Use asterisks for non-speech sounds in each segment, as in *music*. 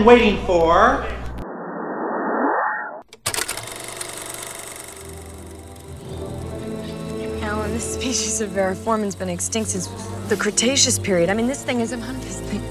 been waiting for. Alan, this species of Variformin's been extinct since the Cretaceous period. I mean, this thing is a this thing.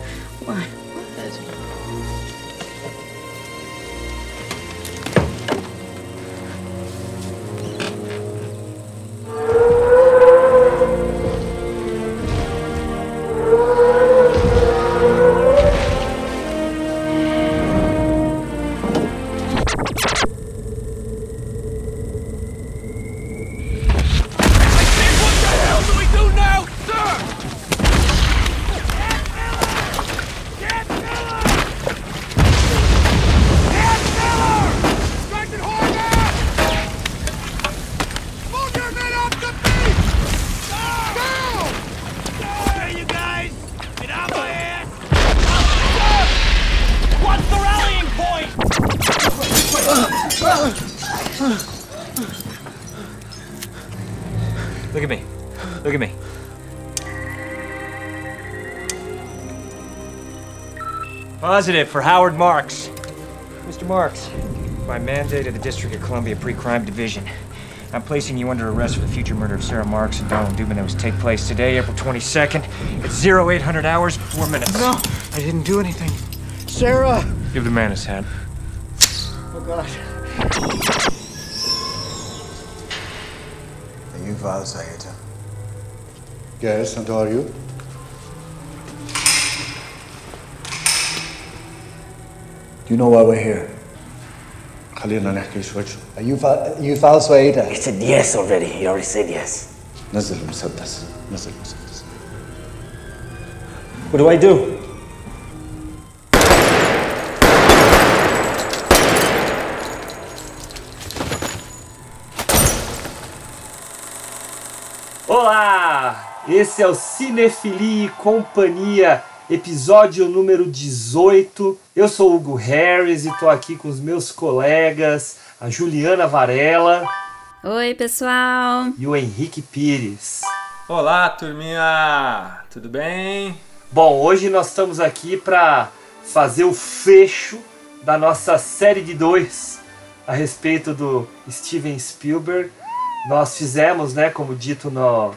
Positive for Howard Marks. Mr. Marks, by mandate of the District of Columbia Pre-Crime Division, I'm placing you under arrest for the future murder of Sarah Marks and Donald Dubin that was take place today, April 22nd, at 0800 hours, 4 minutes. No, I didn't do anything. Sarah! Give the man his hat. Oh, God. Are you Val Zayeta? Yes, and who are you? Do you know why we're here? خلينا نحكي شوي شوي Are you Val, are you Val Zayeta? He said yes already. He already said yes. نزل المسدس نزل المسدس What do I do? Olá! Esse é o Cinefilia e Companhia, episódio número 18. Eu sou o Hugo Harris e estou aqui com os meus colegas, a Juliana Varela Oi, pessoal! e o Henrique Pires. Olá, turminha! Tudo bem? Bom, hoje nós estamos aqui para fazer o fecho da nossa série de dois a respeito do Steven Spielberg. Nós fizemos, né, como dito no,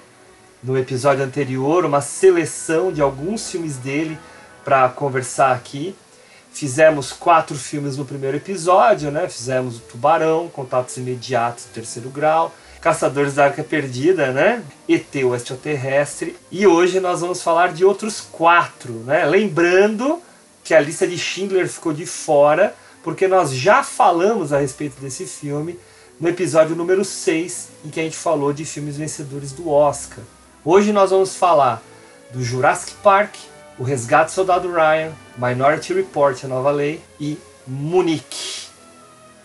no episódio anterior, uma seleção de alguns filmes dele para conversar aqui. Fizemos quatro filmes no primeiro episódio, né? Fizemos o Tubarão, Contatos Imediatos, Terceiro Grau, Caçadores da Arca Perdida, né? ET, o Extraterrestre. E hoje nós vamos falar de outros quatro, né? Lembrando que a lista de Schindler ficou de fora, porque nós já falamos a respeito desse filme no episódio número 6, em que a gente falou de filmes vencedores do Oscar. Hoje nós vamos falar do Jurassic Park, O Resgate do Soldado Ryan, Minority Report, A Nova Lei e Munique.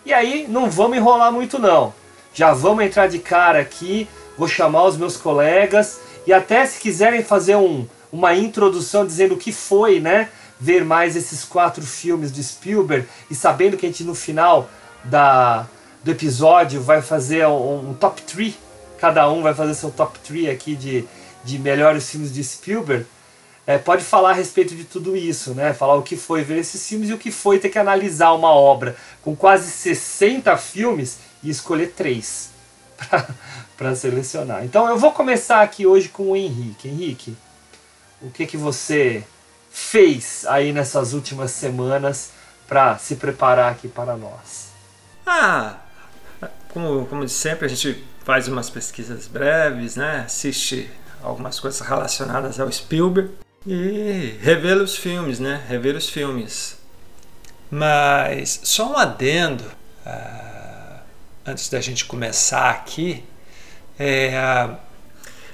E aí, não vamos enrolar muito não. Já vamos entrar de cara aqui, vou chamar os meus colegas e até se quiserem fazer um, uma introdução dizendo o que foi, né? Ver mais esses quatro filmes do Spielberg e sabendo que a gente no final da, do episódio vai fazer um, um top 3, cada um vai fazer seu top 3 aqui de, de melhores filmes de Spielberg. É, pode falar a respeito de tudo isso, né? Falar o que foi ver esses filmes e o que foi ter que analisar uma obra com quase 60 filmes e escolher três *laughs* para selecionar. Então eu vou começar aqui hoje com o Henrique. Henrique, o que que você fez aí nessas últimas semanas para se preparar aqui para nós? Ah, como, como de sempre, a gente faz umas pesquisas breves, né? Assiste algumas coisas relacionadas ao Spielberg e rever os filmes, né? Rever os filmes. Mas só um adendo ah, antes da gente começar aqui. É, ah,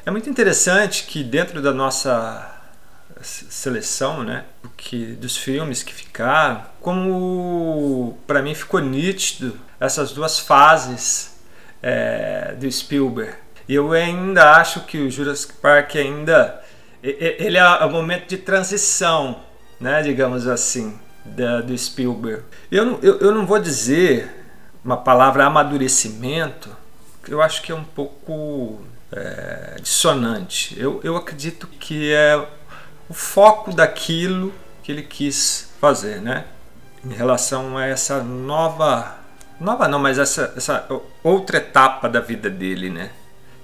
é muito interessante que dentro da nossa seleção, né, que dos filmes que ficaram, como para mim ficou nítido essas duas fases é, do Spielberg. E eu ainda acho que o Jurassic Park ainda ele é o momento de transição, né, digamos assim, da- do Spielberg. Eu não, eu, eu não vou dizer uma palavra amadurecimento, que eu acho que é um pouco é, dissonante. Eu, eu acredito que é o foco daquilo que ele quis fazer, né? Em relação a essa nova, nova não, mas essa, essa outra etapa da vida dele, né?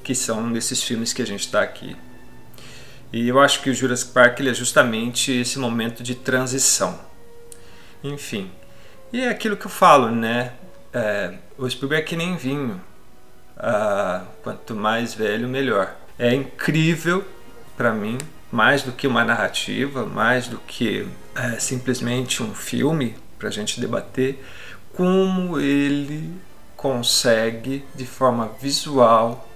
Que são esses filmes que a gente está aqui. E eu acho que o Jurassic Park ele é justamente esse momento de transição. Enfim, e é aquilo que eu falo, né? É, o Spielberg é que nem vinho. Ah, quanto mais velho, melhor. É incrível para mim, mais do que uma narrativa, mais do que é, simplesmente um filme para a gente debater, como ele consegue, de forma visual,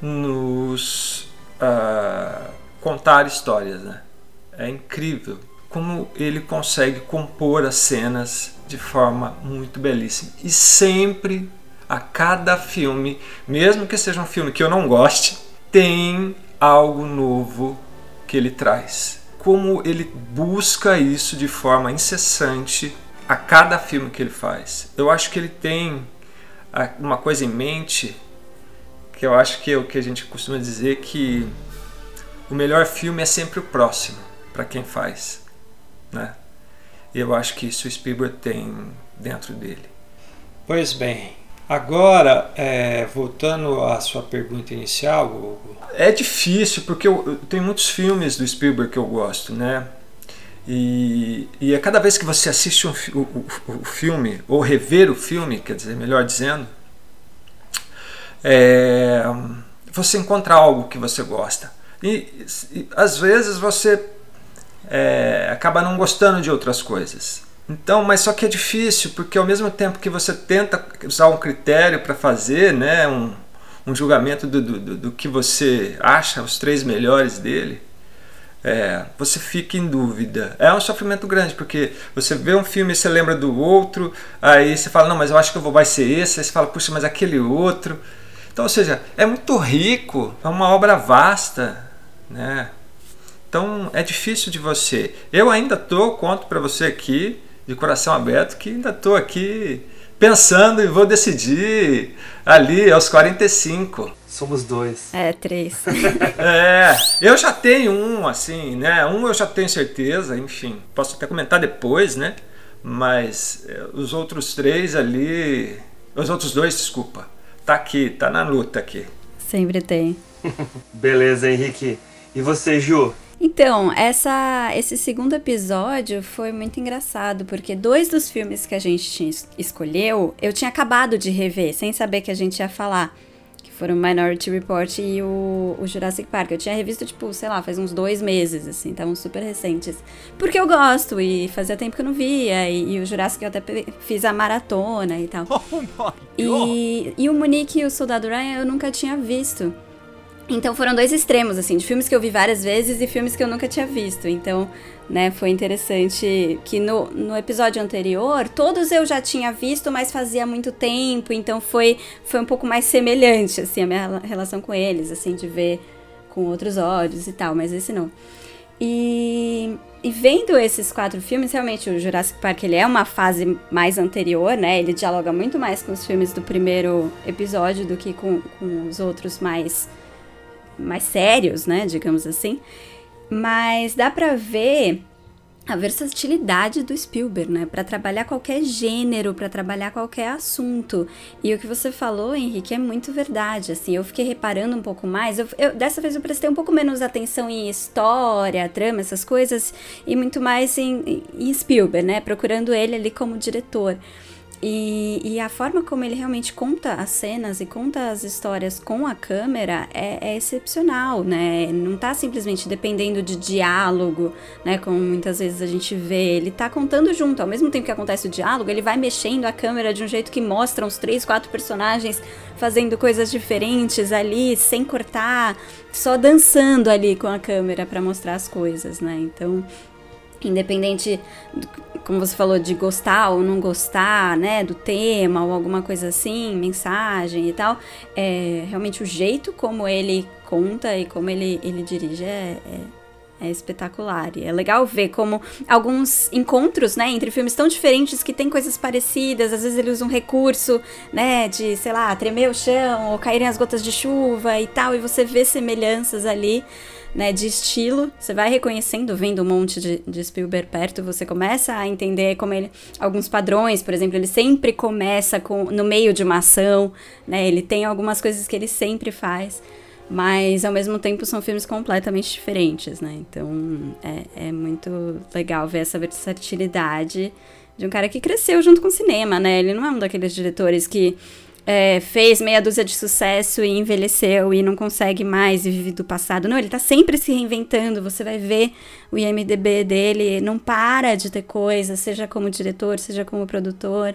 nos uh, contar histórias. Né? É incrível como ele consegue compor as cenas de forma muito belíssima. E sempre, a cada filme, mesmo que seja um filme que eu não goste, tem algo novo que ele traz. Como ele busca isso de forma incessante a cada filme que ele faz. Eu acho que ele tem uma coisa em mente que eu acho que é o que a gente costuma dizer que o melhor filme é sempre o próximo para quem faz, né? Eu acho que isso o Spielberg tem dentro dele. Pois bem, agora é, voltando à sua pergunta inicial, Hugo, é difícil porque eu, eu tenho muitos filmes do Spielberg que eu gosto, né? E, e a cada vez que você assiste um, o, o, o, filme, ou rever o filme, quer dizer, melhor dizendo, é, você encontra algo que você gosta. E, e às vezes você é, acaba não gostando de outras coisas. Então, mas só que é difícil, porque ao mesmo tempo que você tenta usar um critério para fazer né, um, um julgamento do, do, do, que você acha, os três melhores dele, é, você fica em dúvida. É um sofrimento grande, porque você vê um filme e você lembra do outro, aí você fala, não, mas eu acho que eu vou, vai ser esse, aí você fala, puxa, mas aquele outro. Então, ou seja, é muito rico, é uma obra vasta, né? Então é difícil de você. Eu ainda tô, conto para você aqui, de coração aberto, que ainda tô aqui pensando e vou decidir ali aos 45. Somos dois. É, três. *laughs* é, eu já tenho um, assim, né? Um eu já tenho certeza, enfim. Posso até comentar depois, né? Mas é, os outros três ali. Os outros dois, desculpa. Tá aqui, tá na luta aqui. Sempre tem. *laughs* Beleza, Henrique. E você, Ju? Então, essa, esse segundo episódio foi muito engraçado, porque dois dos filmes que a gente tinha, escolheu, eu tinha acabado de rever, sem saber que a gente ia falar. Que foram Minority Report e o, o Jurassic Park. Eu tinha revisto, tipo, sei lá, faz uns dois meses, assim, estavam super recentes. Porque eu gosto, e fazia tempo que eu não via, e, e o Jurassic eu até fiz a maratona e tal. *laughs* Oh, e, e o Monique e o Soldado Ryan eu nunca tinha visto. Então foram dois extremos, assim, de filmes que eu vi várias vezes e filmes que eu nunca tinha visto. Então, né, foi interessante que no, no episódio anterior, todos eu já tinha visto, mas fazia muito tempo, então foi, foi um pouco mais semelhante, assim, a minha relação com eles, assim, de ver com outros olhos e tal, mas esse não. E, e vendo esses quatro filmes, realmente o Jurassic Park ele é uma fase mais anterior, né? Ele dialoga muito mais com os filmes do primeiro episódio do que com, com os outros mais mais sérios, né, digamos assim. Mas dá para ver a versatilidade do Spielberg, né, para trabalhar qualquer gênero, para trabalhar qualquer assunto. E o que você falou, Henrique, é muito verdade. Assim, eu fiquei reparando um pouco mais. Eu, eu, dessa vez eu prestei um pouco menos atenção em história, trama, essas coisas, e muito mais em, em Spielberg, né, procurando ele ali como diretor. E, e, a forma como ele realmente conta as cenas e conta as histórias com a câmera é, é, excepcional, né? Não tá simplesmente dependendo de diálogo, né? Como muitas vezes a gente vê. Ele tá contando junto. Ao mesmo tempo que acontece o diálogo, ele vai mexendo a câmera de um jeito que mostra uns três, quatro personagens fazendo coisas diferentes ali, sem cortar, só dançando ali com a câmera para mostrar as coisas, né? Então independente, como você falou, de gostar ou não gostar, né, do tema ou alguma coisa assim, mensagem e tal, é, realmente o jeito como ele conta e como ele, ele dirige é, é, é espetacular. E é legal ver como alguns encontros, né, entre filmes tão diferentes que têm coisas parecidas, às vezes ele usa um recurso, né, de, sei lá, tremer o chão ou caírem as gotas de chuva e tal, e você vê semelhanças ali. Né, de estilo, você vai reconhecendo, vendo um monte de, de Spielberg perto, você começa a entender como ele, alguns padrões, por exemplo, ele sempre começa com, no meio de uma ação, né, ele tem algumas coisas que ele sempre faz, mas ao mesmo tempo são filmes completamente diferentes, né? Então é, é muito legal ver essa versatilidade de um cara que cresceu junto com o cinema, né? Ele não é um daqueles diretores que é, fez meia dúzia de sucesso e envelheceu e não consegue mais e vive do passado. Não, ele tá sempre se reinventando. Você vai ver o IMDB dele, não para de ter coisa, seja como diretor, seja como produtor,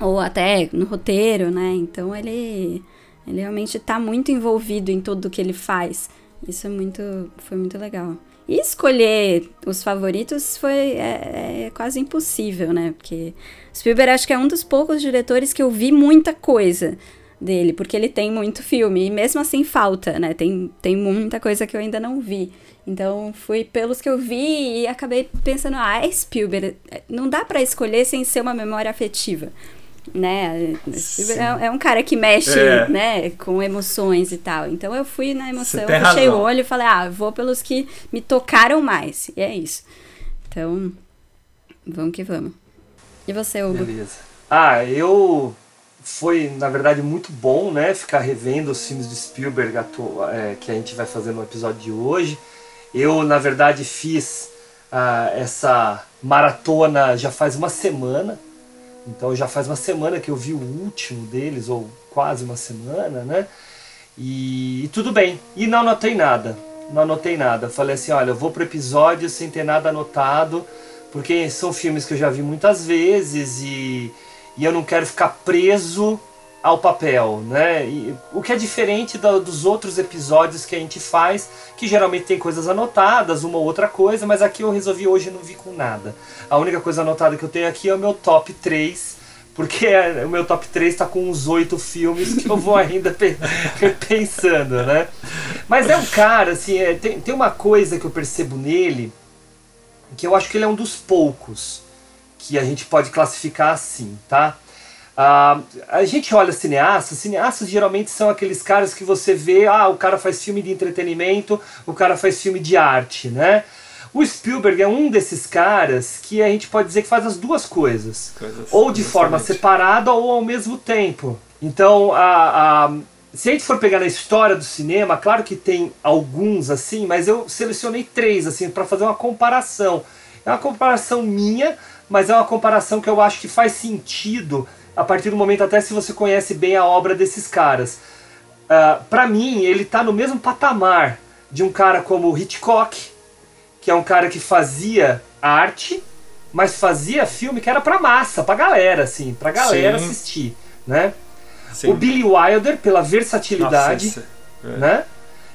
ou até no roteiro, né? Então ele ele realmente está muito envolvido em tudo que ele faz. Isso é muito, foi muito legal. E escolher os favoritos foi é, é quase impossível, né? Porque Spielberg acho que é um dos poucos diretores que eu vi muita coisa dele, porque ele tem muito filme, e mesmo assim falta, né? Tem, tem muita coisa que eu ainda não vi. Então fui pelos que eu vi e acabei pensando, ah, é Spielberg. Não dá para escolher sem ser uma memória afetiva né? É, é, um cara que mexe, é. né, com emoções e tal. Então eu fui na emoção, fechei razão. o olho e falei, ah, vou pelos que me tocaram mais. E é isso. Então, vamos que vamos. E você, Hugo? Beleza. Ah, eu foi, na verdade, muito bom, né, ficar revendo os filmes de Spielberg é, que a gente vai fazer no episódio de hoje. Eu, na verdade, fiz ah, essa maratona já faz uma semana, então já faz uma semana que eu vi o último deles, ou quase uma semana, né? E, e tudo bem. E não anotei nada. Não anotei nada. Falei assim, olha, eu vou pro episódio sem ter nada anotado, porque são filmes que eu já vi muitas vezes e, e eu não quero ficar preso ao papel, né? E, o que é diferente do, dos outros episódios que a gente faz, que geralmente tem coisas anotadas, uma ou outra coisa, mas aqui eu resolvi hoje não vir com nada. A única coisa anotada que eu tenho aqui é o meu top 3, porque o meu top 3 está com uns oito filmes que eu vou *laughs* ainda pensando, né? Mas é um cara, assim, é, tem, tem uma coisa que eu percebo nele, que eu acho que ele é um dos poucos que a gente pode classificar assim, tá? Uh, a gente olha cineastas, cineastas geralmente são aqueles caras que você vê, ah, o cara faz filme de entretenimento, o cara faz filme de arte, né? O Spielberg é um desses caras que a gente pode dizer que faz as duas coisas, coisas ou de forma separada ou ao mesmo tempo. Então, a, a, se a gente for pegar na história do cinema, claro que tem alguns assim, mas eu selecionei três assim para fazer uma comparação. É uma comparação minha, mas é uma comparação que eu acho que faz sentido a partir do momento até se você conhece bem a obra desses caras. Uh, ah, para mim, ele tá no mesmo patamar de um cara como Hitchcock, que é um cara que fazia arte, mas fazia filme que era pra massa, pra galera, assim, pra galera Sim. assistir, né? Sim. O Billy Wilder, pela versatilidade, Nossa, é. né?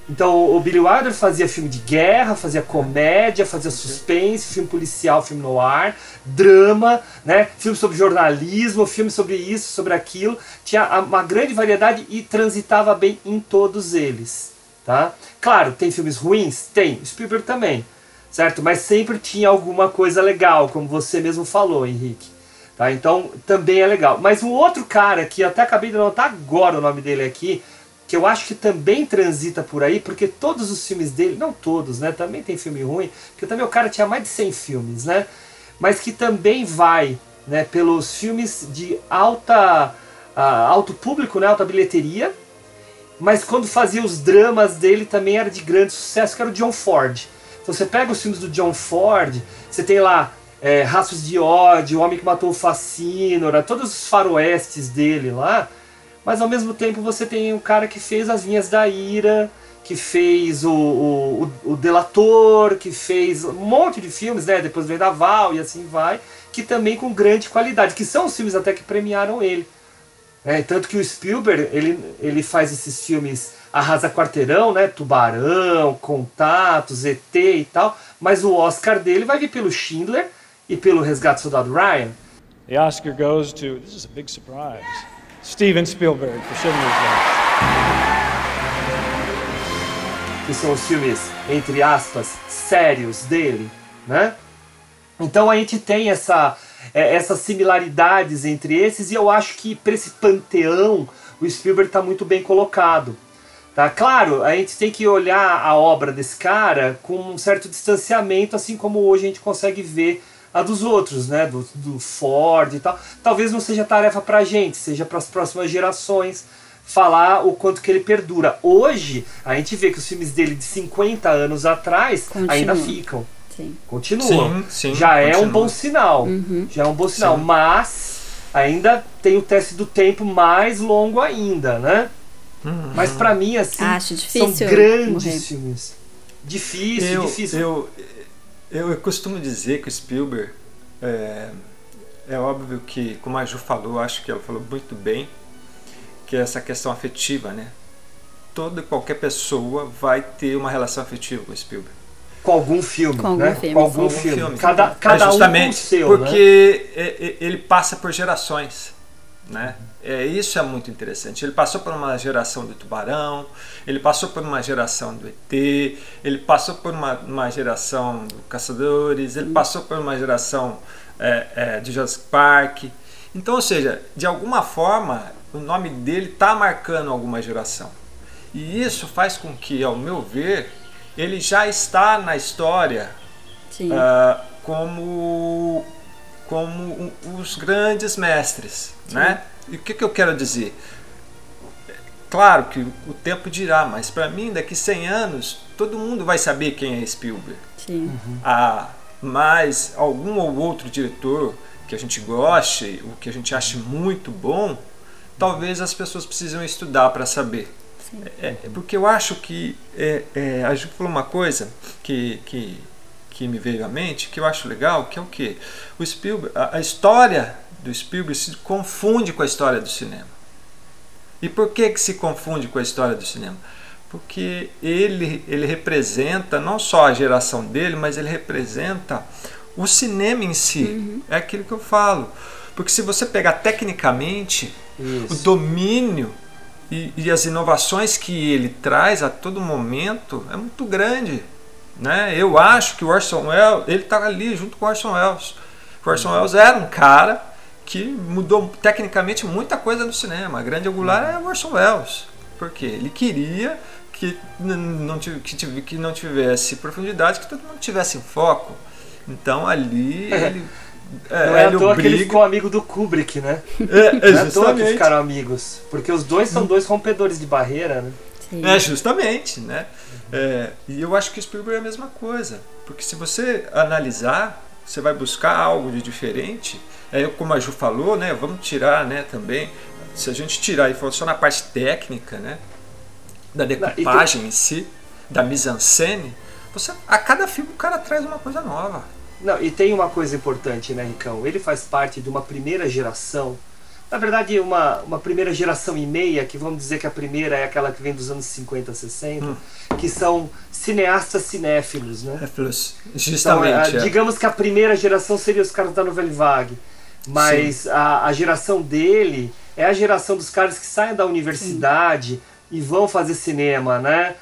Então o Billy Wilder fazia filme de guerra, fazia comédia, fazia suspense, filme policial, filme no ar, drama, né? filme sobre jornalismo, filme sobre isso, sobre aquilo. Tinha uma grande variedade e transitava bem em todos eles. Tá? Claro, tem filmes ruins? Tem. Spielberg também. Certo? Mas sempre tinha alguma coisa legal, como você mesmo falou, Henrique. Tá? Então também é legal. Mas um outro cara que até acabei de anotar agora o nome dele aqui, que eu acho que também transita por aí, porque todos os filmes dele, não todos, né? Também tem filme ruim, porque também o cara tinha mais de 100 filmes, né? Mas que também vai, né, pelos filmes de alta uh, alto público, né, alta bilheteria, mas quando fazia os dramas dele também era de grande sucesso, que era o John Ford. Então você pega os filmes do John Ford, você tem lá é, Raços de Ódio, O Homem que Matou o Facínora, todos os faroestes dele lá, mas ao mesmo tempo você tem o cara que fez As Vinhas da Ira, que fez o, o, o, Delator, que fez um monte de filmes, né? Depois veio Val e assim vai, que também com grande qualidade, que são os filmes até que premiaram ele. É, tanto que o Spielberg, ele, ele faz esses filmes Arrasa Quarteirão, né? Tubarão, Contatos, ET e tal, mas o Oscar dele vai vir pelo Schindler e pelo Resgate Soldado Ryan. The Oscar goes to, this is a big surprise. Steven Spielberg for Schindler's List. Que são os filmes, entre aspas, sérios dele, né? Então a gente tem essa, é, essas similaridades entre esses e eu acho que para esse panteão o Spielberg está muito bem colocado. Tá? Claro, a gente tem que olhar a obra desse cara com um certo distanciamento, assim como hoje a gente consegue ver a dos outros, né? Do, do Ford e tal. Talvez não seja tarefa para a gente, seja para as próximas gerações falar o quanto que ele perdura. Hoje, a gente vê que os filmes dele de 50 anos atrás Continua. ainda ficam. Sim. Continuam. Sim, sim, Já é um bom sinal. Já é um bom sinal. Sim. Mas ainda tem o teste do tempo mais longo ainda, né? Uhum. Mas pra mim, assim, Acho são grandes morrer. filmes. Difícil, eu, difícil. Eu, eu, eu costumo dizer que o Spielberg é, é óbvio que, como a Ju falou, acho que ela falou muito bem, que é essa questão afetiva, né? Toda e qualquer pessoa vai ter uma relação afetiva com o Spielberg. Com algum filme, Com algum né? filme, Com algum Com algum filme. filme. Cada, cada é um com o justamente seu, né? porque é- é- ele passa por gerações, né? É, isso é muito interessante. Ele passou por uma geração do Tubarão, ele passou por uma geração do ET, ele passou por uma, uma geração do Caçadores, ele passou por uma geração é, é, de Jurassic Park. Então, ou seja, de alguma forma, o nome dele está marcando alguma geração. E isso faz com que, ao meu ver, ele já está na história Sim. ah, como, como um- os grandes mestres. Né? E o que, que eu quero dizer? Claro que o tempo dirá, mas para mim, daqui 100 anos, todo mundo vai saber quem é Spielberg. Sim. Ah, mas algum ou outro diretor que a gente goste, o que a gente ache muito bom, talvez as pessoas precisam estudar para saber. É, é porque eu acho que é, é, a Ju falou uma coisa que, que, que me veio à mente, que eu acho legal, que é o que? O Spielberg, a, a história do Spielberg se confunde com a história do cinema. E por que, que se confunde com a história do cinema? Porque ele, ele representa não só a geração dele, mas ele representa o cinema em si. É aquilo que eu falo. Porque se você pegar tecnicamente, o Isso. domínio e, e as inovações que ele traz a todo momento é muito grande. Né? Eu acho que o Orson Welles, ele está ali junto com o Orson Welles. O Orson Welles era um cara que mudou tecnicamente muita coisa no cinema. A grande angular é o Orson Welles. Porque ele queria que não, que, que não tivesse profundidade, que todo mundo tivesse foco. Então ali *laughs* ele. É, Não é à ele toa que ele ficou amigo do Kubrick, né? É, é Não é à toa que ficaram amigos. Porque os dois são dois rompedores de barreira, né? Sim. É, justamente, né? É, e eu acho que o Spielberg é a mesma coisa. Porque se você analisar, você vai buscar algo de diferente. É, como a Ju falou, né? Vamos tirar, né, também. Se a gente tirar e for só na parte técnica, né? Da decupagem em si, da mise-en-scène, você, a cada filme o cara traz uma coisa nova. Não, e tem uma coisa importante, né, Ricão? Ele faz parte de uma primeira geração. Na verdade, uma, uma primeira geração e meia, que vamos dizer que a primeira é aquela que vem dos anos 50, 60, Hum. que são cineastas cinéfilos, né? Flus, Então, justamente. é, é. digamos que a primeira geração seria os caras da Nouvelle Vague. Mas a, a geração dele é a geração dos caras que saem da universidade e vão fazer cinema, né?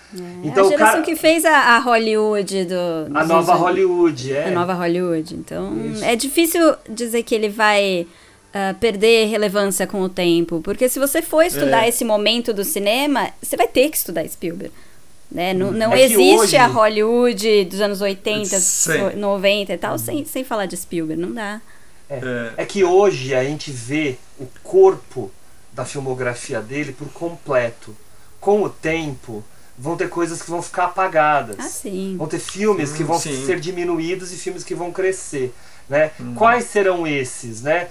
É a geração que fez a, a Hollywood do. A dos nova anos- Hollywood, é. A nova Hollywood. Então, Isso. é difícil dizer que ele vai ah, perder relevância com o tempo. Porque se você for estudar É. esse momento do cinema, você vai ter que estudar Spielberg. Né? Não, não É existe hoje- a Hollywood dos anos 80, Sim. 90 e tal, sem, sem falar de Spielberg. Não dá. É. É que hoje a gente vê o corpo da filmografia dele por completo. Com o tempo, vão ter coisas que vão ficar apagadas. Ah, sim. Vão ter filmes que vão Sim. ser diminuídos e filmes que vão crescer. Né? Quais serão esses? Né?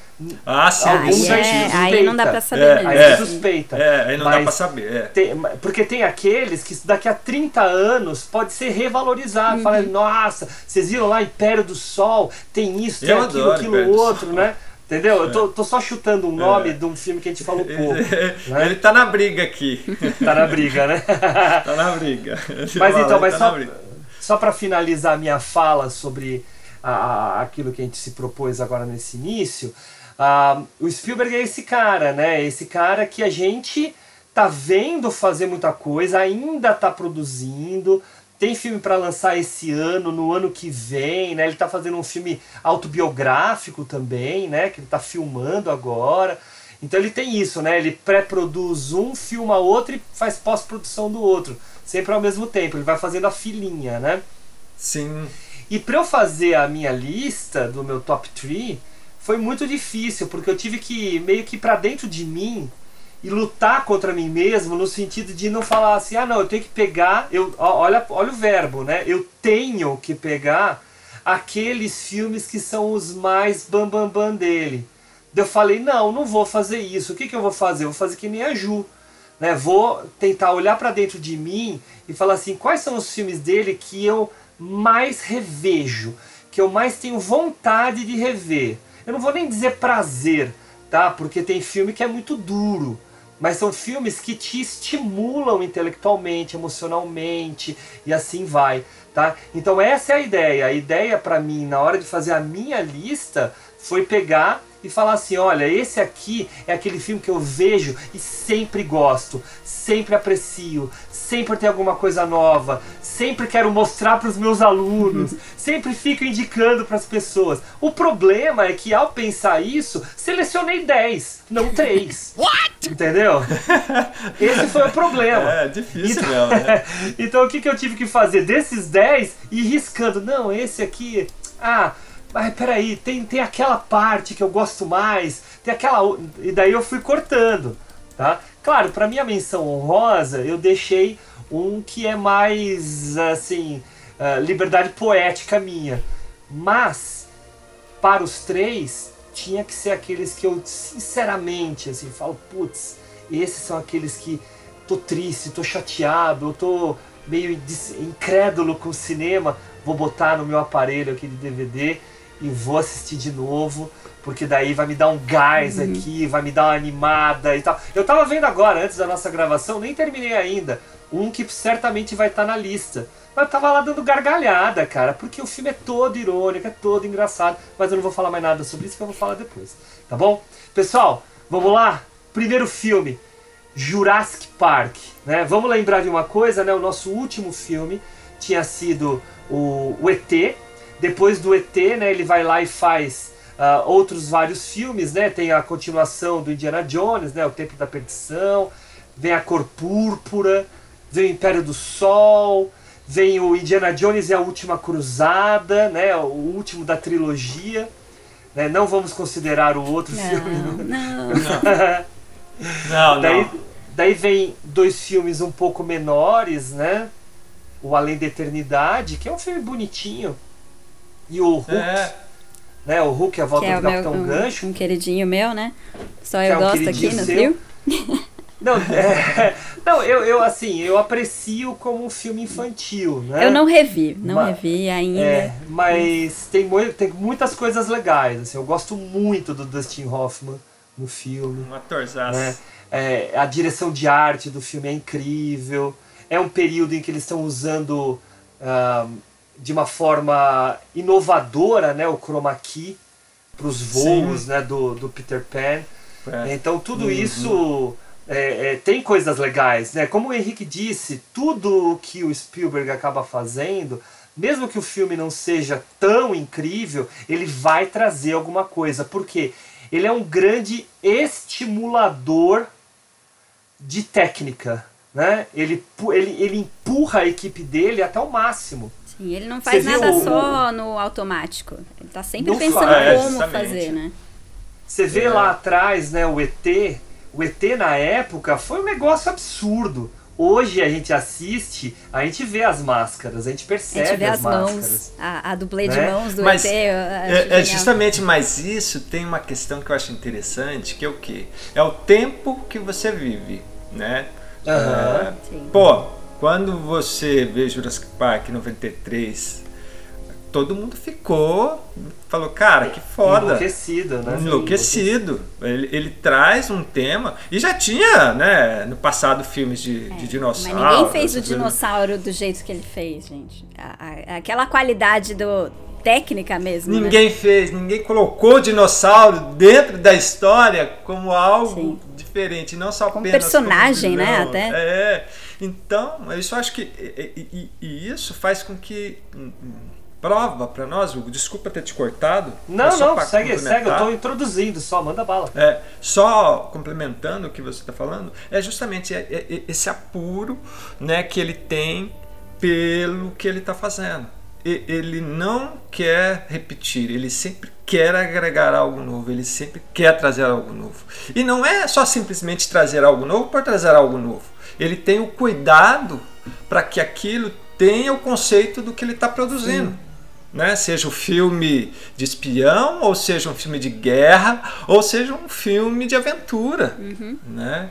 Ah, sim. Alguns Aí, é- aí não dá pra saber É, mesmo. Aí É. suspeita. É, aí não dá pra saber. É. tem- porque tem aqueles que daqui a 30 anos pode ser revalorizado. Uhum. Fala, nossa, vocês viram lá Império do Sol, tem isso, tem Eu aquilo, aquilo Império outro, né? Entendeu? Eu tô, tô só chutando um nome É. de um filme que a gente falou pouco. Ele, *laughs* ele tá na briga aqui. *laughs* Tá na briga, né? *laughs* tá na briga. Mas então, mas tá só, só para finalizar a minha fala sobre a- a- aquilo que a gente se propôs agora nesse início, ah, o Spielberg é esse cara, né? Esse cara que a gente tá vendo fazer muita coisa, ainda tá produzindo. Tem filme para lançar esse ano, no ano que vem, né? Ele tá fazendo um filme autobiográfico também, né? Que ele tá filmando agora. Então ele tem isso, né? Ele pré-produz um, filma outro e faz pós-produção do outro. Sempre ao mesmo tempo. Ele vai fazendo a filinha, né? Sim. E para eu fazer a minha lista do meu top 3, foi muito difícil, porque eu tive que meio que para dentro de mim e lutar contra mim mesmo no sentido de não falar assim, ah não, eu tenho que pegar, eu olha, olha o verbo, né? Eu tenho que pegar aqueles filmes que são os mais bam bam bam dele. Eu falei, não, não vou fazer isso. O que, que eu vou fazer? Eu vou fazer que nem a Ju. Né? Vou tentar olhar para dentro de mim e falar assim, quais são os filmes dele que eu mais revejo, que eu mais tenho vontade de rever. Eu não vou nem dizer prazer, tá? Porque tem filme que é muito duro mas são filmes que te estimulam intelectualmente, emocionalmente e assim vai, tá? Então essa é a ideia. A ideia para mim na hora de fazer a minha lista foi pegar e falar assim: olha, esse aqui é aquele filme que eu vejo e sempre gosto, sempre aprecio, sempre tem alguma coisa nova, sempre quero mostrar para os meus alunos, *laughs* sempre fico indicando para as pessoas. O problema é que ao pensar isso, selecionei 10, não 3. *laughs* What? Entendeu? *laughs* Esse foi o problema. É, difícil então, mesmo. Né? então o que, que eu tive que fazer? Desses 10, ir riscando. Não, esse aqui. Ah, mas peraí, tem, tem aquela parte que eu gosto mais, tem aquela. E daí eu fui cortando, tá? Claro, para minha menção honrosa, eu deixei um que é mais, assim, uh, liberdade poética minha. Mas, para os três, tinha que ser aqueles que eu, sinceramente, assim, falo, putz, esses são aqueles que tô triste, tô chateado, eu tô meio incrédulo com o cinema, vou botar no meu aparelho aqui de DVD e vou assistir de novo, porque daí vai me dar um gás uhum. aqui, vai me dar uma animada e tal. Eu tava vendo agora, antes da nossa gravação, nem terminei ainda, um que certamente vai estar tá na lista. Mas eu tava lá dando gargalhada, cara, porque o filme é todo irônico, é todo engraçado, mas eu não vou falar mais nada sobre isso, que eu vou falar depois, tá bom? Pessoal, vamos lá? Primeiro filme, Jurassic Park, né? Vamos lembrar de uma coisa, né? O nosso último filme tinha sido o, o ET, depois do ET, né, ele vai lá e faz uh, outros vários filmes, né? Tem a continuação do Indiana Jones, né, o Tempo da Perdição, vem a Cor Púrpura, vem o Império do Sol, vem o Indiana Jones e a Última Cruzada, né, o último da trilogia. Né? Não vamos considerar o outro não, filme. Não, não. não, daí, daí vem dois filmes um pouco menores, né? O Além da Eternidade, que é um filme bonitinho, e o Hulk, é. Né? O Hulk, a volta que é do Capitão meu, Gancho. Um, um queridinho meu, né? Só eu é um gosto aqui no seu. *laughs* Não, é, *laughs* não eu, eu assim, eu aprecio como um filme infantil, né? Eu não revi, não mas, revi ainda. É, mas tem, tem muitas coisas legais, assim, eu gosto muito do Dustin Hoffman no filme. Um atorzaço. Né? É, a direção de arte do filme é incrível. É um período em que eles estão usando uh, de uma forma inovadora né, o chroma key para os voos né, do, do Peter Pan. É. Então tudo uhum. isso é, é, tem coisas legais. Né? Como o Henrique disse, tudo o que o Spielberg acaba fazendo, mesmo que o filme não seja tão incrível, ele vai trazer alguma coisa. Porque ele é um grande estimulador de técnica. Né? Ele, ele, ele empurra a equipe dele até o máximo. Sim, ele não faz nada o... só no automático. Ele tá sempre pensando faz, como fazer, né? Você vê é. lá atrás, né, o ET. O ET na época foi um negócio absurdo. Hoje a gente assiste, a gente vê as máscaras, a gente percebe a gente vê as, as máscaras. Mãos, a, a dublê né? de mãos do mas ET. É, é justamente, mas isso tem uma questão que eu acho interessante, que é o quê? É o tempo que você vive, né? Uhum. É, pô, quando você vê Jurassic Park 93, todo mundo ficou, falou, cara, que foda. Enlouquecido, né? Enlouquecido. Ele, ele traz um tema, e já tinha, né, no passado filmes de, É, de dinossauro. Mas ninguém fez o dinossauro do jeito que ele fez, gente. A- a- aquela qualidade do técnica mesmo. né? Ninguém fez, ninguém colocou o dinossauro dentro da história como algo diferente, não só Como apenas personagem, como né, até. É. Então, isso eu acho que e, e- e isso faz com que hum, hum, prova para nós, Hugo, desculpa ter te cortado. Não, não, segue, segue, eu tô introduzindo só, manda bala. É, só complementando o que você está falando, é justamente é- é- é esse apuro né, que ele tem pelo que ele está fazendo. E- Ele não quer repetir, ele sempre quer agregar algo novo, ele sempre quer trazer algo novo. E não é só simplesmente trazer algo novo por trazer algo novo. Ele tem o cuidado para que aquilo tenha o conceito do que ele está produzindo né? Seja um filme de espião, ou seja um filme de guerra, ou seja um filme de aventura, né?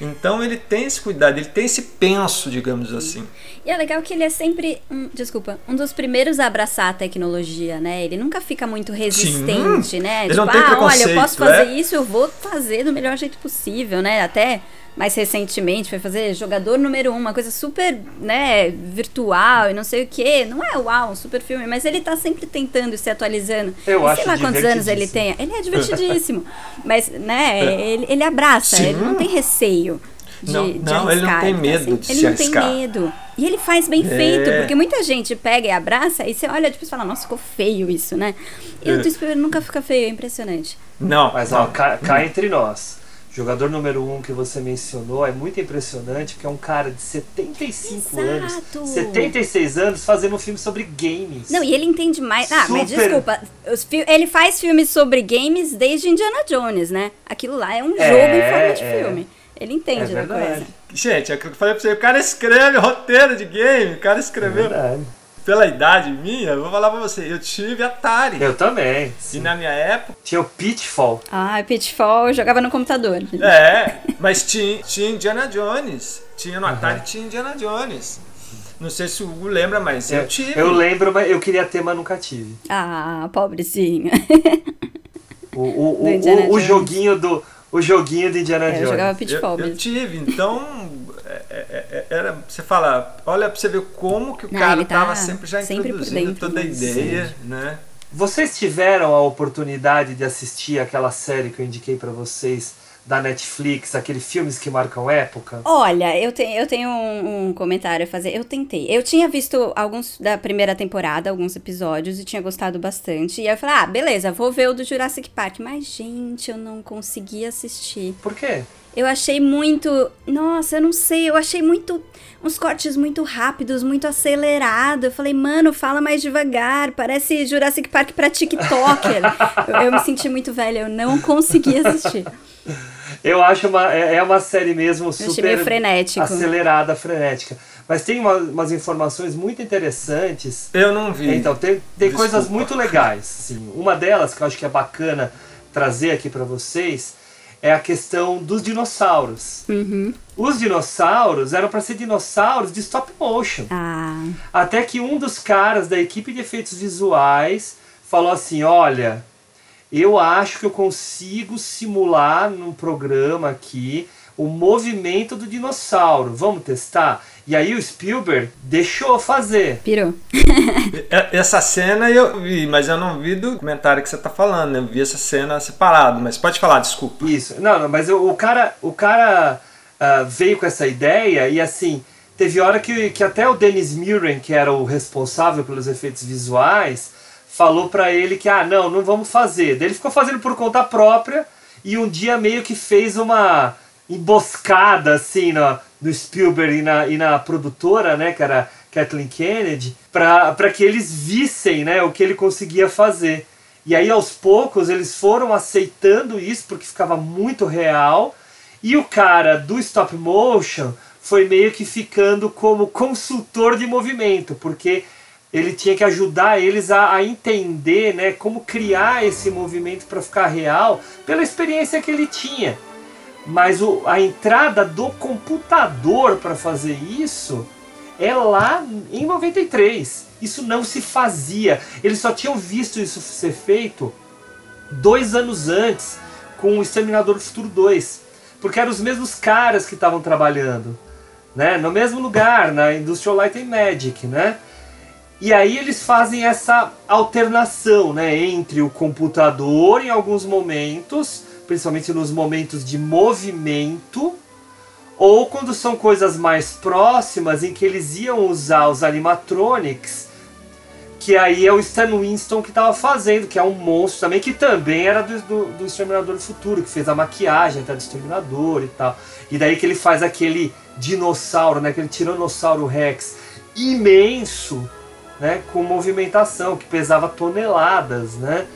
Então ele tem esse cuidado, ele tem esse penso, digamos assim. E é legal que ele é sempre, um, desculpa, um dos primeiros a abraçar a tecnologia, né? Ele nunca fica muito resistente, né? ele tipo, não tem ah, olha, eu posso fazer é? isso, eu vou fazer do melhor jeito possível, né? Até mais recentemente foi fazer jogador número um, uma coisa super, né, virtual e não sei o que. Não é uau, um super filme, mas ele tá sempre tentando se atualizando. Eu e acho sei lá quantos anos ele tem. Ele é divertidíssimo. *laughs* mas, né, ele, ele abraça, Sim. ele não tem receio. De, Não, de não, ele não arriscar, tem tá medo sempre- de ele se não tem arriscar. medo. E ele faz bem feito, É. porque muita gente pega e abraça e você olha depois e fala, nossa, ficou feio isso, né? E o É. do Spielberg nunca fica feio, é impressionante. Não, Mas ó, cá, cá entre nós. Jogador número um que você mencionou é muito impressionante, porque é um cara de 75 anos, Exato. 76 anos, fazendo um filme sobre games. Não, e ele entende mais. Ah, mas Super. desculpa, ele faz filmes sobre games desde Indiana Jones, né? Aquilo lá é um É, jogo em forma de é. filme. Ele é entende da verdade. coisa. gente, é aquilo que eu falei pra você, o cara escreve roteiro de game, o cara É escreveu. verdade. Pela idade minha, eu vou falar pra você, eu tive Atari. Eu também. E na minha época, Tinha o Pitfall. Ah, Pitfall eu jogava no computador. é, mas tinha, tinha Indiana Jones. Tinha no Atari, tinha Indiana Jones. Não sei se o Hugo lembra, mas eu, Eu, tive. É, eu lembro, mas eu queria ter, mas nunca tive. Ah, pobrezinho. O, o, o, o, joguinho do. O joguinho do Indiana É, eu Jones. jogava Eu, Pitfall eu mesmo. tive, então é, é, é, era, você fala, olha pra você ver como que o Não, cara tá tava sempre já sempre introduzindo dentro, toda a ideia, né? Vocês tiveram a oportunidade de assistir aquela série que eu indiquei pra vocês da Netflix, aqueles filmes que marcam época? Olha, eu, tenho eu tenho um, um comentário a fazer. Eu tentei. Eu tinha visto alguns da primeira temporada, alguns episódios, e tinha gostado bastante. E aí eu falei, ah, beleza, vou ver o do Jurassic Park. Mas, gente, eu não consegui assistir. Por quê? Eu achei muito. Nossa, eu não sei, eu achei muito. Uns cortes muito rápidos, muito acelerado. Eu falei, mano, fala mais devagar. Parece Jurassic Park pra TikToker. *laughs* eu, eu me senti muito velha, eu não consegui assistir. *laughs* Eu acho uma, é é uma série mesmo achei super acelerada, frenética. Mas tem uma- umas informações muito interessantes. Eu não vi. Então, tem, tem Desculpa. coisas muito legais. Sim. Uma delas que eu acho que é bacana trazer aqui pra vocês é a questão dos dinossauros. Uhum. Os dinossauros eram para ser dinossauros de stop motion. Ah, Até que um dos caras da equipe de efeitos visuais falou assim: Olha, eu acho que eu consigo simular num programa aqui o movimento do dinossauro. Vamos testar? E aí o Spielberg deixou fazer. pirou. *laughs* Essa cena eu vi, mas eu não vi do comentário que você tá falando, né? Eu vi essa cena separado, mas pode falar, desculpa. Isso. Não, não mas o, o cara, o cara ah, veio com essa ideia e assim, teve hora que, que até o Dennis Muren, que era o responsável pelos efeitos visuais, falou pra ele que, ah, não, não vamos fazer. Daí ele ficou fazendo por conta própria e um dia meio que fez uma emboscada assim no, no Spielberg e na, e na produtora, né, que era Kathleen Kennedy, para que eles vissem né, o que ele conseguia fazer. E aí aos poucos eles foram aceitando isso porque ficava muito real. E o cara do stop motion foi meio que ficando como consultor de movimento, porque ele tinha que ajudar eles a, a entender né, como criar esse movimento para ficar real pela experiência que ele tinha. Mas o, a entrada do computador para fazer isso é lá em 93. Isso não se fazia. Eles só tinham visto isso ser feito dois anos antes com o Exterminador do Futuro 2. Porque eram os mesmos caras que estavam trabalhando. Né? No mesmo lugar, na Industrial Light and Magic. Né? E aí eles fazem essa alternação, né, entre o computador em alguns momentos, principalmente nos momentos de movimento, ou quando são coisas mais próximas em que eles iam usar os animatronics, que aí é o Stan Winston que estava fazendo, que é um monstro também, que também era do, do, do Exterminador do Futuro, que fez a maquiagem até do Exterminador e tal. E daí que ele faz aquele dinossauro, né, aquele Tiranossauro Rex imenso, né, com movimentação que pesava toneladas, né,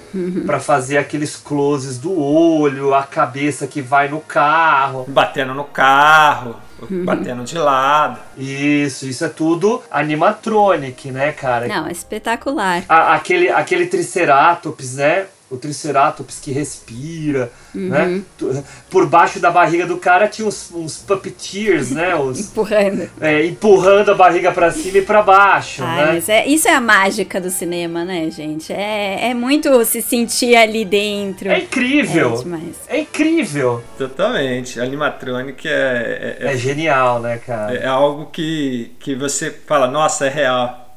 para fazer aqueles closes do olho, a cabeça que vai no carro, Batendo no carro, batendo de lado. Isso, isso é tudo animatronic, né, cara? Não, é espetacular. A- aquele, aquele Triceratops, né? O Triceratops que respira, né? Tu- Por baixo da barriga do cara tinha uns, uns puppeteers, né? *laughs* Os, Empurrando. é, empurrando a barriga pra cima e pra baixo, Ai, né? é, isso é a mágica do cinema, né, gente? É, é muito se sentir ali dentro. É incrível! É. É incrível! Totalmente. Animatronic é, é, É genial, né, cara? é, é algo que, que você fala, nossa, é real.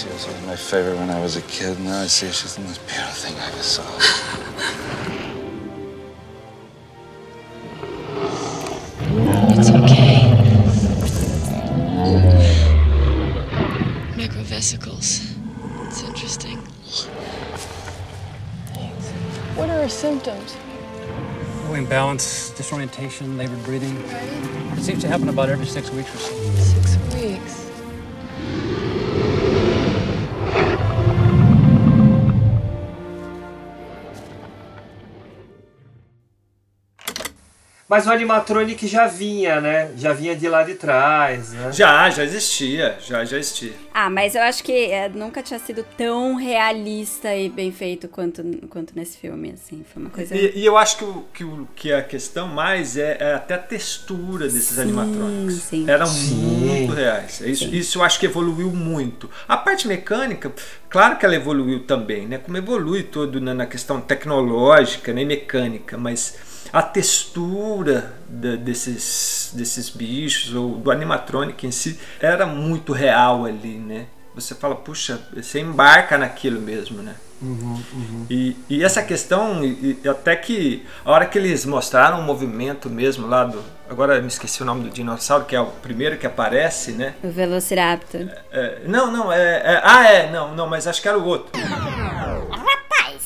She was one of my favorite when I was a kid. Now I see her, she's the most beautiful thing I ever saw. It's okay. Microvesicles. It's interesting. What are her symptoms? Oh, imbalance, disorientation, labored breathing. It seems to happen about every six weeks or so. Six weeks. Mas o animatronic já vinha, né? Já vinha de lá de trás, né? Já, já existia, já, já existia. Ah, mas eu acho que é, nunca tinha sido tão realista e bem feito quanto, quanto nesse filme, assim. Foi uma coisa... E, e eu acho que, o, que, o, que a questão mais é, é até a textura desses Sim, animatrônicos. sim. Eram Sim. muito reais. Isso, isso eu acho que evoluiu muito. A parte mecânica, claro que ela evoluiu também, né? Como evolui todo na, na questão tecnológica né? e mecânica, mas a textura da- desses, desses bichos, ou do animatrônico em si, era muito real ali, né? Você fala, puxa, você embarca naquilo mesmo, né? E, e essa questão, e- e até que a hora que eles mostraram o movimento mesmo lá do. Agora eu me esqueci o nome do dinossauro, que é o primeiro que aparece, né? O Velociraptor. É, não, não, é, é- Ah, é, não, não, mas acho que era o outro. *laughs*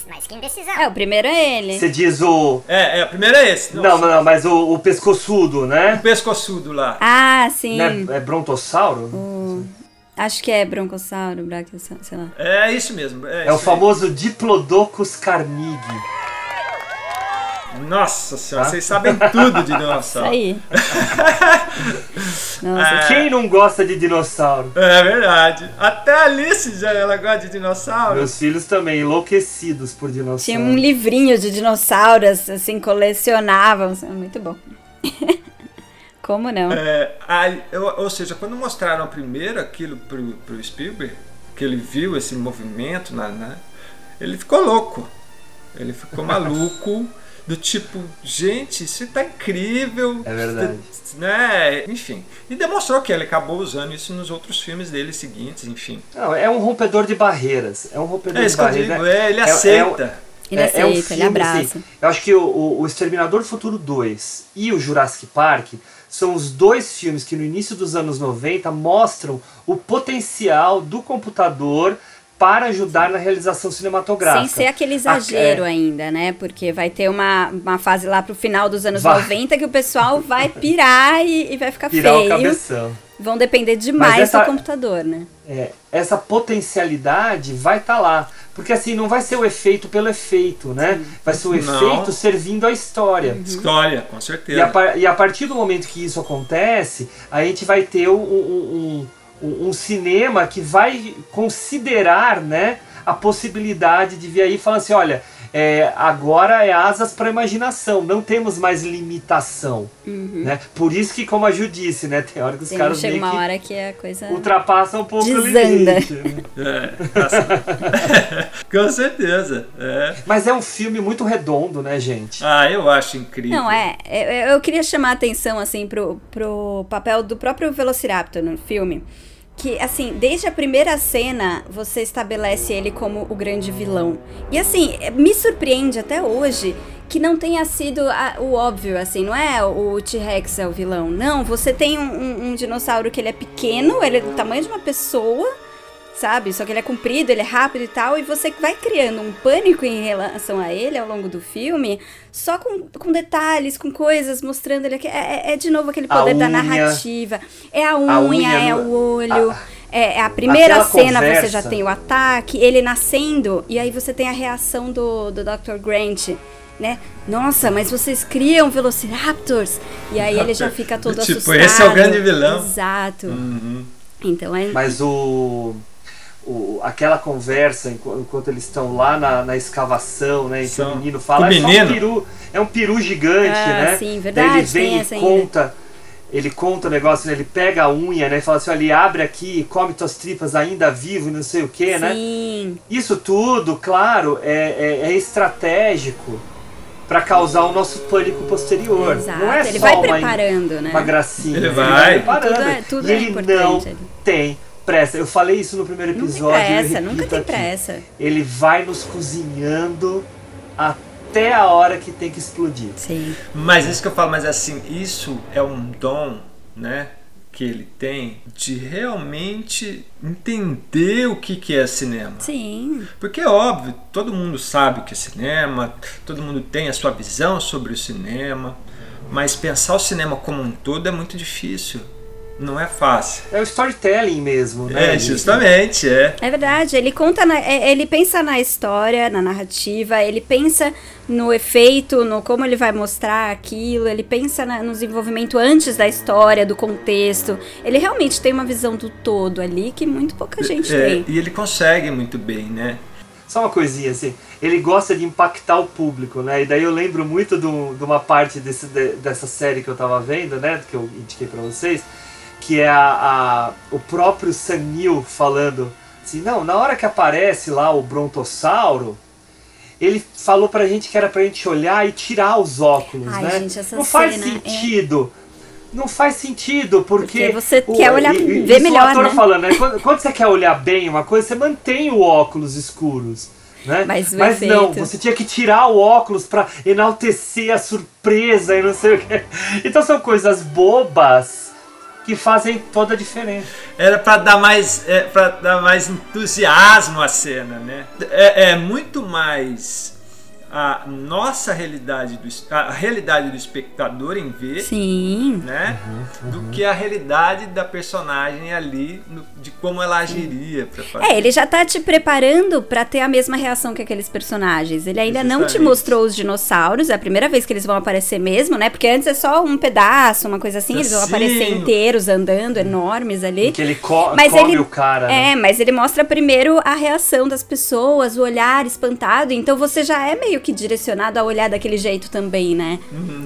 Mas que indecisão. É, o primeiro é ele. Você diz o. É, é, o primeiro é esse. Não, não, não, mas o, o pescoçudo, né? O pescoçudo lá. Ah, sim. Né? É brontossauro? O- Acho que é broncossauro, brachiosauro, sei lá. É isso mesmo. É, É o isso famoso Diplodocus carnegie. Nossa senhora, Tá? vocês sabem tudo de Isso dinossauro. aí. *laughs* Nossa, É. Quem não gosta de dinossauro? É verdade. Até a Alice já ela gosta de dinossauro. Meus filhos também, enlouquecidos por dinossauro. Tinha um livrinho de dinossauros, assim, colecionavam. Muito bom. *laughs* Como não? É, aí, eu- ou seja, quando mostraram primeiro aquilo pro, pro Spielberg, que ele viu esse movimento, na, na- ele ficou louco. Ele ficou *laughs* maluco, do tipo, gente, isso tá incrível. É verdade. Né? Enfim. E demonstrou que ele acabou usando isso nos outros filmes dele seguintes, enfim. Não, é um rompedor de barreiras. É um rompedor É de barreiras. digo, né? é, ele um- aceita. Ele é- aceita, é um ele filme, abraça. assim, eu acho que o, o, o Exterminador do Futuro 2 e o Jurassic Park são os dois filmes que no início dos anos 90 mostram o potencial do computador para ajudar na realização cinematográfica. Sem ser aquele A- exagero é, ainda, né? Porque vai ter uma, uma fase lá pro final dos anos Vai. 90 que o pessoal vai pirar e, e vai ficar Pirar o feio. cabeção. Vão depender demais essa- do computador, né? É, essa potencialidade vai estar lá. Porque assim, não vai ser o efeito pelo efeito, né? Vai ser o Não. efeito servindo a história. História, com E certeza. a, par- e a partir do momento que isso acontece, a gente vai ter um, um, um, um cinema que vai considerar né, a possibilidade de vir aí e falar assim, olha, é, agora é asas para imaginação, não temos mais limitação. Uhum. Né? Por isso que, como a Ju disse, né, tem hora que os Tem, caras chega meio uma que hora que a coisa ultrapassam um pouco o desanda. limite. né? *laughs* É, tá- *laughs* com certeza. É. Mas é um filme muito redondo, né, gente? Ah, eu acho incrível. Não, é. Eu, eu queria chamar a atenção, assim, pro, pro papel do próprio Velociraptor no filme. Que, assim, desde a primeira cena, você estabelece ele como o grande vilão. E, assim, me surpreende até hoje que não tenha sido a- o óbvio, assim, não é o T-Rex é o vilão. Não, você tem um, um- um dinossauro que ele é pequeno, ele é do tamanho de uma pessoa, sabe? Só que ele é comprido, ele é rápido e tal, e você vai criando um pânico em relação a ele ao longo do filme, só com, com detalhes, com coisas, mostrando ele que é, é- é de novo aquele A poder da narrativa. É a unha, A unha é o olho. é, é a primeira Aquela cena você conversa. já tem o ataque, ele nascendo, e aí você tem a reação do, do Dr. Grant. Né? Nossa, mas vocês criam Velociraptors! E aí ele já fica *laughs* todo Tipo, assustado. esse é o grande vilão. Exato. Uhum. Então é. Mas o, o- aquela conversa enqu- enquanto eles estão lá na, na escavação, né? Em que o menino fala, o é só um menino?" peru, é um peru gigante, Ah, né? sim, Daí verdade, ele vem e essa ainda. conta. Ele conta o negócio, né? ele pega a unha, né? E fala assim, olha, ele abre aqui, come tuas tripas ainda vivo e não sei o que, né? Sim. Isso tudo, claro, é, é- é estratégico para causar o nosso pânico posterior. Exato. Não é ele só vai uma, preparando, né? uma gracinha. Ele vai. preparando. Tudo é- tudo e é ele não tem pressa. Eu falei isso no primeiro Não tem episódio. eu pressa, nunca repito tem aqui. pressa. Ele vai nos cozinhando até a hora que tem que explodir. Sim. Mas isso que eu falo, mas assim, isso é um dom, né? Que ele tem de realmente entender o que, que é cinema. Sim. Porque é óbvio, todo mundo sabe o que é cinema, todo mundo tem a sua visão sobre o cinema, mas pensar o cinema como um todo é muito difícil. Não é fácil. É o storytelling mesmo, né? É, justamente, é. É verdade, ele conta, na- é- ele pensa na história, na narrativa, ele pensa no efeito, no como ele vai mostrar aquilo, ele pensa na- no desenvolvimento antes da história, do contexto. Ele realmente tem uma visão do todo ali que muito pouca gente É, tem. e ele consegue muito bem, né? Só uma coisinha assim, ele gosta de impactar o público, né? E daí eu lembro muito de uma parte desse, de- dessa série que eu tava vendo, né? Que eu indiquei pra vocês, que é a, a- o próprio Sam Neill falando assim, não, na hora que aparece lá o brontossauro, ele falou pra gente que era pra gente olhar e tirar os óculos, Ai, né? gente, essa Não faz é- sentido. Não faz sentido, porque. Porque você quer olhar- ver isso melhor, o ator né? falando, né? Quando, quando você quer olhar bem uma coisa, você mantém o óculos escuros. Né? Mas o não, você tinha que tirar o óculos pra enaltecer a surpresa e não sei o que. Então são coisas bobas que fazem toda a diferença. Era para dar mais, é, para dar mais entusiasmo à cena, né? É, é muito mais a nossa realidade do a realidade do espectador em ver, Sim. né? Do que a realidade da personagem ali, no- de como ela agiria para fazer. É, ele já tá te preparando pra ter a mesma reação que aqueles personagens. Ele ainda não te mostrou os dinossauros, é a primeira vez que eles vão aparecer mesmo, né? Porque antes é só um pedaço, uma coisa assim, eles vão Sim. aparecer inteiros, andando, enormes ali. Que ele co Mas come ele- o cara. né? É, mas ele mostra primeiro a reação das pessoas, o olhar espantado. Então você já é meio que direcionado a olhar daquele jeito também, né?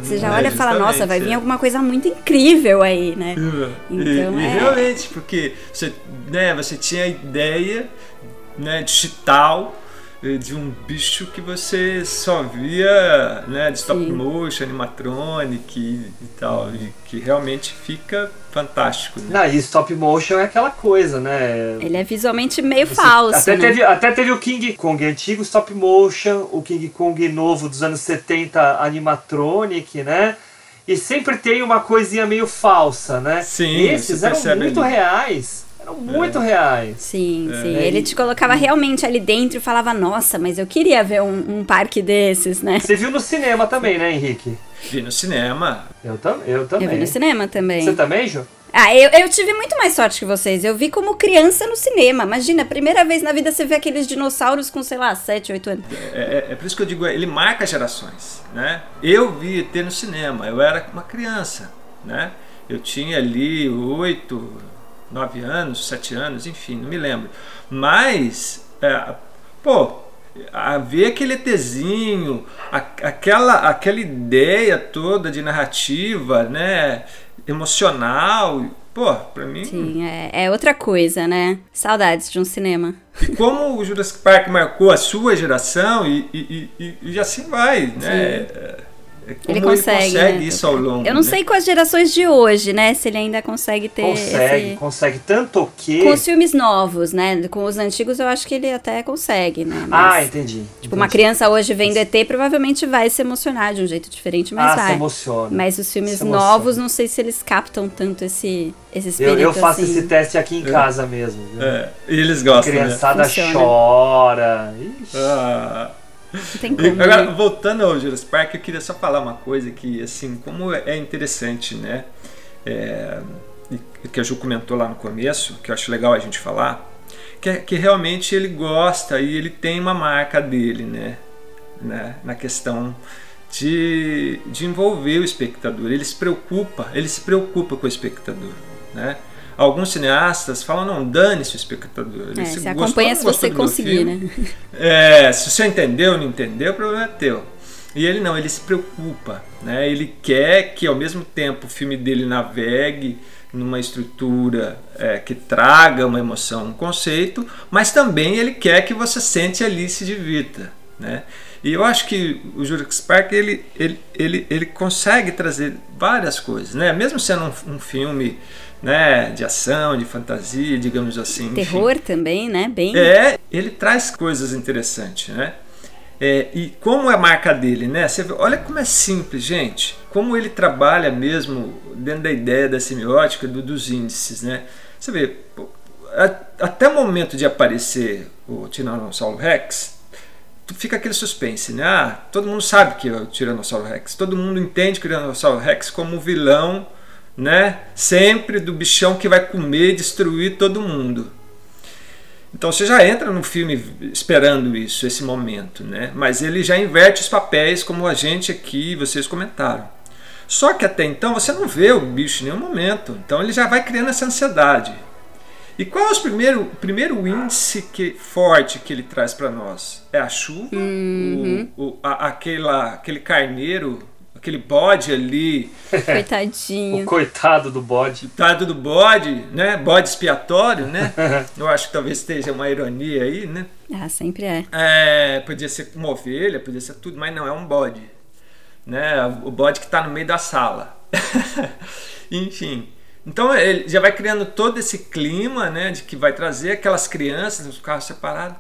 Você já é, olha e fala, nossa, vai vir é. alguma coisa muito incrível aí, né? E- Então e, é. realmente, porque você, né, você tinha a ideia né, digital de um bicho que você só via né, de stop Sim. motion, animatronic e, e tal, e que realmente fica fantástico. Né? Não, e stop motion é aquela coisa, né? Ele é visualmente meio Você- falso. Até, né? teve, até teve o King Kong antigo stop motion, o King Kong novo dos anos 70 animatronic, né? E sempre tem uma coisinha meio falsa, né? Sim, Esses eram muito ali. reais. Eram muito reais. Sim, sim. É, Ele te colocava realmente ali dentro e falava, nossa, mas eu queria ver um, um parque desses, né? Você viu no cinema também, né, Henrique? Vi no cinema. Eu, tam eu também. Eu vi no cinema também. Você também, Ju? Ah, eu, eu tive muito mais sorte que vocês. Eu vi como criança no cinema. Imagina, primeira vez na vida você vê aqueles dinossauros com, sei lá, 7, 8 anos. É, é- é por isso que eu digo, ele marca gerações, né? Eu vi ET no cinema, eu era uma criança, né? Eu tinha ali oito, nove anos, sete anos, enfim, não me lembro. Mas, é, pô, a ver aquele ETzinho, a, aquela, aquela ideia toda de narrativa, né? Emocional. Pô, pra mim. Sim, é, é outra coisa, né? Saudades de um cinema. E como o Jurassic Park marcou a sua geração e, e, e, e assim vai, né? É como Ele consegue, ele consegue né? isso ao longo. Eu não né? sei com as gerações de hoje, né? Se ele ainda consegue ter Consegue, esse... consegue. Tanto que. Com os filmes novos, né? Com os antigos eu acho que ele até consegue, né? Ah, Mas, entendi. Tipo, uma criança hoje vendo ET provavelmente vai se emocionar de um jeito diferente, mas Ah, vai. se emociona. Mas os filmes novos, não sei se eles captam tanto esse, esse Eu, espírito eu faço assim. esse teste aqui em É. casa mesmo. viu? É, e eles gostam. A criançada né? Chora. Ixi. Ah. Não tem E como, agora, né? voltando ao Jurassic Park, eu queria só falar uma coisa que, assim, como é interessante, né? É, que a Ju comentou lá no começo, que eu acho legal a gente falar, que, é- que realmente ele gosta e ele tem uma marca dele, né? né? Na questão de, de envolver o espectador. Ele se preocupa, ele se preocupa com o espectador, né? Alguns cineastas falam, não, dane-se o espectador. Ele É, se acompanha se você conseguir, né? é, se você entendeu ou não entendeu, o problema é teu. E ele não, ele se preocupa, né? Ele quer que ao mesmo tempo o filme dele navegue numa estrutura é, que traga uma emoção, um conceito, mas também ele quer que você sente ali e se divirta, né? E eu acho que o Jurassic Park ele, ele, ele, ele consegue trazer várias coisas, né? Mesmo sendo um, um filme né, de ação, de fantasia, digamos assim. enfim. Terror também, né? Bem. É, ele traz coisas interessantes, né? É, e como é a marca dele, né? Você vê, olha como é simples, gente. Como ele trabalha mesmo dentro da ideia da semiótica do, dos índices, né? Você vê, até o momento de aparecer o Tiranossauro Rex, fica aquele suspense, né? Ah, todo mundo sabe que é o Tiranossauro Rex. Todo mundo entende o Tiranossauro Rex como vilão, né? Sempre do bichão que vai comer e destruir todo mundo. Então você já entra no filme esperando isso, esse momento, né? Mas ele já inverte os papéis, como a gente aqui, vocês comentaram. Só que até então você não vê o bicho em nenhum momento. Então ele já vai criando essa ansiedade. E qual é os primeiro, o primeiro índice que, forte que ele traz para nós? É a chuva, Uhum. o, o- a- aquela, aquele carneiro, aquele bode ali, Coitadinho. O coitado do bode. Tado do bode, né? Bode expiatório, né? Eu acho que talvez esteja uma ironia aí, né? Ah, sempre é. É, podia ser uma ovelha, podia ser tudo, mas não, é um bode. Né? O bode que está no meio da sala. *laughs* Enfim. Então ele já vai criando todo esse clima, né? De que vai trazer aquelas crianças, os carros separados.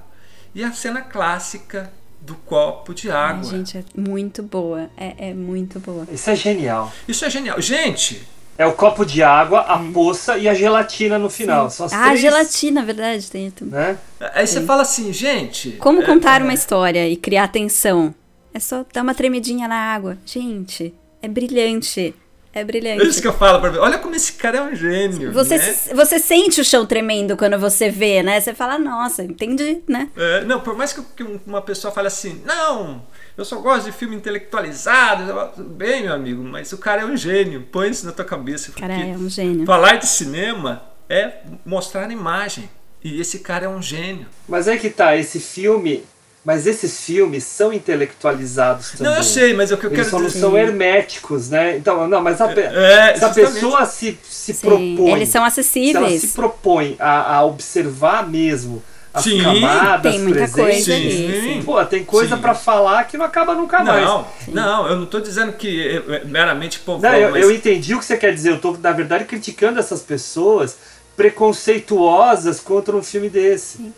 E a cena clássica do copo de Ai, água. gente, é muito boa. É, é muito boa. Isso é genial. Isso é genial. Gente, É o copo de água, a poça e a gelatina no final. São as Ah, três, gelatina, verdade. Tem tudo. Né? aí você fala assim, gente. Como é, contar é, uma história e criar tensão? É só dar uma tremidinha na água. Gente, é brilhante. É É brilhante. isso que eu falo pra mim. Olha como esse cara é um gênio. Você, né? você sente o chão tremendo quando você vê, né? Você fala, nossa, entendi, né? É, não, por mais que, uma pessoa fale assim, não, eu só gosto de filme intelectualizado, tudo bem, meu amigo, mas o cara é um gênio, põe isso na tua cabeça. Cara, é um gênio. Falar de cinema é mostrar a imagem. E esse cara é um gênio. Mas é que tá, esse filme. Mas esses filmes são intelectualizados também. Não, eu sei, mas é o que eu Eles quero dizer. são herméticos, né? Então, não, mas a, pe- É, se a pessoa se, se Sim, propõe. eles são Se ela acessíveis. se propõe a, a observar mesmo as Sim, camadas tem muita presentes. coisa ali, Sim. sim. Pô, tem coisa Sim. pra falar que não acaba nunca mais. Não, não, eu não estou dizendo que é, é meramente povão, Não, eu, mas eu entendi o que você quer dizer. Eu tô, na verdade, criticando essas pessoas preconceituosas contra um filme desse.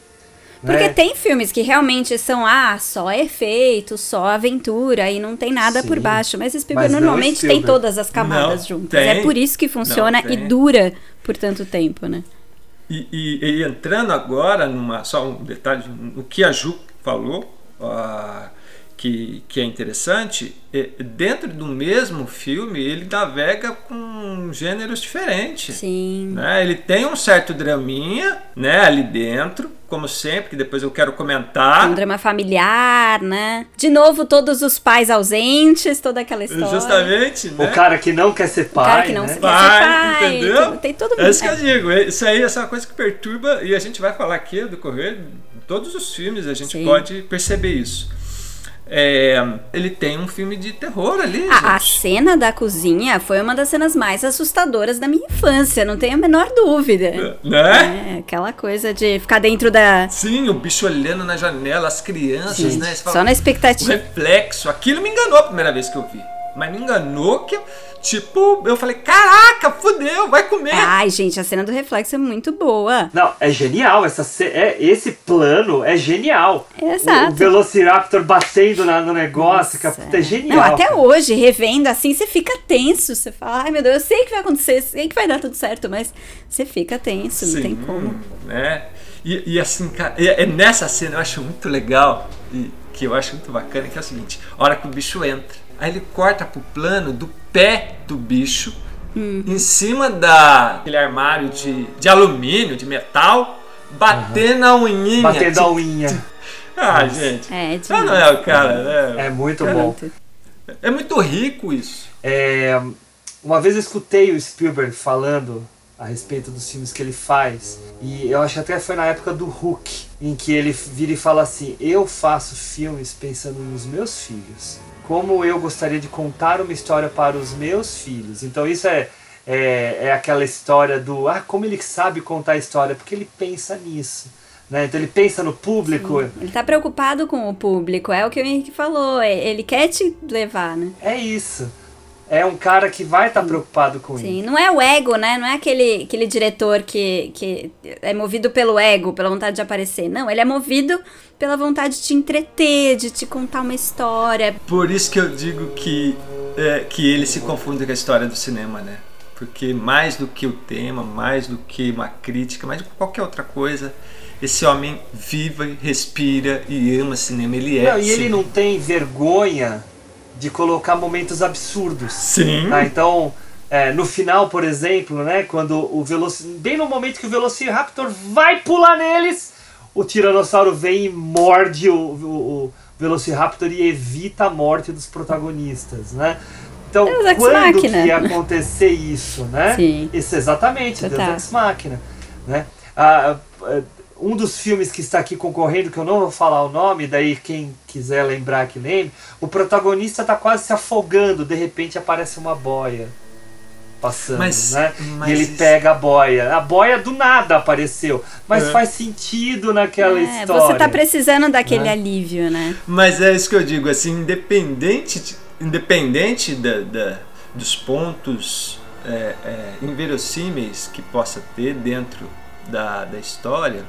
Porque né? tem filmes que realmente são, ah, só efeito, só aventura, e não tem nada por Sim. baixo. Mas Spielberg Mas normalmente tem Spielberg. todas as camadas Não, juntas. tem. É por isso que funciona Não, e tem. dura por tanto tempo, né? E, e- e entrando agora numa só um detalhe no que a Ju falou, ah, que, que é interessante, é, dentro do mesmo filme, ele navega com gêneros diferentes. Sim. Né? Ele tem um certo draminha né, ali dentro, como sempre, que depois eu quero comentar. Um drama familiar, né? De novo, todos os pais ausentes, toda aquela história. Justamente, né? O cara que não quer ser pai. O cara que não né? quer ser pai. entendeu? Tem todo mundo. É isso que eu digo. Isso aí é uma coisa que perturba, e a gente vai falar aqui do correr de todos os filmes, a gente Sim. pode perceber isso. É, ele tem um filme de terror ali. A, a cena da cozinha foi uma das cenas mais assustadoras da minha infância, não tenho a menor dúvida. Né? É, aquela coisa de ficar dentro da. Sim, o bicho olhando na janela, as crianças, Sim, né? Fala, só na O expectativa. reflexo. Aquilo me enganou a primeira vez que eu vi. Mas me enganou que, tipo, eu falei, caraca, fudeu, vai comer. Ai, gente, a cena do reflexo é muito boa. Não, é genial. Essa, ce- é, esse plano é genial. Exato. O, o Velociraptor batendo na- no negócio, que é, puta, é genial. Não, até cara. hoje, revendo assim, você fica tenso. Você fala, ai meu Deus, eu sei que vai acontecer, sei que vai dar tudo certo, mas você fica tenso, não tem como. né? E, e assim, cara, e- é nessa cena eu acho muito legal e que eu acho muito bacana que é o seguinte: a hora que o bicho entra, aí ele corta pro plano do pé do bicho Uhum. em cima daquele armário de, de alumínio, de metal, bater na unhinha. Batendo a *laughs* unha. Ah, gente. É, Ah, não é o cara, né? É muito Cara, bom. É muito rico isso. É, uma vez eu escutei o Spielberg falando a respeito dos filmes que ele faz, e eu acho que até foi na época do Hulk, em que ele vira e fala assim: Eu faço filmes pensando nos meus filhos. Como eu gostaria de contar uma história para os meus filhos. Então isso é, é, é aquela história do ah, como ele sabe contar a história, porque ele pensa nisso. Né? Então ele pensa no público. Ele tá preocupado com o público, é o que o Henrique falou, é- ele quer te levar, né? É isso. É um cara que vai estar preocupado com isso. Sim, não é o ego, né? Não é aquele, aquele diretor que, que é movido pelo ego, pela vontade de aparecer. Não, ele é movido pela vontade de te entreter, de te contar uma história. Por isso que eu digo que, é, que ele se confunde com a história do cinema, né? Porque mais do que o tema, mais do que uma crítica, mais do que qualquer outra coisa, esse homem vive, respira e ama cinema. Ele é. Não, e ele não tem vergonha de colocar momentos absurdos. Sim. Tá? Então, é, no final, por exemplo, né, quando o Veloci... bem no momento que o Velociraptor vai pular neles, o Tiranossauro vem e morde o, o, o Velociraptor e evita a morte dos protagonistas, né? Então, Deus quando que ia *laughs* acontecer isso, né? Sim. Isso, exatamente, Total. Deus Ex Machina, né? Ah, ah, um dos filmes que está aqui concorrendo, que eu não vou falar o nome, daí quem quiser lembrar que lembre, o protagonista está quase se afogando, de repente aparece uma boia passando, Mas- né? mas e ele isso- pega a boia. A boia do nada apareceu, mas É. faz sentido naquela É, história. você tá precisando daquele Né? alívio, né? Mas é isso que eu digo, assim, independente, de- independente da, da- dos pontos é, é, inverossímeis que possa ter dentro da, da história,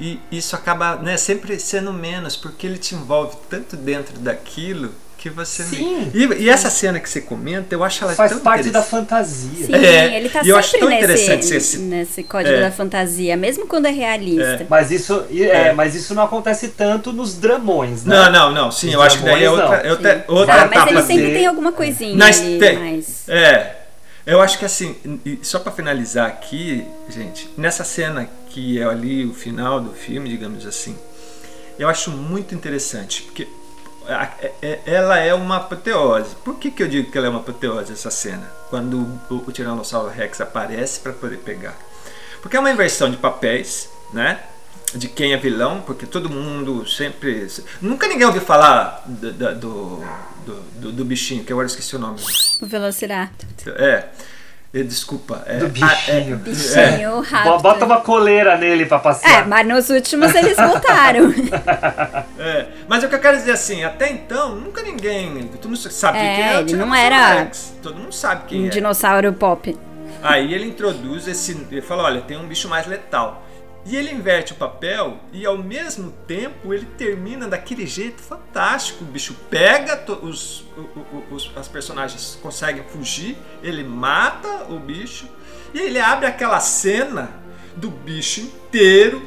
e isso acaba né, sempre sendo menos, porque ele te envolve tanto dentro daquilo que você. Sim. E, e essa cena que você comenta, eu acho ela Faz tão parte da interessante. fantasia. Sim, É, ele tá e eu acho sempre tão interessante nesse, esse- nesse código É. da fantasia, mesmo quando é realista. Mas isso, é, É. mas isso não acontece tanto nos dramões, né? Não, não, não, sim, Os eu acho que daí é outra, não. é outra, outra Ah, mas etapa ele sempre dele. tem alguma coisinha Mas ali, tem. mais... É. Eu acho que assim, só pra finalizar aqui, gente, nessa cena que é ali o final do filme, digamos assim, eu acho muito interessante, porque é- ela é uma apoteose. Por que, que eu digo que ela é uma apoteose, essa cena? Quando o, o Tiranossauro Rex aparece para poder pegar. Porque é uma inversão de papéis, né? De quem é vilão, porque todo mundo sempre. Nunca ninguém ouviu falar do, do, do, do- do bichinho, que agora eu esqueci o nome. O Velociraptor. É. é, Desculpa. É, Do bichinho. Bichinho, Bo- rato. Bota uma coleira nele pra É, passear. mas nos últimos eles *laughs* voltaram. *laughs* É, mas o que eu quero dizer assim, até então, nunca ninguém. Todo mundo sabe É, quem é o ele não era Rex. Todo mundo sabe quem um é. dinossauro pop. Aí ele introduz esse. Ele fala: olha, tem um bicho mais letal. E ele inverte o papel e ao mesmo tempo ele termina daquele jeito fantástico. O bicho pega, os, o- o- os, as personagens conseguem fugir, ele mata o bicho e ele abre aquela cena do bicho inteiro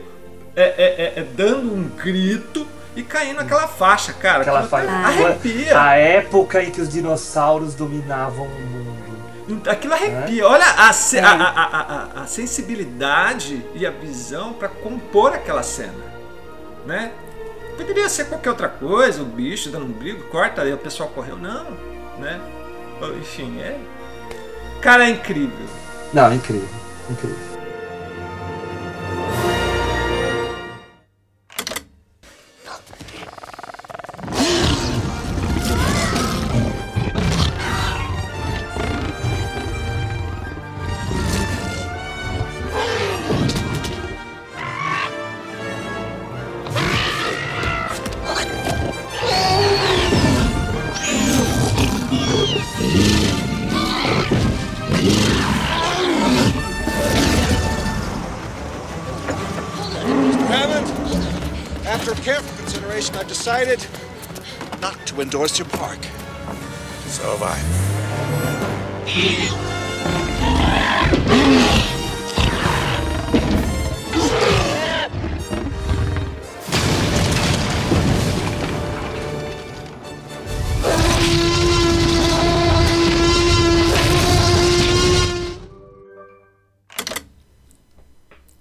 é, é, é, é, dando um grito e caindo aquela faixa, cara. Aquela faixa. Arrepia. A época em que os dinossauros dominavam o mundo. Aquilo arrepia. Olha a, se- a, a, a, a- sensibilidade e a visão pra compor aquela cena, né? Poderia ser qualquer outra coisa, o bicho dando um brigo, corta aí, o pessoal correu, não, né? Enfim, é. Cara, é incrível. Não, incrível. Incrível. To endorse your park. So have I.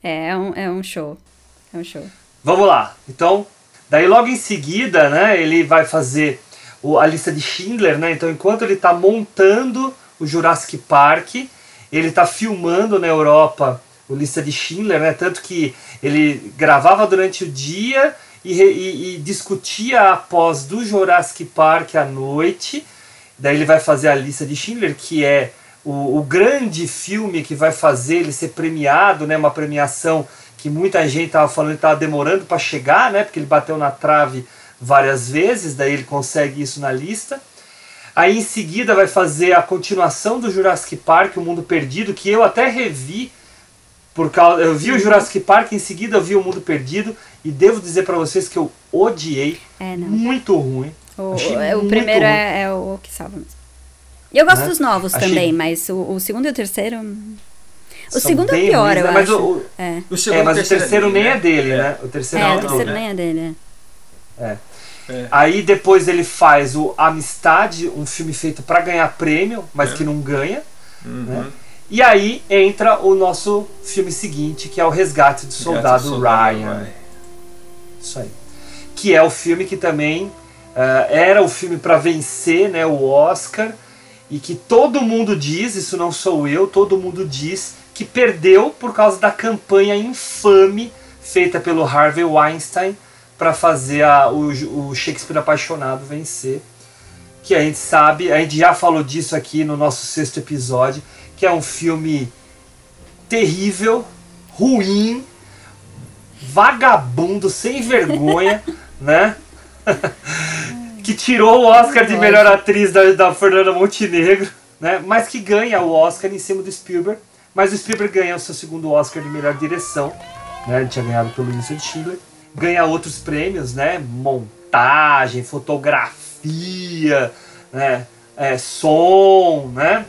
É um, é um show. É um show. Vamos lá. Então, daí logo em seguida, né, ele vai fazer o- a lista de Schindler, né? Então, enquanto ele está montando o Jurassic Park, ele está filmando na Europa o lista de Schindler, né? Tanto que ele gravava durante o dia e, e- e discutia após do Jurassic Park à noite. Daí ele vai fazer a lista de Schindler, que é o, o grande filme que vai fazer ele ser premiado, né? Uma premiação que muita gente estava falando que estava demorando para chegar, né? Porque ele bateu na trave várias vezes, daí ele consegue isso na lista. Aí em seguida vai fazer a continuação do Jurassic Park, O Mundo Perdido, que eu até revi por causa, eu vi o Jurassic Park, em seguida eu vi O Mundo Perdido e devo dizer para vocês que eu odiei, É, não. muito ruim. O, é, o primeiro é, é o que salva mesmo. E eu gosto Né? dos novos Achei- também, mas o, o segundo e o terceiro. O São segundo é pior, ruins, eu né? Mas acho. o- o- é. O segundo é, mas o terceiro nem é dele, né? O terceiro É, não o é terceiro nem é dele. É. Aí depois ele faz o Amistade, um filme feito para ganhar prêmio, mas É. que não ganha. Uhum. né? E aí entra o nosso filme seguinte, que é o Resgate do Soldado, Soldado Ryan. Ryan. Isso aí. Que é o filme que também ah, era o filme para vencer né, o Oscar e que todo mundo diz, isso não sou eu, todo mundo diz que perdeu por causa da campanha infame feita pelo Harvey Weinstein para fazer a- o, o Shakespeare Apaixonado vencer. Que a gente sabe, a gente já falou disso aqui no nosso sexto episódio, que é um filme terrível, ruim, vagabundo, sem vergonha, *laughs* né? *laughs* que tirou o Oscar de melhor atriz da, da Fernanda Montenegro, né? Mas que ganha o Oscar em cima do Spielberg. Mas o Spielberg ganha o seu segundo Oscar de melhor direção, né? Ele tinha ganhado pelo de Schindler. Ganha outros prêmios, né? Montagem, fotografia, né? É, som, né?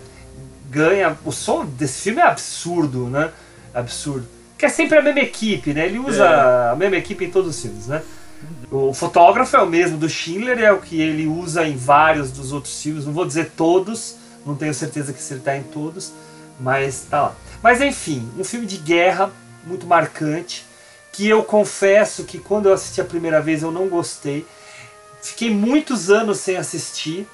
Ganha. O som desse filme é absurdo, né? Absurdo. Que é sempre a mesma equipe, né? Ele usa É. a mesma equipe em todos os filmes, né? O fotógrafo é o mesmo do Schindler, é o que ele usa em vários dos outros filmes. Não vou dizer todos, não tenho certeza que se ele está em todos, mas tá lá. Mas enfim, um filme de guerra muito marcante, que eu confesso que quando eu assisti a primeira vez eu não gostei. Fiquei muitos anos sem assistir.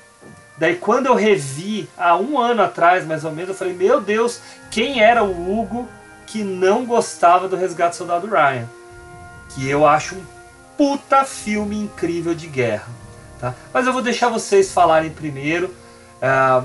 Daí quando eu revi, há um ano atrás mais ou menos, eu falei, meu Deus, quem era o Hugo que não gostava do Resgate do Soldado Ryan? Que eu acho um puta filme incrível de guerra. Tá? Mas eu vou deixar vocês falarem primeiro. Ah,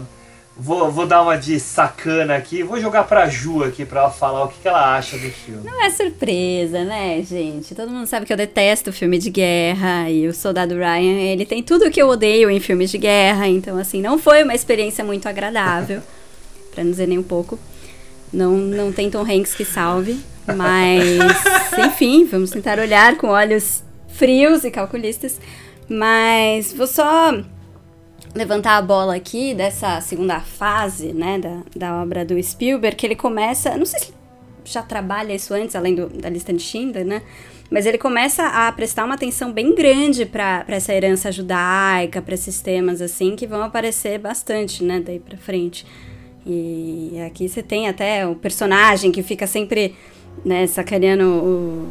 vou, vou dar uma de sacana aqui. Vou jogar pra Ju aqui pra ela falar o que, que ela acha do filme. Não é surpresa, né, gente? Todo mundo sabe que eu detesto filme de guerra e o Soldado Ryan, ele tem tudo que eu odeio em filmes de guerra, então assim, não foi uma experiência muito agradável, *laughs* pra não dizer nem um pouco. Não, não tem Tom Hanks que salve, mas *laughs* enfim, vamos tentar olhar com olhos frios e calculistas. Mas vou só levantar a bola aqui dessa segunda fase, né, da, da obra do Spielberg, que ele começa, não sei se já trabalha isso antes, além do, da lista de Schindler, né, Mas ele começa a prestar uma atenção bem grande para essa herança judaica, para esses temas assim que vão aparecer bastante, né, daí para frente. E aqui você tem até o personagem que fica sempre, né, sacaneando o,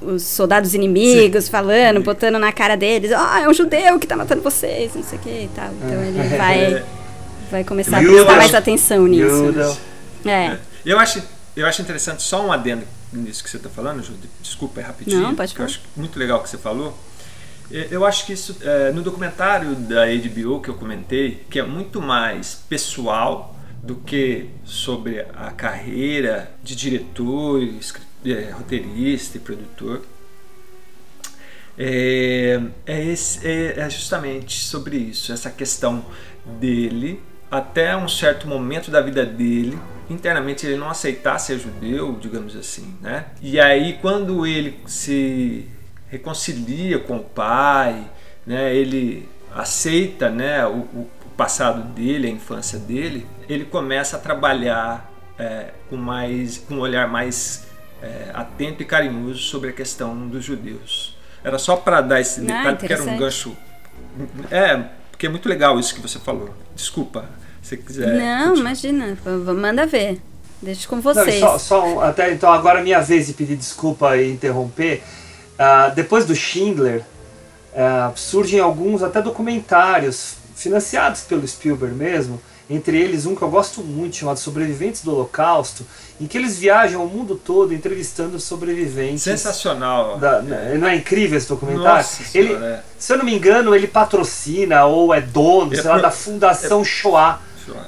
os soldados inimigos, Sim. falando, botando na cara deles, ó, oh, é um judeu que tá matando vocês, não sei o que e tal. Então ele *laughs* é. vai, vai começar a prestar mais atenção nisso. É. Eu acho, eu acho interessante, só um adendo nisso que você está falando, Ju, desculpa, é rapidinho, não, pode falar. eu acho muito legal o que você falou. Eu acho que isso, é, no documentário da HBO que eu comentei, que é muito mais pessoal do que sobre a carreira de diretor, é, roteirista e produtor, é, é, esse, é, é justamente sobre isso, essa questão dele até um certo momento da vida dele internamente ele não aceitar ser judeu, digamos assim, né? E aí quando ele se reconcilia com o pai, né? Ele aceita, né? O, o passado dele, a infância dele, ele começa a trabalhar é, com mais, com um olhar mais é, atento e carinhoso sobre a questão dos judeus. Era só para dar esse ah, detalhe, porque era um gancho. É, porque é muito legal isso que você falou. Desculpa se quiser. Não, continuar. imagina, manda ver. Deixa com vocês. Não, só, só um, até então agora é minha vez de pedir desculpa e interromper. Uh, depois do Schindler, uh, surgem alguns até documentários financiados pelo Spielberg mesmo, entre eles um que eu gosto muito chamado Sobreviventes do Holocausto, em que eles viajam o mundo todo entrevistando sobreviventes. Sensacional. Da, né, não é incrível esse documentário? Nossa ele, senhora, é. Se eu não me engano, ele patrocina ou é dono, é sei lá, da Fundação é, Shoah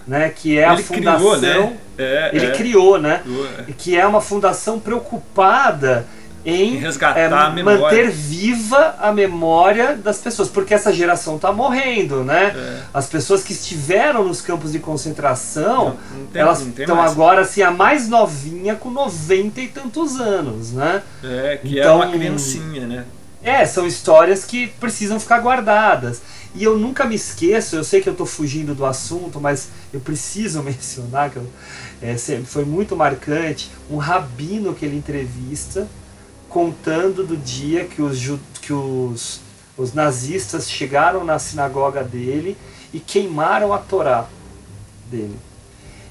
né? Que é ele a fundação. Criou, né? É, ele é. criou, né? É. Que é uma fundação preocupada em, resgatar é, a memória. manter viva a memória das pessoas, porque essa geração está morrendo, né? É. As pessoas que estiveram nos campos de concentração, não, não tem, elas estão agora assim a mais novinha com 90 e tantos anos, né? É, que então, é uma criancinha, né? É, são histórias que precisam ficar guardadas. E eu nunca me esqueço, eu sei que eu estou fugindo do assunto, mas eu preciso *laughs* mencionar que eu, é, foi muito marcante um rabino que ele entrevista contando do dia que os, que os, os nazistas chegaram na sinagoga dele e queimaram a Torá dele.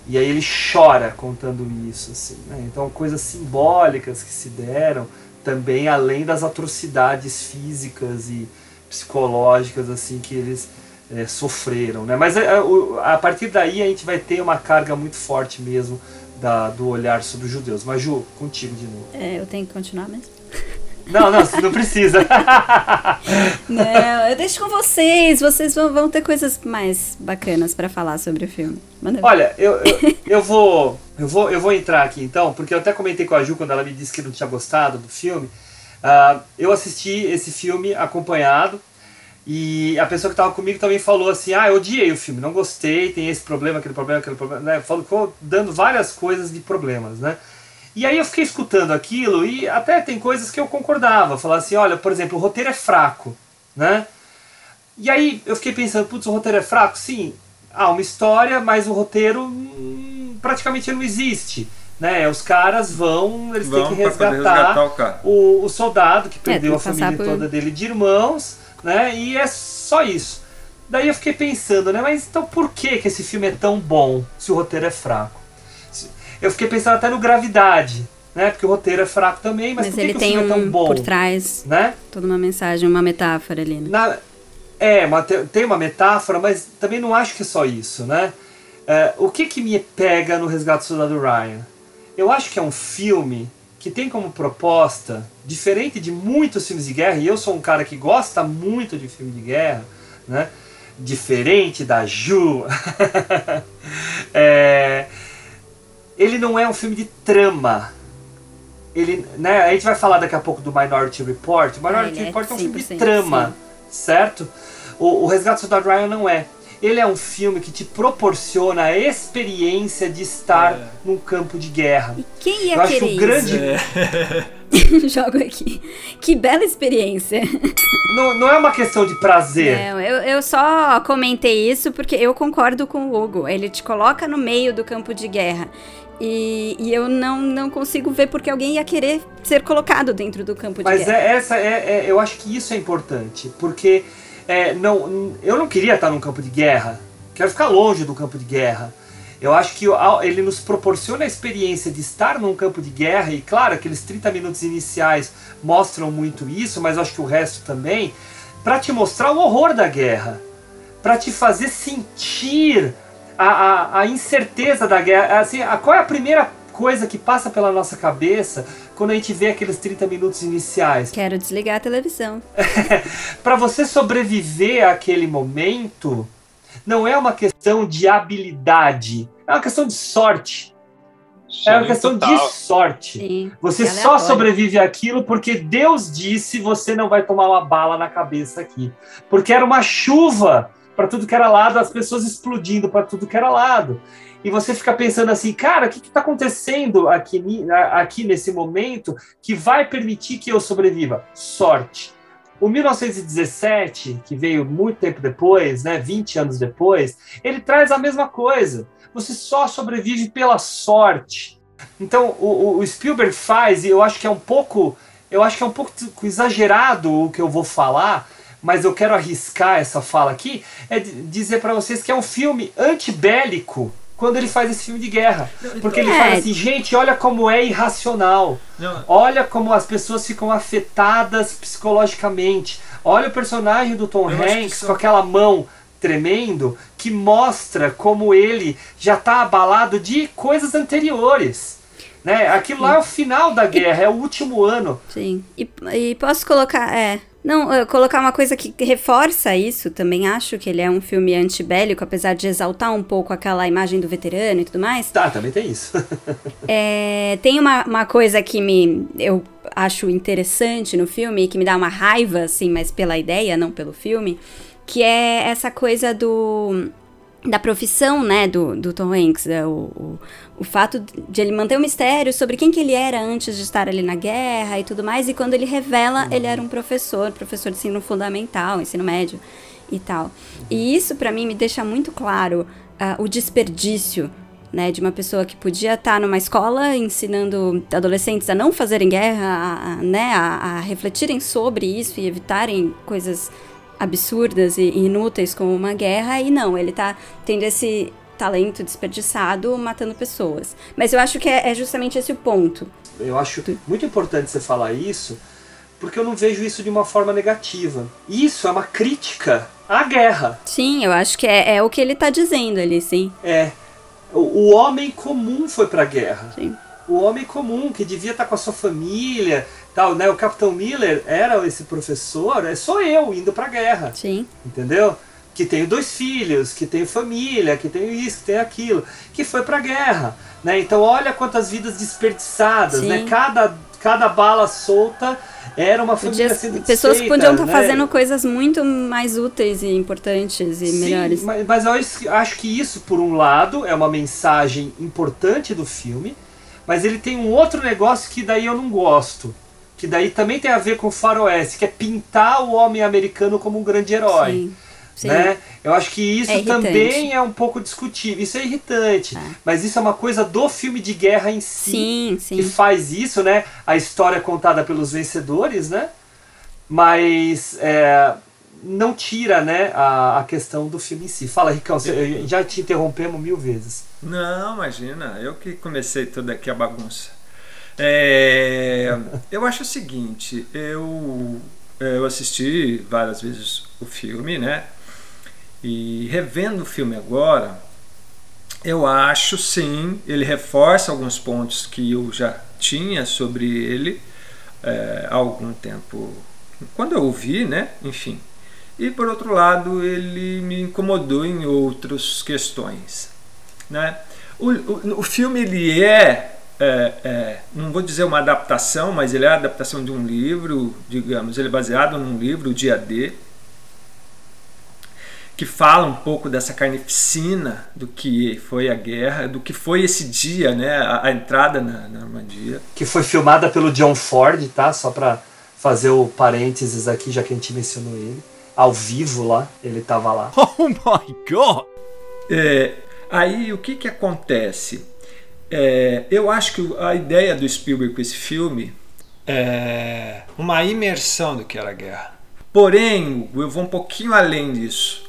E aí ele chora contando isso. Assim, né? Então, coisas simbólicas que se deram também, além das atrocidades físicas e psicológicas assim que eles é, sofreram, né? Mas a, a, a, partir daí a gente vai ter uma carga muito forte mesmo da, do olhar sobre os judeus. Mas Ju, contigo de novo. É, eu tenho que continuar mesmo. *laughs* Não, não, você não precisa. *laughs* não, eu deixo com vocês. Vocês vão, vão ter coisas mais bacanas para falar sobre o filme. Manda Olha, eu, eu, *laughs* eu, vou, eu, vou, eu vou entrar aqui então, porque eu até comentei com a Ju quando ela me disse que não tinha gostado do filme. Uh, eu assisti esse filme acompanhado e a pessoa que estava comigo também falou assim: Ah, eu odiei o filme, não gostei, tem esse problema, aquele problema, aquele problema. Né? Ficou dando várias coisas de problemas, né? E aí eu fiquei escutando aquilo e até tem coisas que eu concordava. Falar assim: olha, por exemplo, o roteiro é fraco, né? E aí eu fiquei pensando: putz, o roteiro é fraco? Sim, há uma história, mas o roteiro hum, praticamente não existe. Né? Os caras vão, eles vão têm que resgatar, resgatar o, o, o, soldado que é, perdeu é, a família por... toda dele de irmãos, né? E é só isso. Daí eu fiquei pensando, né? Mas então por que, que esse filme é tão bom se o roteiro é fraco? Eu fiquei pensando até no Gravidade, né? Porque o roteiro é fraco também, mas, mas por que, ele que tem o filme um é tão bom? por trás, né? Toda uma mensagem, uma metáfora ali, né? Na, é, uma, tem uma metáfora, mas também não acho que é só isso, né? É, o que que me pega no Resgate do Soldado Ryan? Eu acho que é um filme que tem como proposta, diferente de muitos filmes de guerra, e eu sou um cara que gosta muito de filme de guerra, né? diferente da Ju, *laughs* é, ele não é um filme de trama. Ele, né, a gente vai falar daqui a pouco do Minority Report. Minority é, Report é um filme de trama, sim. certo? O, o Resgate do Soldado Ryan não é ele é um filme que te proporciona a experiência de estar é. num campo de guerra. E quem ia Eu querer acho o grande é. *laughs* Jogo aqui. Que bela experiência. *laughs* Não, não é uma questão de prazer. Não, eu, eu só comentei isso porque eu concordo com o Hugo. Ele te coloca no meio do campo de guerra. E, e eu não, não consigo ver porque alguém ia querer ser colocado dentro do campo de Mas guerra. é, essa é, é- eu acho que isso é importante, porque é, não, eu não queria estar num campo de guerra. Quero ficar longe do campo de guerra. Eu acho que ele nos proporciona a experiência de estar num campo de guerra, e claro, aqueles 30 minutos iniciais mostram muito isso, mas acho que o resto também, para te mostrar o horror da guerra, para te fazer sentir a, a, a incerteza da guerra. Assim, a, qual é a primeira coisa que passa pela nossa cabeça quando a gente vê aqueles 30 minutos iniciais? Quero desligar a televisão. *laughs* Para você sobreviver àquele momento, não é uma questão de habilidade, é uma questão de sorte. é uma questão total. de sorte. Sim, Você é só sobrevive àquilo porque Deus disse você não vai tomar uma bala na cabeça aqui. Porque era uma chuva para tudo que era lado, as pessoas explodindo para tudo que era lado. E você fica pensando assim, cara, o que está acontecendo aqui, aqui nesse momento que vai permitir que eu sobreviva? Sorte. O 1917, que veio muito tempo depois, né, 20 anos depois, ele traz a mesma coisa. Você só sobrevive pela sorte. Então, o, o- Spielberg faz, e eu acho que é um pouco, eu acho que é um pouco exagerado o que eu vou falar, mas eu quero arriscar essa fala aqui, é dizer para vocês que é um filme antibélico quando ele faz esse filme de guerra. Porque ele É. fala assim, gente, olha como é irracional. Olha como as pessoas ficam afetadas psicologicamente. Olha o personagem do Tom Eu Hanks com aquela mão tremendo que mostra como ele já está abalado de coisas anteriores. Né? Aquilo lá é o final da guerra, é o último ano. Sim. E, e posso colocar. É. Não, eh, colocar uma coisa que reforça isso, também acho que ele é um filme antibélico, apesar de exaltar um pouco aquela imagem do veterano e tudo mais. Tá, também tem isso. *laughs* É, tem uma, uma coisa que me eu acho interessante no filme e que me dá uma raiva, assim, mas pela ideia, não pelo filme, que é essa coisa do da profissão, né, do, do Tom Hanks, é, o, o, o fato de ele manter o mistério sobre quem que ele era antes de estar ali na guerra e tudo mais, e quando ele revela, ele era um professor, professor de ensino fundamental, ensino médio e tal. E isso para mim me deixa muito claro ah, o desperdício né, de uma pessoa que podia estar numa escola ensinando adolescentes a não fazerem guerra, a, a, né, a, a refletirem sobre isso e evitarem coisas absurdas e inúteis como uma guerra, e não, ele tá tendo esse talento desperdiçado matando pessoas. Mas eu acho que é, é justamente esse o ponto. Eu acho muito importante você falar isso, porque eu não vejo isso de uma forma negativa. Isso é uma crítica à guerra. Sim, eu acho que é, é o que ele tá dizendo ali, sim. É. O, o homem comum foi pra guerra. Sim. O homem comum, que devia estar com a sua família, tal, né? O Capitão Miller era esse professor, é só eu indo pra guerra. Sim. Entendeu? Que tenho dois filhos, que tenho família, que tenho isso, que tenho aquilo, que foi pra guerra. Né? Então olha quantas vidas desperdiçadas, Sim. né? Cada, cada bala solta era uma família Podia- sendo pessoas desfeita, podiam estar né? fazendo coisas muito mais úteis e importantes e Sim, melhores. Mas, mas eu acho que isso, por um lado, é uma mensagem importante do filme, mas ele tem um outro negócio que daí eu não gosto. Que daí também tem a ver com o faroeste, que é pintar o homem americano como um grande herói. Sim, sim. Né? Eu acho que isso É também é um pouco discutível. Isso é irritante. Mas isso é uma coisa do filme de guerra em si. Sim, sim. Que faz isso, né? A história contada pelos vencedores, né? Mas é, não tira né, a, a questão do filme em si. Fala, Ricão, você- já te interrompemos mil vezes. Não, imagina, eu que comecei toda aqui a bagunça. É, eu acho o seguinte, eu, eu assisti várias vezes o filme, né? E revendo o filme agora, eu acho sim, ele reforça alguns pontos que eu já tinha sobre ele é, há algum tempo, quando eu ouvi, né? Enfim. E por outro lado, ele me incomodou em outras questões. Né? O, o, o filme ele é, é, é, não vou dizer uma adaptação, mas ele é a adaptação de um livro, digamos, ele é baseado num livro, o Dia D, que fala um pouco dessa carnificina do que foi a guerra, do que foi esse dia, né, a, a entrada na, na Normandia. Que foi filmada pelo John Ford, tá? Só pra fazer o parênteses aqui, já que a gente mencionou ele. Ao vivo lá, ele tava lá. *laughs* Oh my god! É, aí o que que acontece? É, eu acho que a ideia do Spielberg com esse filme é uma imersão do que era a guerra. Porém, eu vou um pouquinho além disso.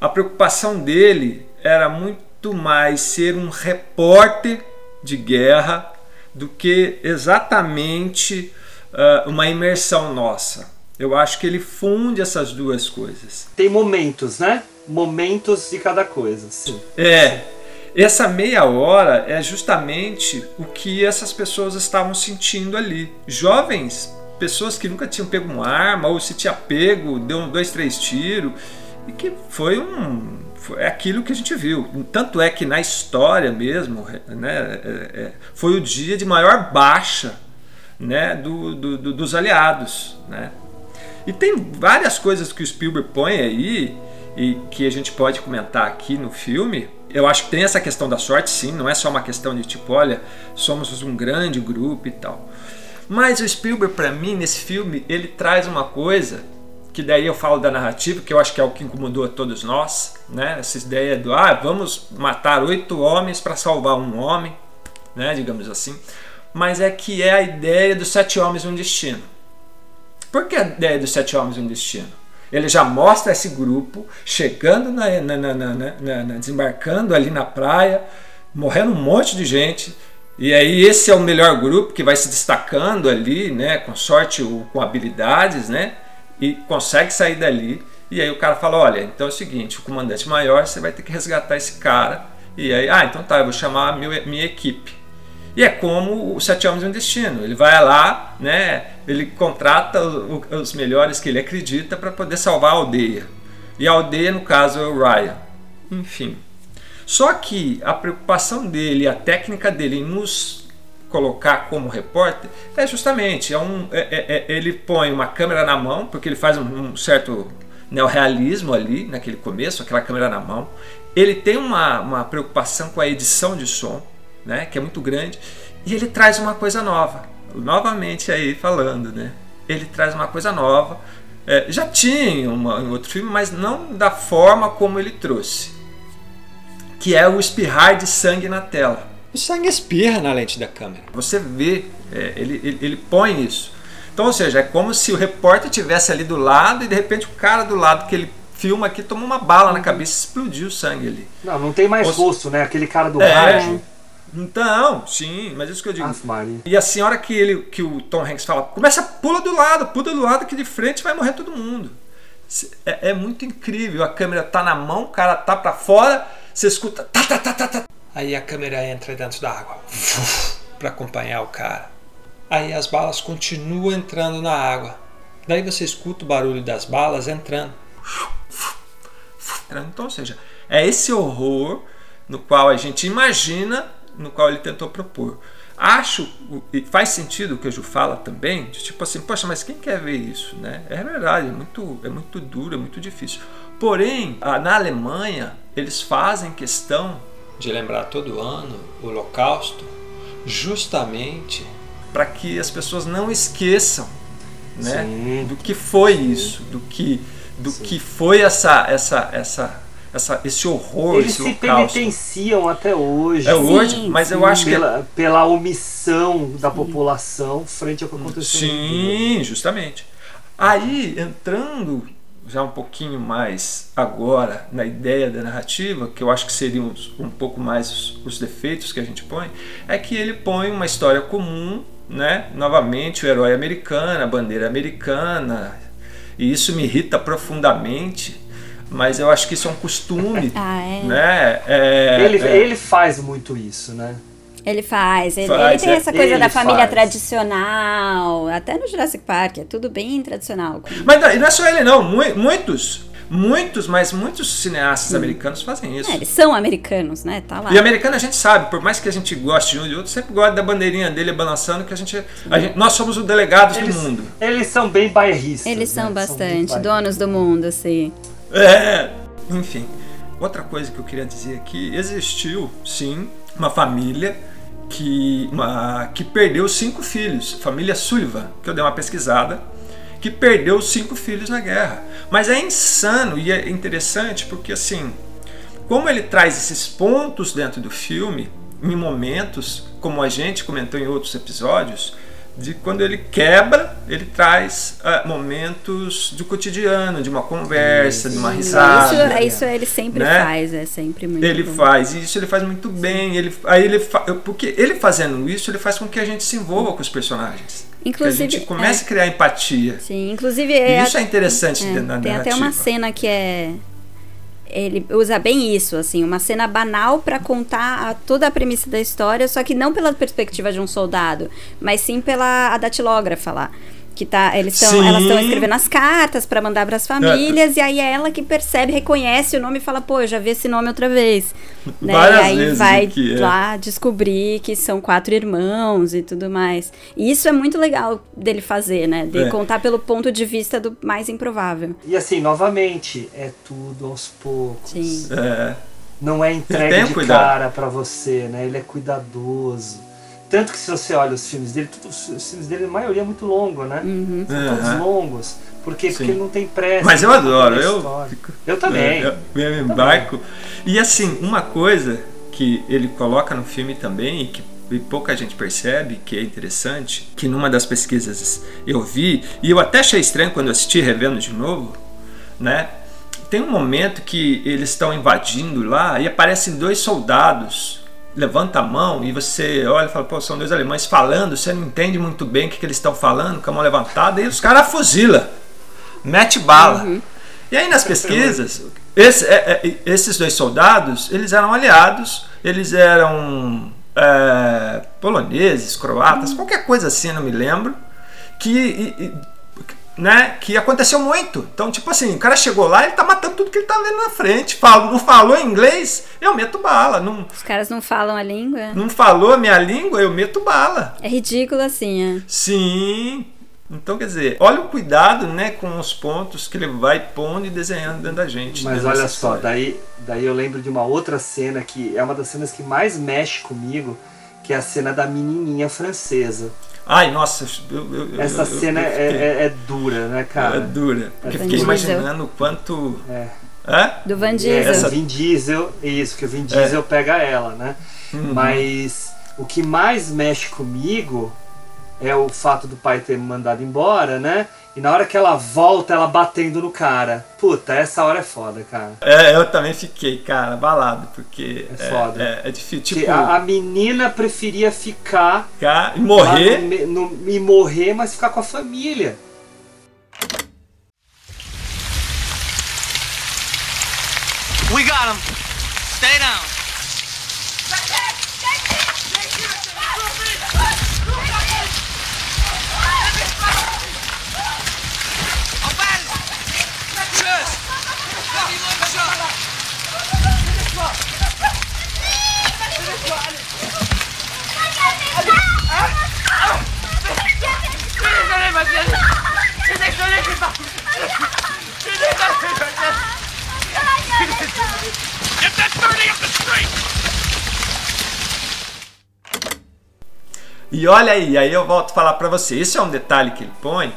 A preocupação dele era muito mais ser um repórter de guerra do que exatamente uh, uma imersão nossa. Eu acho que ele funde essas duas coisas. Tem momentos, né? Momentos de cada coisa. Sim. É. Essa meia hora é justamente o que essas pessoas estavam sentindo ali. Jovens, pessoas que nunca tinham pego uma arma, ou se tinha pego, deu dois, três tiros, e que foi um. É aquilo que a gente viu. Tanto é que na história mesmo, né, é, é, foi o dia de maior baixa né, do, do, do, dos aliados. Né? E tem várias coisas que o Spielberg põe aí e que a gente pode comentar aqui no filme. Eu acho que tem essa questão da sorte, sim, não é só uma questão de tipo, olha, somos um grande grupo e tal. Mas o Spielberg, para mim, nesse filme, ele traz uma coisa que daí eu falo da narrativa, que eu acho que é o que incomodou a todos nós, né? Essa ideia do ah, vamos matar oito homens para salvar um homem, né? Digamos assim. Mas é que é a ideia dos sete homens e um destino. Por que a ideia dos sete homens e um destino? Ele já mostra esse grupo chegando na, na, na, desembarcando ali na praia, morrendo um monte de gente, e aí esse é o melhor grupo que vai se destacando ali, né, com sorte ou com habilidades, né, e consegue sair dali. E aí o cara fala: Olha, então é o seguinte, o comandante maior, você vai ter que resgatar esse cara. E aí, ah, então tá, eu vou chamar a minha, minha equipe. E é como o Sete Homens e um Destino. Ele vai lá, né? Ele contrata os melhores que ele acredita para poder salvar a aldeia. E a aldeia, no caso, é o Ryan. Enfim. Só que a preocupação dele, a técnica dele em nos colocar como repórter é justamente é um, é, é, é, ele põe uma câmera na mão porque ele faz um, um certo neorrealismo ali naquele começo aquela câmera na mão ele tem uma, uma preocupação com a edição de som né que é muito grande e ele traz uma coisa nova novamente aí falando né ele traz uma coisa nova é, já tinha uma, em outro filme mas não da forma como ele trouxe que é o espirrar de sangue na tela o sangue espirra na lente da câmera. Você vê, é, ele, ele, ele, põe isso. Então, ou seja, é como se o repórter tivesse ali do lado e de repente o cara do lado que ele filma aqui tomou uma bala na cabeça e explodiu o sangue ali. Não, não tem mais Ou... rosto, né? Aquele cara do é, rádio. Então, sim, mas isso que eu digo. e a senhora que, ele, que o Tom Hanks fala, começa, pula do lado, pula do lado que de frente vai morrer todo mundo. É, é muito incrível. A câmera tá na mão, o cara tá para fora, você escuta. Tá, tá, tá, tá, tá. Aí a câmera entra dentro da água *laughs* para acompanhar o cara. Aí as balas continuam entrando na água. Daí você escuta o barulho das balas entrando. Então, ou seja, é esse horror no qual a gente imagina, no qual ele tentou propor. Acho, e faz sentido o que o Ju fala também, de tipo assim, poxa, mas quem quer ver isso, né? É verdade, é muito, é muito duro, é muito difícil. Porém, na Alemanha, eles fazem questão de lembrar todo ano o Holocausto, justamente para que as pessoas não esqueçam né, do que foi isso, do que, do que foi essa, essa, essa, essa, esse horror, Eles esse se holocausto. penitenciam até hoje. É hoje, mas eu acho pela, que pela omissão da população frente ao que aconteceu. Sim, justamente. Aí entrando já um pouquinho mais agora na ideia da narrativa, que eu acho que seriam um pouco mais os, os, defeitos que a gente põe, é que ele põe uma história comum, né? Novamente o herói americano, a bandeira americana, e isso me irrita profundamente. Mas eu acho que isso é um costume, *laughs* ah, é. né? É, ele, é... ele faz muito isso, né? Ele faz, ele, Faz, ele tem é. essa coisa Ele da família faz. tradicional, até no Jurassic Park, é tudo bem tradicional. Mas não, e não é só ele não, mu- muitos, muitos, mas muitos cineastas americanos fazem isso. É, eles são americanos, né? Tá lá. E americano a gente sabe, por mais que a gente goste de um de outro, sempre gosta da bandeirinha dele balançando, que a gente, a gente nós somos os delegados Eles, do mundo. eles são bem bairristas. Eles são né? bastante bairristas. donos do mundo, assim. É. Enfim, outra coisa que eu queria dizer aqui, existiu sim uma família que, uma, que perdeu cinco filhos, família Sullivan, que eu dei uma pesquisada, que perdeu cinco filhos na guerra. Mas é insano e é interessante porque assim, como ele traz esses pontos dentro do filme, em momentos, como a gente comentou em outros episódios, de quando ele quebra, ele traz uh, momentos do cotidiano, de uma conversa, de uma risada. Isso, isso ele sempre né? faz, é sempre muito Ele bom. faz, e isso ele faz muito bem. Ele, aí ele fa- porque ele fazendo isso, ele faz com que a gente se envolva com os personagens. Inclusive, que a gente comece é. a criar empatia. Sim, inclusive E é, isso é interessante é, dentro da Tem até narrativa. uma cena que é ele usa bem isso, assim, uma cena banal para contar a- toda a premissa da história, só que não pela perspectiva de um soldado, mas sim pela a datilógrafa lá. Que tá, eles tão, elas estão escrevendo as cartas para mandar para as famílias, e aí é ela que percebe, reconhece o nome e fala, pô, eu já vi esse nome outra vez. Né? Várias e aí vezes vai que é. lá descobrir que são quatro irmãos e tudo mais. E isso é muito legal dele fazer, né? De É. contar pelo ponto de vista do mais improvável. E assim, novamente, é tudo aos poucos. Sim. É. Não é entregue de cuidado. cara pra você, né? Ele é cuidadoso. Tanto que se você olha os filmes dele, tudo, os filmes dele, a maioria é muito longo, né? São todos longos. Por quê? Porque ele não tem pressa. Mas eu adoro, eu, fico- Eu também. Eu, eu me embarco. E assim, uma coisa que ele coloca no filme também, e que e pouca gente percebe, que é interessante, que numa das pesquisas eu vi, e eu até achei estranho quando eu assisti revendo de novo, né? Tem um momento que eles estão invadindo lá e aparecem dois soldados. Levanta a mão e você olha e fala, pô, são dois alemães falando, você não entende muito bem o que, que eles estão falando, com a mão levantada, e os caras fuzila, mete bala. E aí nas pesquisas, esse- é- é- esses dois soldados, eles eram aliados, eles eram é, poloneses, croatas, qualquer coisa assim, não me lembro, que, e- e- né, que aconteceu muito. Então, tipo assim, o cara chegou lá, ele tá matando tudo que ele tá vendo na frente. Fala, não falou inglês, eu meto bala. Não, Os caras não falam a língua. não falou a minha língua, eu meto bala. É ridículo assim, é. Sim. Então, quer dizer, olha o cuidado, né, com os pontos que ele vai pondo e desenhando dentro da gente. Mas dentro olha só, daí, daí eu lembro de uma outra cena que é uma das cenas que mais mexe comigo, que é a cena da menininha francesa. Ai, nossa, eu, eu- eu- Essa eu- cena eu é, fiquei- é- é dura, né, cara? É dura. Porque É fiquei imaginando o quanto. É. Hã? Do Van É, Diesel. essa Vin Diesel, isso, que o Vin Diesel pega ela, né? Uhum. Mas o que mais mexe comigo é o fato do pai ter mandado embora, né? E na hora que ela volta, ela batendo no cara. Puta, essa hora é foda, cara. É, eu também fiquei, cara, abalado, porque É foda. É, é difícil. Tipo, a, a menina preferia ficar ficar e morrer. no me- no- e morrer, mas ficar com a família. We got him. Stay down. E olha aí, aí eu volto a falar pra você. Esse é um detalhe que ele põe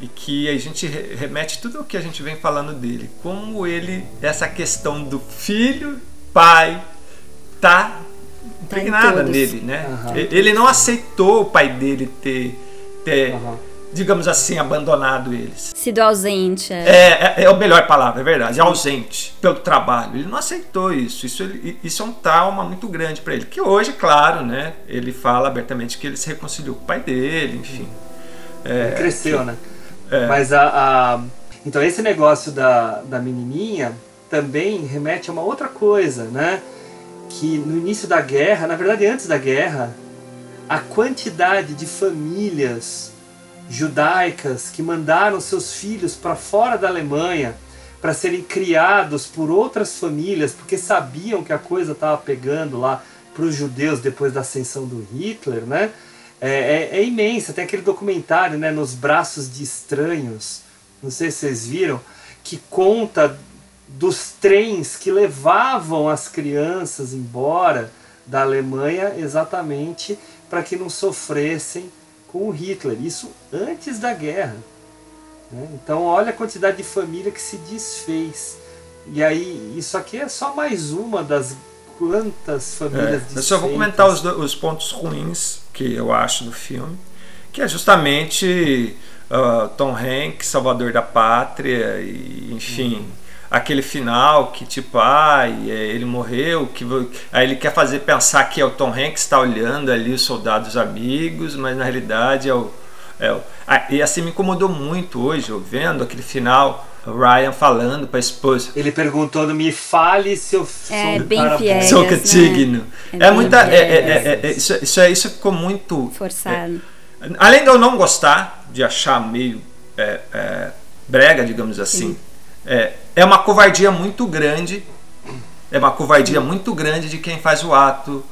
e que a gente re- remete tudo o que a gente vem falando dele. Como ele, essa questão do filho, pai, tá impregnada todos. nele, né? E- Ele não aceitou o pai dele ter, ter digamos assim, abandonado eles. Sido ausente. É. É, é, é a melhor palavra, é verdade. Ausente pelo trabalho. Ele não aceitou isso. Isso, ele- isso é um trauma muito grande para ele. Que hoje, claro, né? Ele fala abertamente que ele se reconciliou com o pai dele, enfim. É, Ele cresceu, que- né? É. Mas a, a- Então esse negócio da, da menininha também remete a uma outra coisa, né? Que no início da guerra, na verdade antes da guerra, a quantidade de famílias judaicas que mandaram seus filhos para fora da Alemanha para serem criados por outras famílias, porque sabiam que a coisa estava pegando lá para os judeus depois da ascensão do Hitler, né? É, é- é imensa. Tem aquele documentário, né, Nos Braços de Estranhos, não sei se vocês viram, que conta dos trens que levavam as crianças embora da Alemanha exatamente para que não sofressem com o Hitler. Isso antes da guerra. né? Então, olha a quantidade de família que se desfez. E aí, isso aqui é só mais uma das quantas famílias É, eu só vou desfeitas. comentar os, os pontos ruins que eu acho do filme, que é justamente ah, Tom Hanks, Salvador da Pátria, e, enfim, Uhum. aquele final que tipo, ai, é, ele morreu, que aí ele quer fazer pensar que é o Tom Hanks está olhando ali os soldados amigos, mas na realidade é o, é o ah, e assim me incomodou muito hoje, eu vendo aquele final, Ryan falando para a esposa. Ele perguntou, me fale se eu sou É, um bem cara piegas, Sou né? catigno. É É, muita. é- é- é- é- isso, isso, isso ficou muito. Forçado. é, além de eu não gostar, de achar meio é, é, brega, digamos assim, é, é uma covardia muito grande. É uma covardia muito grande de quem faz o ato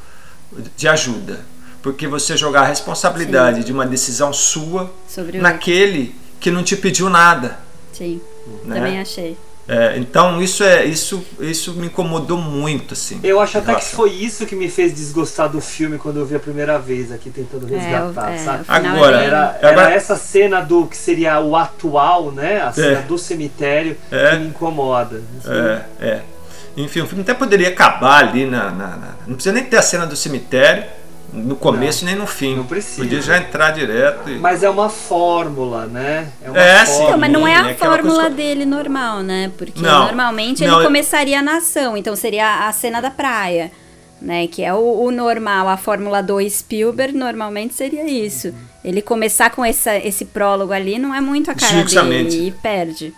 de ajuda. Porque você jogar a responsabilidade Sim. de uma decisão sua Sobre naquele que não te pediu nada. Sim, Né? também achei. É, então isso é isso isso me incomodou muito assim. Eu acho até que foi isso que me fez desgostar do filme quando eu vi a primeira vez aqui tentando resgatar, o- é, sabe? Agora, era, é- era agora- essa cena do que seria o atual, né? A cena É. do cemitério É. que me incomoda. assim. É, é. Enfim, o filme até poderia acabar ali na, na- na- Não precisa nem ter a cena do cemitério no começo nem no fim. Não precisa. Podia já entrar direto. E... Mas é uma fórmula, né? É uma É, sim. fórmula. Não, mas não é a é fórmula que- dele normal, né? Porque Não, normalmente não, ele eu- começaria na ação, então seria a cena da praia, né? Que é o, o normal, a Fórmula 2 Spielberg normalmente seria isso. Ele começar com essa, esse prólogo ali não é muito a cara Justamente. dele e perde.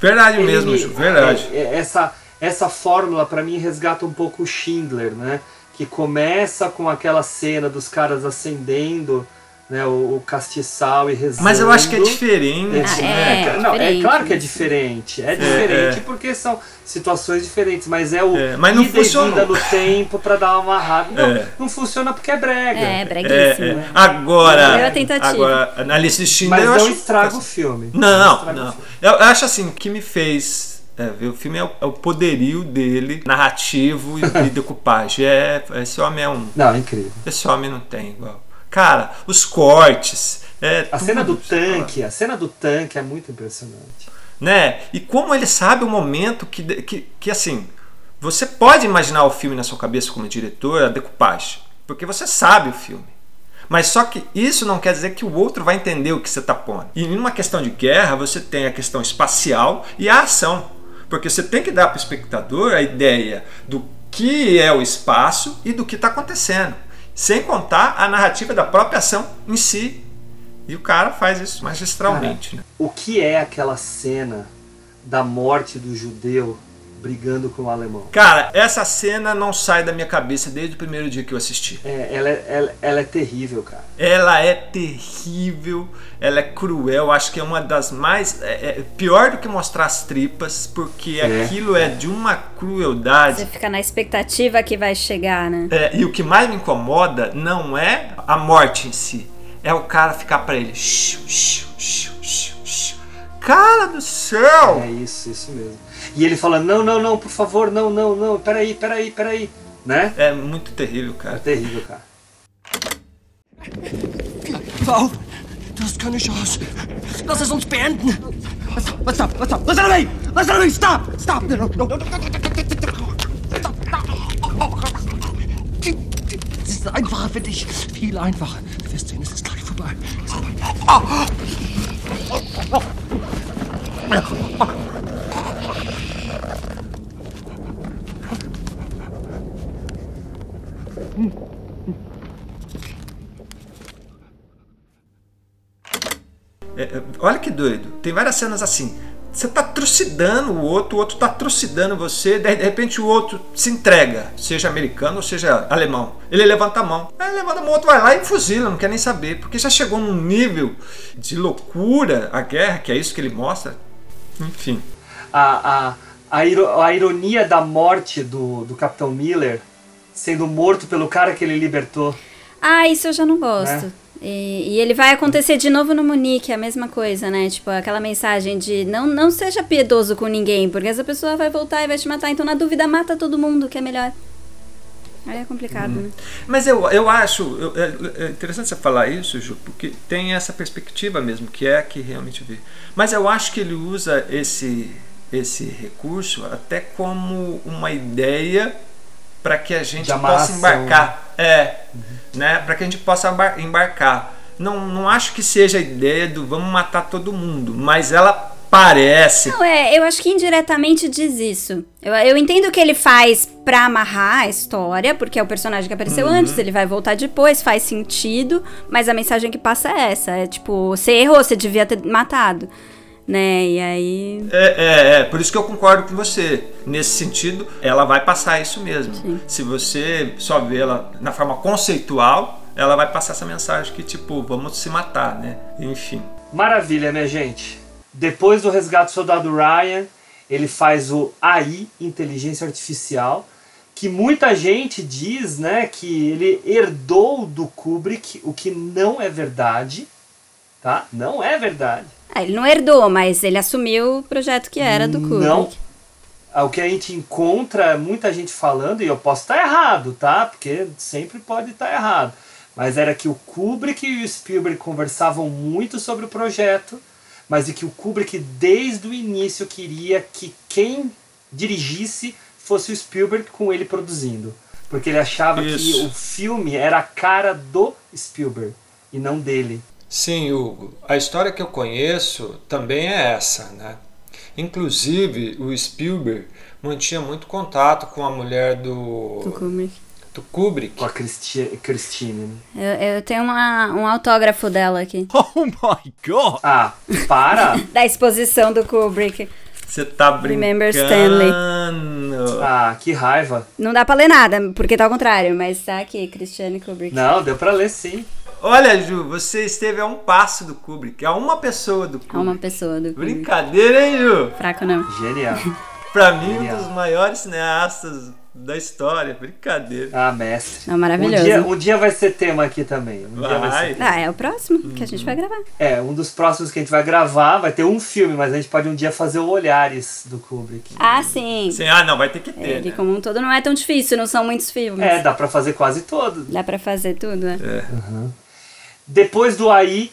Verdade Ele mesmo, me- Ju, verdade. é- é- essa, essa fórmula, pra mim, resgata um pouco o Schindler, né? Que começa com aquela cena dos caras acendendo né, o, o castiçal e rezando. Mas eu acho que é diferente, Esse- né? É, Não, é diferente claro que é diferente. É diferente é. porque são situações diferentes, mas é o É, mas não e vinda no tempo pra dar uma amarrada. Não, É. não funciona porque é brega. É, É, breguíssimo. é. Agora, Primeira tentativa. agora, na lista de Schindler Mas eu não acho... estraga o filme. Não, estraga não. o filme. Eu, eu acho assim, o que me fez é, ver o filme é o, é o poderio dele, narrativo e, e decupagem. É, esse homem é um. Não, é incrível. Esse homem não tem igual. Cara, os cortes. É, A cena do tanque, a cena do tanque é muito impressionante. Né? E como ele sabe o momento que, que, que assim. Você pode imaginar o filme na sua cabeça como diretor, a decupagem. Porque você sabe o filme. Mas só que isso não quer dizer que o outro vai entender o que você está pondo. E numa questão de guerra, você tem a questão espacial e a ação. Porque você tem que dar para o espectador a ideia do que é o espaço e do que está acontecendo. Sem contar a narrativa da própria ação em si. E o cara faz isso magistralmente. né? O que é aquela cena da morte do judeu brigando com o alemão? Cara, essa cena não sai da minha cabeça desde o primeiro dia que eu assisti. É, ela, é- ela, ela é terrível, cara. Ela é terrível, ela é cruel, acho que é uma das mais. É, é pior do que mostrar as tripas, porque É. aquilo é de uma crueldade. Você fica na expectativa que vai chegar, né? É, e o que mais me incomoda não é a morte em si, é o cara ficar pra ele. Cara do céu! É isso, isso mesmo. E ele fala: não, não, não, por favor, não, não, não, peraí, peraí, peraí. Né? É muito terrível, cara. É terrível, cara. Frau, du hast keine Chance. Lass es uns beenden. Was, stop, was, stop. Lass mich! Lass mich! Stop! Stop! No, no, no. Es ist einfacher für dich. Viel einfacher. Du wirst sehen, es ist gleich vorbei. Oh. É, é, olha que doido. Tem várias cenas assim. Você tá trucidando o outro, o outro tá trucidando você, de repente o outro se entrega, seja americano ou seja alemão. Ele levanta a mão. Aí levanta a mão, o outro vai lá e fuzila, não quer nem saber, porque já chegou num nível de loucura a guerra, que é isso que ele mostra. Enfim. A, a, a, a ironia da morte do, do Capitão Miller sendo morto pelo cara que ele libertou. Ah, isso eu já não gosto. Né? E, e ele vai acontecer de novo no Munique, a mesma coisa, né? Tipo, aquela mensagem de não, não seja piedoso com ninguém, porque essa pessoa vai voltar e vai te matar. Então, na dúvida, mata todo mundo, que é melhor. Aí é complicado, né? Mas eu, eu acho eu- é, é interessante você falar isso, Ju, porque tem essa perspectiva mesmo, que é a que realmente vê. Mas eu acho que ele usa esse, esse recurso até como uma ideia para que a gente possa embarcar. É, né? Para que a gente possa embar- embarcar. Não, não acho que seja a ideia do vamos matar todo mundo, mas ela parece. Não, é, eu acho que indiretamente diz isso. Eu, eu entendo que ele faz pra amarrar a história, porque é o personagem que apareceu Uhum. antes, ele vai voltar depois, faz sentido, mas a mensagem que passa é essa: é tipo, você errou, você devia ter matado. Né? E aí. É, é, é, por isso que eu concordo com você. Nesse sentido, ela vai passar isso mesmo. Se você só vê ela na forma conceitual, ela vai passar essa mensagem que, tipo, vamos se matar, né? Enfim. Maravilha, minha gente. Depois do resgate do soldado Ryan, ele faz o AI, inteligência artificial, que muita gente diz, né, que ele herdou do Kubrick, o que não é verdade, tá? Não é verdade. Ah, ele não herdou, mas ele assumiu o projeto que era do Kubrick. Não. Ah, O que a gente encontra muita gente falando, e eu posso estar errado, tá? Porque sempre pode estar errado. Mas era que o Kubrick e o Spielberg conversavam muito sobre o projeto, mas e que o Kubrick desde o início queria que quem dirigisse fosse o Spielberg com ele produzindo. Porque ele achava que Isso. o filme era a cara do Spielberg e não dele. Sim, Hugo. A história que eu conheço também é essa, né? Inclusive, o Spielberg mantinha muito contato com a mulher do, Do Kubrick. do Kubrick. Com a Christi- Christine. né? Eu, eu tenho uma- um autógrafo dela aqui. *laughs* Oh my god! Ah, para! *laughs* Da exposição do Kubrick. Você tá brincando. Remember Stanley. Ah, que raiva. Não dá pra ler nada, porque tá ao contrário, mas tá aqui, Christiane Kubrick. Não, deu pra ler sim. Olha, Ju, você esteve a um passo do Kubrick, a uma pessoa do Kubrick. É uma pessoa do Kubrick. Brincadeira, hein, Ju? Fraco não. Genial. *laughs* Pra mim, um Genial. dos maiores cineastas da história. Brincadeira. Ah, mestre. Não, maravilhoso. Um dia, um dia vai ser tema aqui também. Um dia vai Vai. ser. Ah, é o próximo que a gente vai gravar. É, um dos próximos que a gente vai gravar vai ter um filme, mas a gente pode um dia fazer o Olhares do Kubrick. Ah, sim. Sim, ah, não, vai ter que ter. Ele né? como um todo não é tão difícil, não são muitos filmes. É, dá pra fazer quase todo. Dá pra fazer tudo, né? Depois do AI,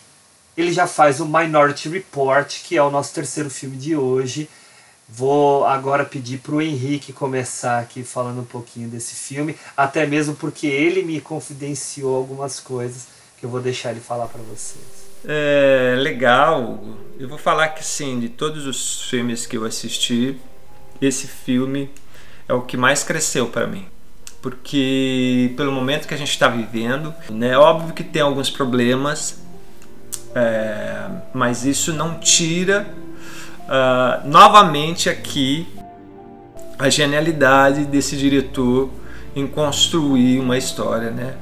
ele já faz o Minority Report, que é o nosso terceiro filme de hoje. Vou agora pedir pro Henrique começar aqui falando um pouquinho desse filme, até mesmo porque ele me confidenciou algumas coisas que eu vou deixar ele falar pra vocês. É legal. Eu vou falar que sim, de todos os filmes que eu assisti, esse filme é o que mais cresceu para mim. Porque pelo momento que a gente está vivendo, né, é óbvio que tem alguns problemas, é, mas isso não tira ah, novamente aqui a genialidade desse diretor em construir uma história, né?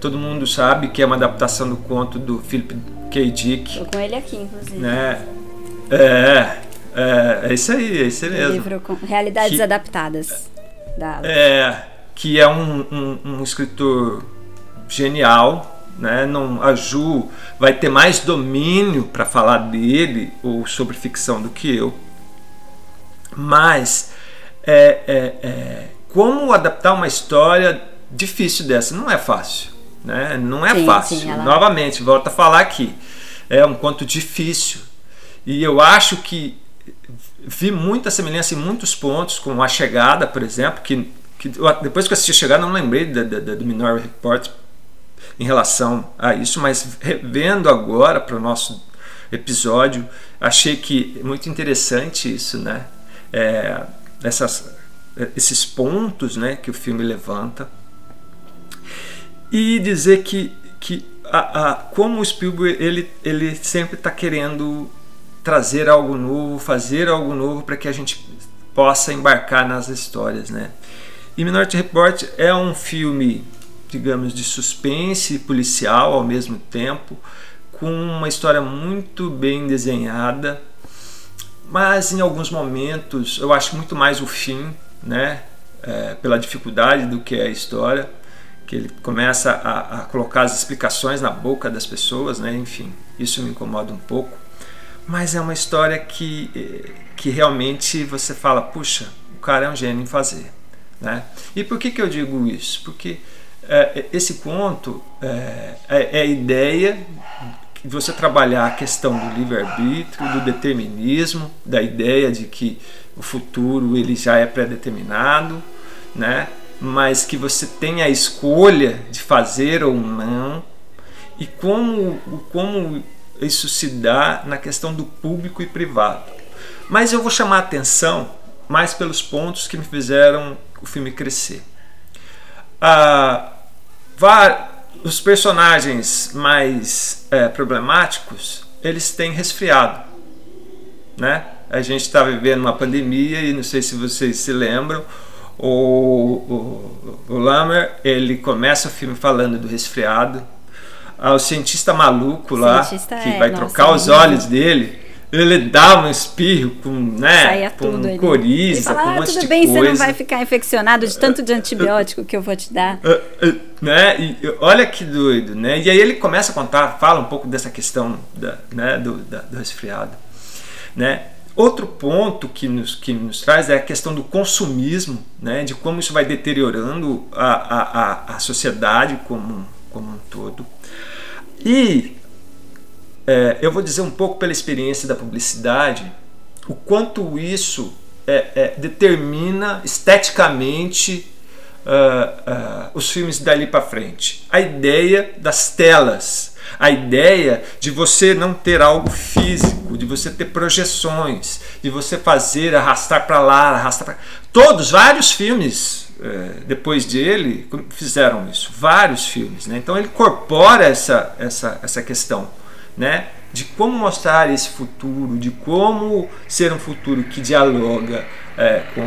Todo mundo sabe que é uma adaptação do conto do Philip K. Dick, Tô com ele aqui, inclusive. né? É, é, é isso aí, é isso mesmo. Livro com realidades Que- adaptadas. Da... É, que é um, um, um escritor genial, né? Não, a Ju vai ter mais domínio para falar dele ou sobre ficção do que eu, mas é, é, é, como adaptar uma história difícil dessa não é fácil, né? Não é Sim, fácil. sim, ela- Novamente, volto a falar aqui, é um conto difícil e eu acho que vi muita semelhança em muitos pontos com a chegada, por exemplo, que, que depois que eu assisti a chegada não lembrei da, da, do Minority Report em relação a isso, mas revendo agora para o nosso episódio, achei que é muito interessante isso, né? É, essas, esses pontos, né, que o filme levanta e dizer que, que a, a, como o Spielberg ele, ele sempre está querendo trazer algo novo, fazer algo novo para que a gente possa embarcar nas histórias, né? E Minority Report é um filme, digamos, de suspense e policial ao mesmo tempo, com uma história muito bem desenhada, mas em alguns momentos eu acho muito mais o fim, né? É, pela dificuldade do que é a história, que ele começa a, a colocar as explicações na boca das pessoas, né? Enfim, isso me incomoda um pouco. Mas é uma história que, eh, que realmente você fala, puxa, o cara é um gênio em fazer. Né? E por que, que eu digo isso? Porque é, esse conto é, é, é a ideia de você trabalhar a questão do livre-arbítrio, do determinismo, da ideia de que o futuro ele já é pré-determinado, né? mas que você tem a escolha de fazer ou não, e como, como isso se dá na questão do público e privado. Mas eu vou chamar a atenção mais pelos pontos que me fizeram o filme crescer. Ah, os personagens mais é, problemáticos eles têm resfriado, né? A gente está vivendo uma pandemia e não sei se vocês se lembram, o, o, o Lamer ele começa o filme falando do resfriado. Ah, o cientista maluco lá cientista que é, vai trocar os olhos dele ele dá um espirro com, né, Saia com tudo ali. coriza, Ele fala, com um ah, tudo de bem, coisa. você não vai ficar infeccionado de tanto de antibiótico que eu vou te dar. Ah, ah, né? E olha que doido, né? E aí ele começa a contar, fala um pouco dessa questão da, né, do, da, do resfriado, né? Outro ponto que nos, que nos traz é a questão do consumismo, né? De como isso vai deteriorando a, a, a, a sociedade como, como um todo. E é, eu vou dizer um pouco pela experiência da publicidade o quanto isso é, é, determina esteticamente uh, uh, os filmes dali para frente. A ideia das telas, a ideia de você não ter algo físico, de você ter projeções, de você fazer arrastar para lá, arrastar para todos, vários filmes é, depois dele fizeram isso, vários filmes, né? Então ele incorpora essa essa essa questão né? de como mostrar esse futuro, de como ser um futuro que dialoga é, com,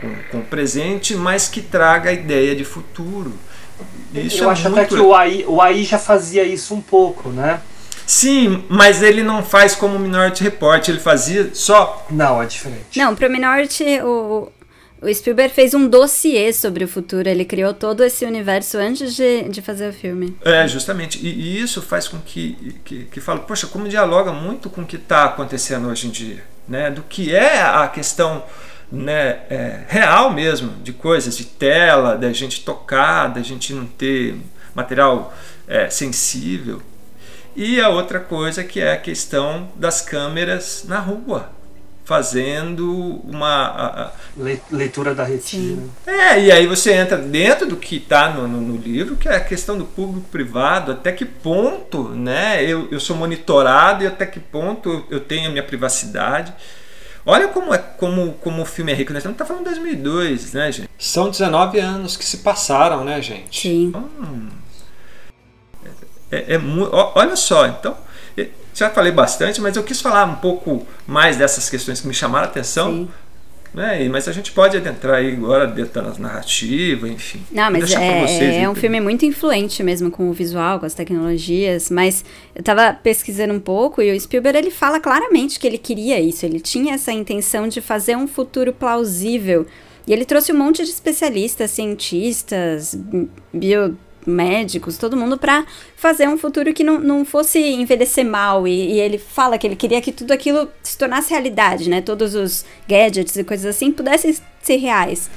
com, com, o presente, mas que traga a ideia de futuro. Isso Eu é acho muito... até que o AI, o AI já fazia isso um pouco, né? Sim, mas ele não faz como o Minority Report, ele fazia só. Não, é diferente. Não, para o Minority, o, o Spielberg fez um dossiê sobre o futuro, ele criou todo esse universo antes de, de fazer o filme. É, justamente. E, e isso faz com que, que, que fale, poxa, como dialoga muito com o que está acontecendo hoje em dia, né? Do que é a questão né, é, real mesmo, de coisas, de tela, da gente tocar, da gente não ter material é, sensível. E a outra coisa que é a questão das câmeras na rua, fazendo uma leitura da retina. É, e aí você entra dentro do que está no, no, no, livro, que é a questão do público privado, até que ponto né, eu, eu sou monitorado e até que ponto eu, eu tenho a minha privacidade. Olha como, é, como, como o filme é rico, né? Estamos tá falando de 2002, né, gente? São 19 anos que se passaram, né, gente? Sim. Hum, é, é, é, olha só, então já falei bastante, mas eu quis falar um pouco mais dessas questões que me chamaram a atenção. Sim. Né? Mas a gente pode adentrar aí agora dentro da narrativa, enfim. Não, mas é, é um filme muito influente mesmo com o visual, com as tecnologias. Mas eu tava pesquisando um pouco e o Spielberg ele fala claramente que ele queria isso. Ele tinha essa intenção de fazer um futuro plausível. E ele trouxe um monte de especialistas, cientistas, bio médicos, todo mundo para fazer um futuro que não, não fosse envelhecer mal. E, e, ele fala que ele queria que tudo aquilo se tornasse realidade, né? Todos os gadgets e coisas assim pudessem ser reais.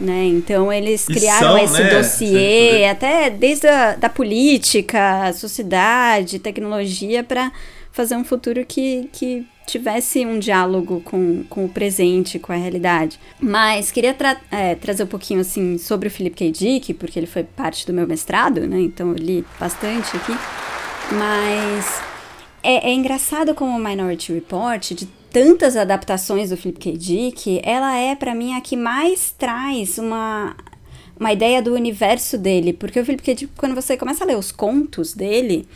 Né? Então eles criaram são, esse né? dossiê, até desde a da política, sociedade, tecnologia, para fazer um futuro que, que tivesse um diálogo com, com o presente, com a realidade. Mas queria tra é, trazer um pouquinho assim sobre o Philip K. Dick, porque ele foi parte do meu mestrado, né? Então eu li bastante aqui. Mas é, é engraçado como o Minority Report, de tantas adaptações do Philip K. Dick, ela é para mim a que mais traz uma uma ideia do universo dele, porque o Philip K. Dick, quando você começa a ler os contos dele,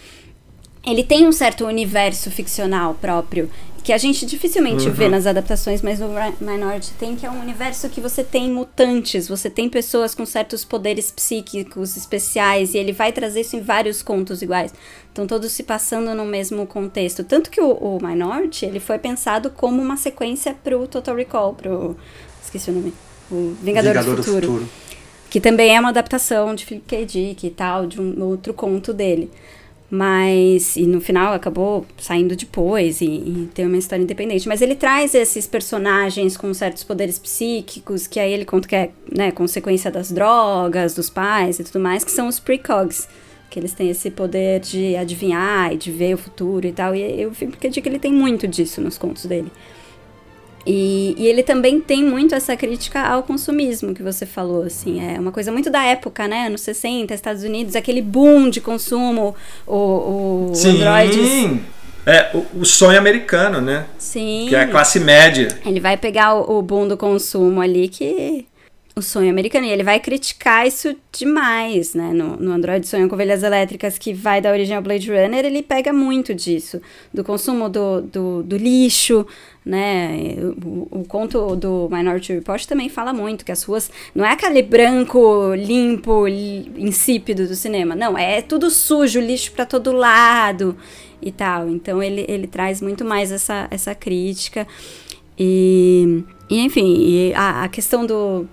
ele tem um certo universo ficcional próprio que a gente dificilmente uhum. vê nas adaptações, mas no Minority tem, que é um universo que você tem mutantes, você tem pessoas com certos poderes psíquicos especiais, e ele vai trazer isso em vários contos iguais. Então, todos se passando no mesmo contexto. Tanto que o, o Minority, ele foi pensado como uma sequência pro Total Recall, pro... esqueci o nome. O Vingador, Vingador do, Futuro. do Futuro. Que também é uma adaptação de Philip K. Dick e tal, de um outro conto dele. Mas, e no final acabou saindo depois e, e tem uma história independente. Mas ele traz esses personagens com certos poderes psíquicos, que aí ele conta que é né, consequência das drogas, dos pais e tudo mais, que são os precogs. Que eles têm esse poder de adivinhar e de ver o futuro e tal. E eu fico porque que ele tem muito disso nos contos dele. E, e, ele também tem muito essa crítica ao consumismo que você falou, assim, é uma coisa muito da época, né, anos 60, Estados Unidos, aquele boom de consumo, o, o Sim. Android... É, o, o, sonho americano, né? Sim. Que é a classe média. Ele vai pegar o, o boom do consumo ali que... O sonho americano, e ele vai criticar isso demais, né? No, no Android Sonho com Ovelhas Elétricas, que vai da origem ao Blade Runner, ele pega muito disso. Do consumo do, do, do lixo, né? O, o, conto do Minority Report também fala muito que as ruas não é aquele branco limpo, insípido do cinema, não, é tudo sujo, lixo para todo lado e tal. Então ele, ele traz muito mais essa, essa crítica e, e enfim, e a, a questão do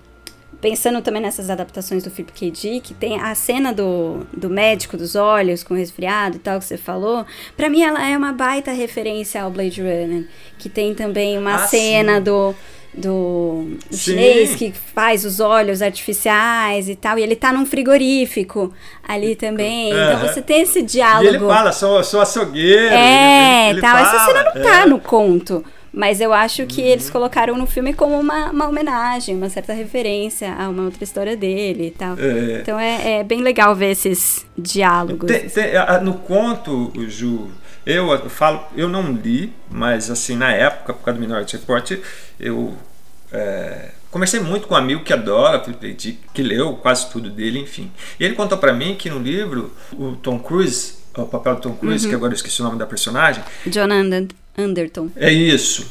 pensando também nessas adaptações do Philip K. Dick, tem a cena do, do médico dos olhos com resfriado e tal que você falou, para mim ela é uma baita referência ao Blade Runner, que tem também uma ah, cena sim. do do, do chinês que faz os olhos artificiais e tal, e ele tá num frigorífico ali também. Então você tem esse diálogo. E ele fala, sou, sou açougueiro. É, ele, ele tal. Fala, Essa cena não tá é. no conto. Mas eu acho que uhum. eles colocaram no filme como uma, uma homenagem, uma certa referência a uma outra história dele e tal. É. Então é, é, bem legal ver esses diálogos. Tem, tem, no conto, Ju, eu, eu falo, eu não li, mas assim, na época, por causa do Minority Report, eu é, conversei muito com um amigo que adora Philip Dick, que leu quase tudo dele, enfim. E ele contou para mim que no livro, o Tom Cruise, o papel do Tom Cruise, Uhum. que agora eu esqueci o nome da personagem, John Ander- Anderton. é isso.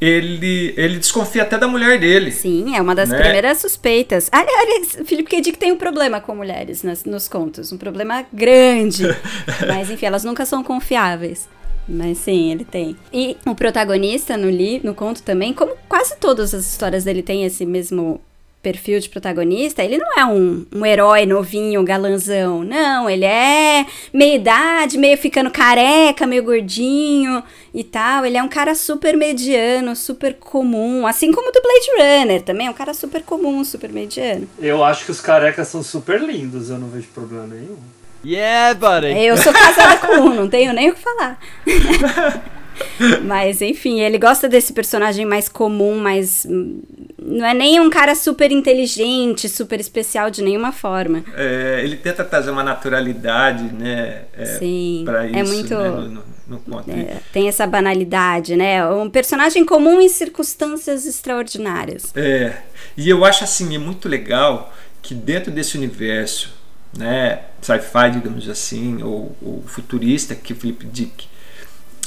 Ele, ele desconfia até da mulher dele. Sim, é uma das Né? primeiras suspeitas. Ali- Aliás, Felipe K. Dick tem um problema com mulheres nas- nos contos, um problema grande. *laughs* Mas enfim, elas nunca são confiáveis. Mas sim, ele tem. E o protagonista no, li no conto também, como quase todas as histórias dele têm esse mesmo perfil de protagonista, ele não é um, um herói novinho, galanzão. Não, ele é meia idade, meio ficando careca, meio gordinho e tal. Ele é um cara super mediano, super comum. Assim como o do Blade Runner também, é um cara super comum, super mediano. Eu acho que os carecas são super lindos, eu não vejo problema nenhum. Yeah, buddy. Eu sou casada com um, *laughs* não tenho nem o que falar. *laughs* *laughs* Mas, enfim, ele gosta desse personagem mais comum, mais. hum, Não é nem um cara super inteligente, super especial de nenhuma forma. É, ele tenta trazer uma naturalidade, né? É, Sim, pra é isso, muito- né, no, no- conto. É, tem essa banalidade, né? Um personagem comum em circunstâncias extraordinárias. É, e eu acho assim, é muito legal que dentro desse universo, né, sci-fi, digamos assim, ou, ou futurista que o Philip Dick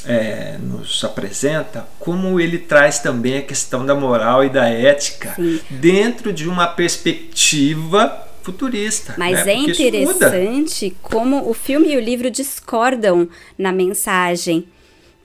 é, nos apresenta, como ele traz também a questão da moral e da ética dentro de uma perspectiva futurista. Mas né? é Porque interessante como o filme e o livro discordam na mensagem.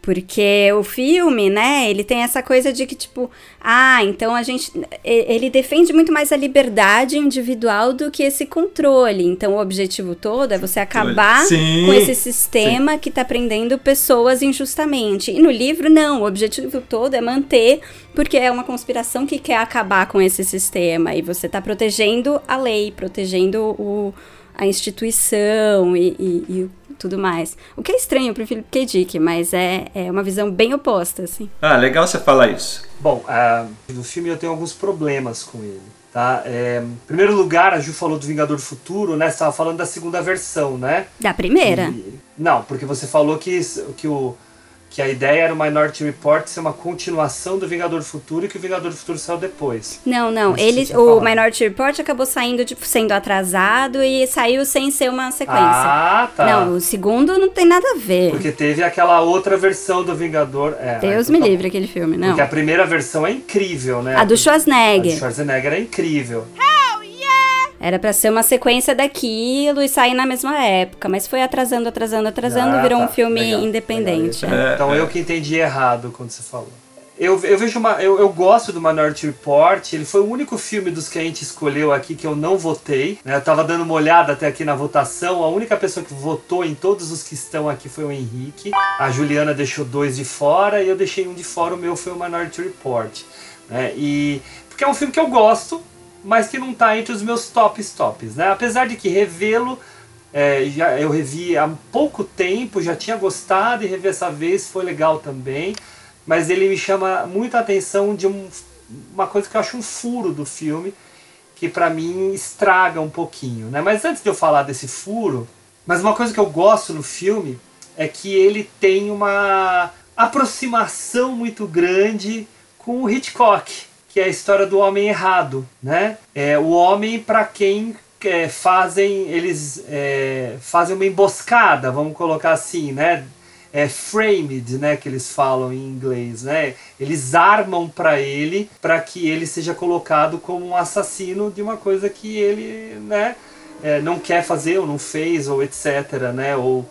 Porque o filme, né, ele tem essa coisa de que, tipo, ah, então a gente. Ele defende muito mais a liberdade individual do que esse controle. Então o objetivo todo é você acabar Sim, com esse sistema que tá prendendo pessoas injustamente. E no livro, não. O objetivo todo é manter, porque é uma conspiração que quer acabar com esse sistema. E você tá protegendo a lei, protegendo o, a instituição e, e- e tudo mais. O que é estranho pro Philip K. Dick, mas é, é uma visão bem oposta, assim. Ah, legal você falar isso. Bom, ah, no filme eu tenho alguns problemas com ele. Tá? É, em primeiro lugar, a Ju falou do Vingador do Futuro, né? Você estava falando da segunda versão, né? Da primeira? Não, porque você falou que, isso- que, o, que a ideia era o Minority Report ser uma continuação do Vingador do Futuro e que o Vingador do Futuro saiu depois. Não, não. Ele, o falava. Minority Report acabou saindo, tipo, sendo atrasado e saiu sem ser uma sequência. Ah, tá. Não, o segundo não tem nada a ver. Porque teve aquela outra versão do Vingador. É, Deus me tá livre aquele filme, não. Porque a primeira versão é incrível, né? A do Schwarzenegger. A do Schwarzenegger é incrível. Era pra ser uma sequência daquilo e sair na mesma época, mas foi atrasando, atrasando, atrasando, Ah, virou tá. um filme Legal, independente. legal. é. Então eu que entendi errado quando você falou. Eu, eu vejo uma. Eu, eu gosto do Minority Report. Ele foi o único filme dos que a gente escolheu aqui que eu não votei. Né? Eu tava dando uma olhada até aqui na votação. A única pessoa que votou em todos os que estão aqui foi o Henrique. A Juliana deixou dois de fora e eu deixei um de fora. O meu foi o Minority Report. Né? E. Porque é um filme que eu gosto, mas que não tá entre os meus tops tops. Né? Apesar de que revê-lo. É, já, eu revi há pouco tempo, já tinha gostado e rever essa vez foi legal também mas ele me chama muita atenção de um, uma coisa que eu acho um furo do filme, que para mim estraga um pouquinho, né? Mas antes de eu falar desse furo, mas uma coisa que eu gosto no filme é que ele tem uma aproximação muito grande com o Hitchcock, que é a história do homem errado, né? É o homem para quem é, fazem eles é, fazem uma emboscada, vamos colocar assim, né? é, framed, né, que eles falam em inglês, né? Eles armam para ele para que ele seja colocado como um assassino de uma coisa que ele, né, é, não quer fazer ou não fez ou etc, né? Ou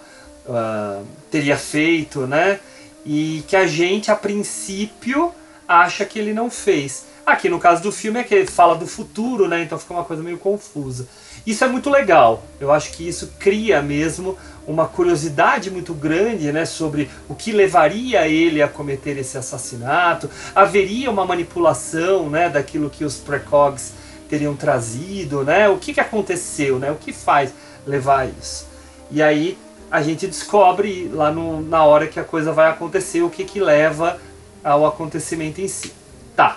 uh, teria feito, né? E que a gente a princípio acha que ele não fez. Aqui no caso do filme é que ele fala do futuro, né? Então fica uma coisa meio confusa. Isso é muito legal. Eu acho que isso cria mesmo uma curiosidade muito grande né, sobre o que levaria ele a cometer esse assassinato. Haveria uma manipulação né, daquilo que os precogs teriam trazido, né? O que, que aconteceu, né? O que faz levar isso? E aí a gente descobre lá no, na hora que a coisa vai acontecer o que, que leva ao acontecimento em si. Tá,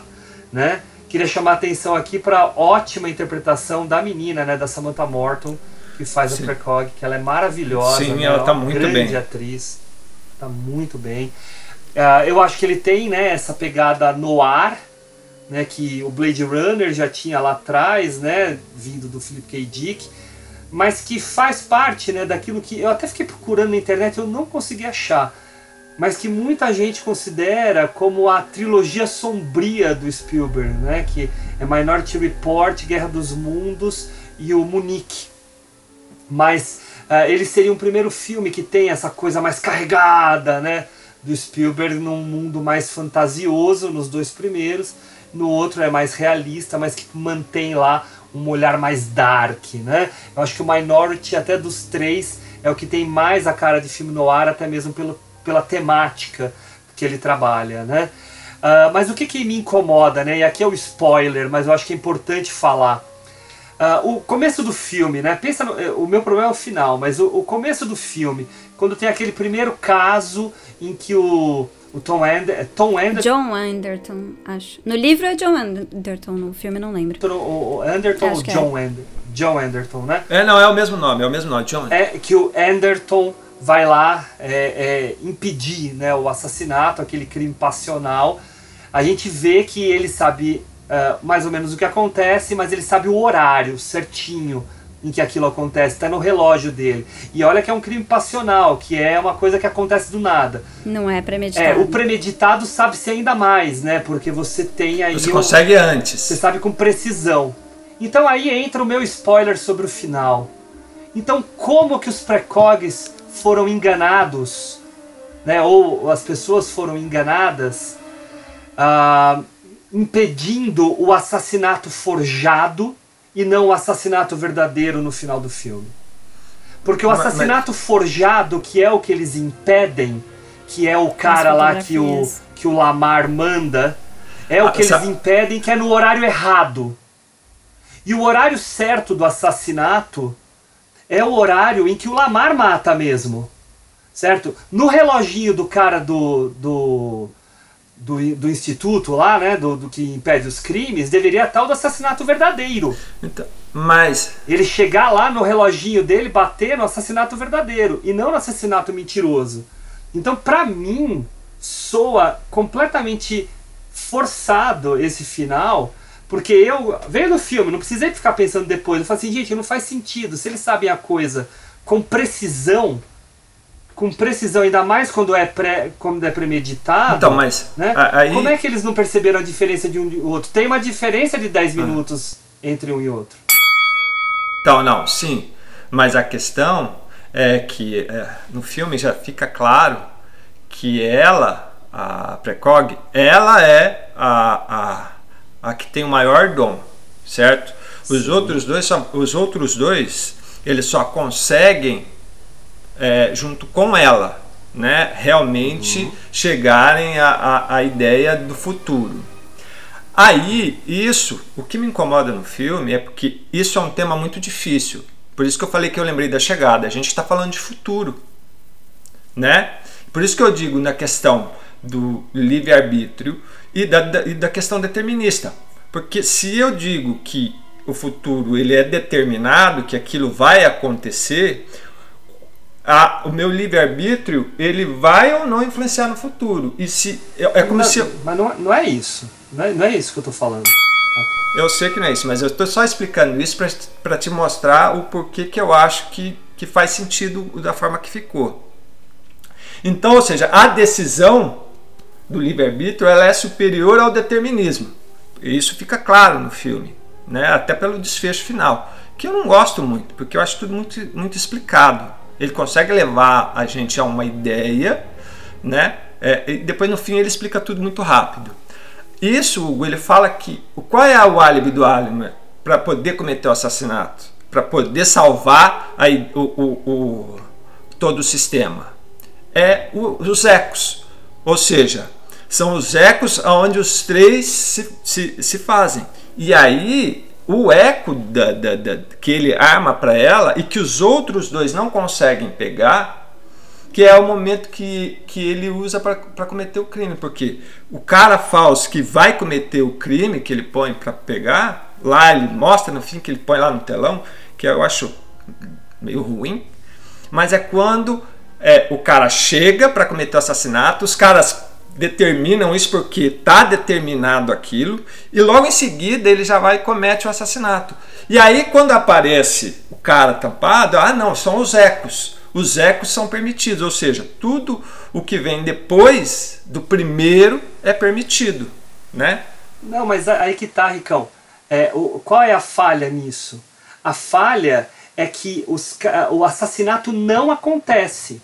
né? Queria chamar a atenção aqui para a ótima interpretação da menina, né, da Samantha Morton, que faz Sim. a Precog, que ela é maravilhosa. Sim, né? ela tá é muito grande bem. atriz. Tá muito bem. Uh, eu acho que ele tem, né, essa pegada no ar, né, que o Blade Runner já tinha lá atrás, né, vindo do Philip K. Dick, mas que faz parte, né, daquilo que eu até fiquei procurando na internet, eu não consegui achar, mas que muita gente considera como a trilogia sombria do Spielberg, né, que é Minority Report, Guerra dos Mundos e o Munique mas uh, ele seria um primeiro filme que tem essa coisa mais carregada, né? Do Spielberg num mundo mais fantasioso nos dois primeiros, no outro é mais realista, mas que mantém lá um olhar mais dark, né? Eu acho que o Minority, até dos três, é o que tem mais a cara de filme no ar, até mesmo pelo, pela temática que ele trabalha, né? Uh, mas o que, que me incomoda, né? E aqui é o spoiler, mas eu acho que é importante falar. Uh, o começo do filme, né? Pensa no, eh, o meu problema é o final, mas o, o, começo do filme, quando tem aquele primeiro caso em que o, o Tom, Ander, Tom Anderton. John Anderton, acho. No livro é John Anderton, no filme não lembro. O, o Anderton ou John, é. John Anderton, né? É, não, é o mesmo nome, é o mesmo nome, John. É que o Anderton vai lá é, é, impedir né, o assassinato, aquele crime passional. A gente vê que ele sabe uh, mais ou menos o que acontece, mas ele sabe o horário certinho em que aquilo acontece, está no relógio dele. E olha que é um crime passional, que é uma coisa que acontece do nada. Não é premeditado. É, o premeditado sabe-se ainda mais, né? Porque você tem aí. Você consegue antes. Você sabe com precisão. Então aí entra o meu spoiler sobre o final. Então, como que os precogs foram enganados, né? Ou as pessoas foram enganadas. Uh, impedindo o assassinato forjado e não o assassinato verdadeiro no final do filme. Porque o assassinato mas, mas... forjado, que é o que eles impedem, que é o cara lá que o, que o Lamar manda, é o que eles impedem, que é no horário errado. E o horário certo do assassinato é o horário em que o Lamar mata mesmo. Certo? No reloginho do cara do, do do, do instituto lá, né, do, do que impede os crimes, deveria estar o do assassinato verdadeiro. Então, mas ele chegar lá no reloginho dele, bater no assassinato verdadeiro e não no assassinato mentiroso. Então, para mim, soa completamente forçado esse final, porque eu veio no filme, não precisei ficar pensando depois. Eu falei assim, gente, não faz sentido. Se eles sabem a coisa com precisão, com precisão, ainda mais quando é, pré, quando é premeditado. Então, mas. Né? Aí... Como é que eles não perceberam a diferença de um e outro? Tem uma diferença de 10 ah. minutos entre um e outro. Então, não, sim. Mas a questão é que é, no filme já fica claro que ela, a Precog, ela é a, a, a que tem o maior dom, certo? Os outros dois, os outros dois, eles só conseguem é, junto com ela, né, realmente chegarem à, à, à ideia do futuro. Aí, isso, o que me incomoda no filme é porque isso é um tema muito difícil. Por isso que eu falei que eu lembrei da chegada. A gente está falando de futuro, né? Por isso que eu digo na questão do livre-arbítrio e da, da, e da questão determinista. Porque se eu digo que o futuro ele é determinado, que aquilo vai acontecer, a- o meu livre-arbítrio ele vai ou não influenciar no futuro. E se é, é como Mas- se eu, Mas não, não é isso. Não é, não é isso que eu tô falando. eu sei que não é isso, mas eu estou só explicando isso para te mostrar o porquê que eu acho que, que faz sentido da forma que ficou. Então, ou seja, a decisão do livre-arbítrio ela é superior ao determinismo. Isso fica claro no filme, né? até pelo desfecho final, que eu não gosto muito, porque eu acho tudo muito, muito explicado. Ele consegue levar a gente a uma ideia, né? É, e depois no fim ele explica tudo muito rápido. Isso, Hugo, ele fala que qual é o álibi do Alimer para poder cometer o assassinato, para poder salvar aí o, o- o- todo o sistema? É os ecos, ou seja, são os ecos onde os três se, se, se fazem. E aí o eco da, da- da- que ele arma para ela e que os outros dois não conseguem pegar que é o momento que, que ele usa para cometer o crime, porque o cara falso que vai cometer o crime que ele põe para pegar, lá ele mostra no fim que ele põe lá no telão, que eu acho meio ruim, mas é quando é, o cara chega para cometer o assassinato, os caras determinam isso porque está determinado aquilo, e logo em seguida ele já vai e comete o assassinato. E aí quando aparece o cara tampado, ah não, são os ecos. Os ecos são permitidos, ou seja, tudo o que vem depois do primeiro é permitido, né? Não, mas aí que tá, Ricão. É, o, qual é a falha nisso? A falha é que os o assassinato não acontece.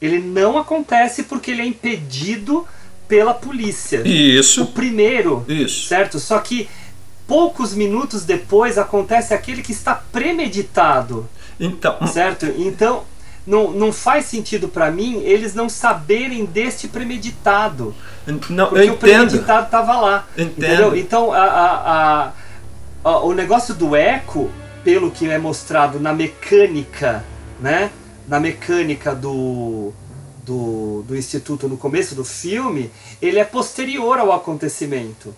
Ele não acontece porque ele é impedido pela polícia. Isso. O primeiro. Isso. Certo? Só que poucos minutos depois acontece aquele que está premeditado. Então, Certo? Então, não, não faz sentido pra mim eles não saberem deste premeditado. não, Porque o premeditado estava lá. Entendo. Entendeu? Então, a- a- a- o negócio do eco, pelo que é mostrado na mecânica, né? Na mecânica do, do, do Instituto no começo do filme, ele é posterior ao acontecimento.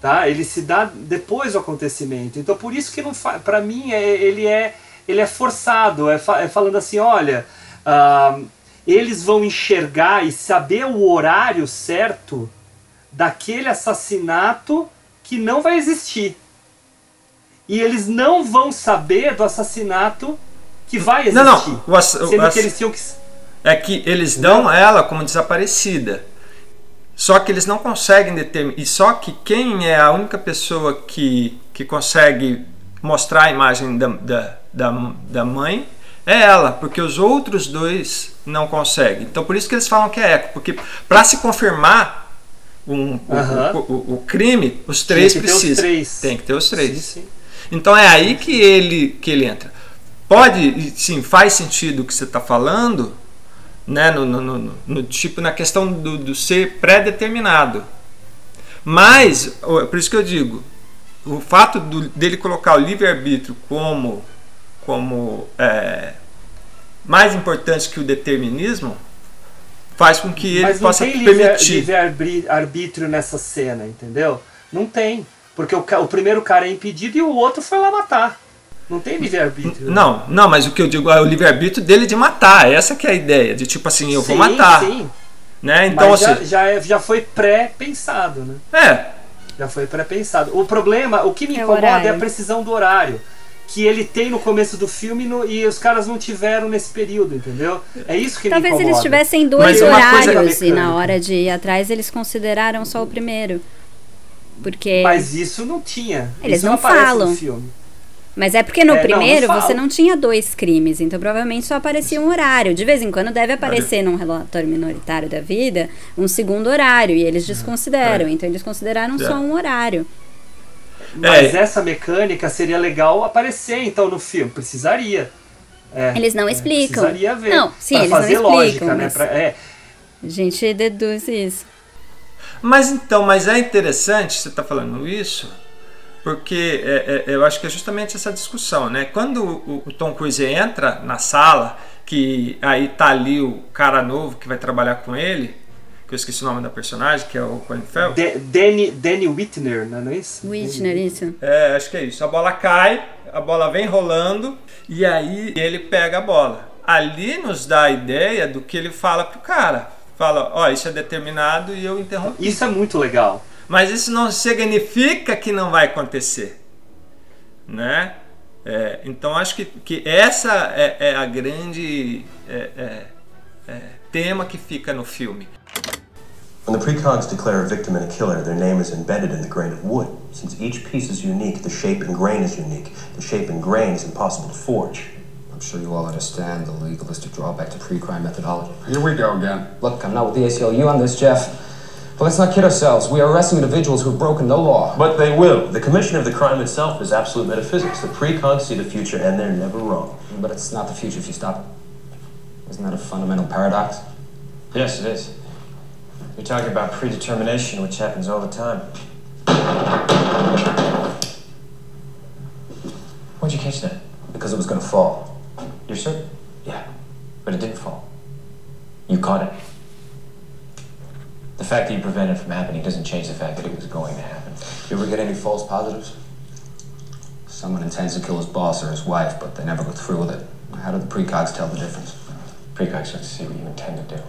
Tá? Ele se dá depois do acontecimento. Então, por isso que não para mim é, ele é ele é forçado, é, fa- é falando assim, olha, ah, eles vão enxergar e saber o horário certo daquele assassinato que não vai existir. E eles não vão saber do assassinato que vai existir. Não, não. O ass- o sendo ass- que eles tinham que. É que eles dão ela como desaparecida. Só que eles não conseguem determinar. E só que quem é a única pessoa que, que consegue mostrar a imagem da, da, da, da mãe é ela, porque os outros dois não conseguem. Então por isso que eles falam que é eco, porque para se confirmar um, o- o, o- o crime, os três que ter os precisam. três. Tem que ter os três. Então é aí que ele, que ele entra. Pode, sim, faz sentido o que você está falando, né? No, no- no- no- tipo na questão do, do ser pré-determinado. Mas, por isso que eu digo, o fato do- dele colocar o livre-arbítrio como, como é, mais importante que o determinismo faz com que ele Mas não possa tem permitir. livre-arbítrio nessa cena, entendeu? Não tem. Porque o, o primeiro cara é impedido e o outro foi lá matar. Não tem livre-arbítrio. Não, não, mas o que eu digo é o livre-arbítrio dele de matar. Essa que é a ideia, de tipo assim, eu vou Sim, matar. sim. Né? Então, Mas já, assim, já, é- já foi pré-pensado, né? é, Já foi pré-pensado. O problema, o que me É incomoda é a horário. precisão do horário. Que ele tem no começo do filme no- e os caras não tiveram nesse período, entendeu? É isso que Talvez me incomoda. eles tivessem dois Mas horários e na Mecânica. hora de ir atrás eles consideraram só o primeiro. Porque Mas isso não tinha. Eles isso não aparece falam. No filme. Mas é porque no É, não, primeiro não você fala. não tinha dois crimes, então provavelmente só aparecia um horário. De vez em quando deve aparecer num relatório minoritário da vida um segundo horário, e eles desconsideram. Então eles consideraram só É. um horário. Mas essa mecânica seria legal aparecer então no filme. Precisaria. É, Eles não é, explicam. Precisaria ver. Não, sim, pra eles não fazer explicam, lógica, né? Pra- é, A gente deduz isso. Mas então, mas é interessante você estar falando isso, porque é, é, eu acho que é justamente essa discussão, né? Quando o, o Tom Cruise entra na sala, que aí tá ali o cara novo que vai trabalhar com ele, que eu esqueci o nome da personagem, que é o Colin Farrell. De- Danny, Danny Whitner, não é isso? Whitner, isso. É, acho que é isso. A bola cai, a bola vem rolando e aí ele pega a bola. Ali nos dá a ideia do que ele fala pro cara. Fala, ó, isso é determinado e eu interrompi. Isso é muito legal. Mas isso não significa que não vai acontecer, né? É, então acho que, que essa é, é a grande é, é, é, tema que fica no filme. When the precogs declare a victim and a killer, their name is embedded in the grain of wood. Since each piece is unique, the shape and grain is unique. The shape and grain is impossible to forge. I'm sure you all understand the legalistic drawback to pre-crime methodology. Here we go again. Look, I'm not with the ACLU on this, Jeff. But let's not kid ourselves. We are arresting individuals who have broken no law. But they will. The commission of the crime itself is absolute metaphysics. The precogs see the future and they're never wrong. But it's not the future if you stop it. Isn't that a fundamental paradox? Yes, it is. You're talking about predetermination, which happens all the time. Why'd you catch that? Because it was gonna fall. You're certain? Yeah. But it didn't fall. You caught it. The fact that you prevented it from happening doesn't change the fact that it was going to happen. You ever get any false positives? Someone intends to kill his boss or his wife, but they never go through with it. How do the precogs tell the difference? Precogs have to see what you intend to do.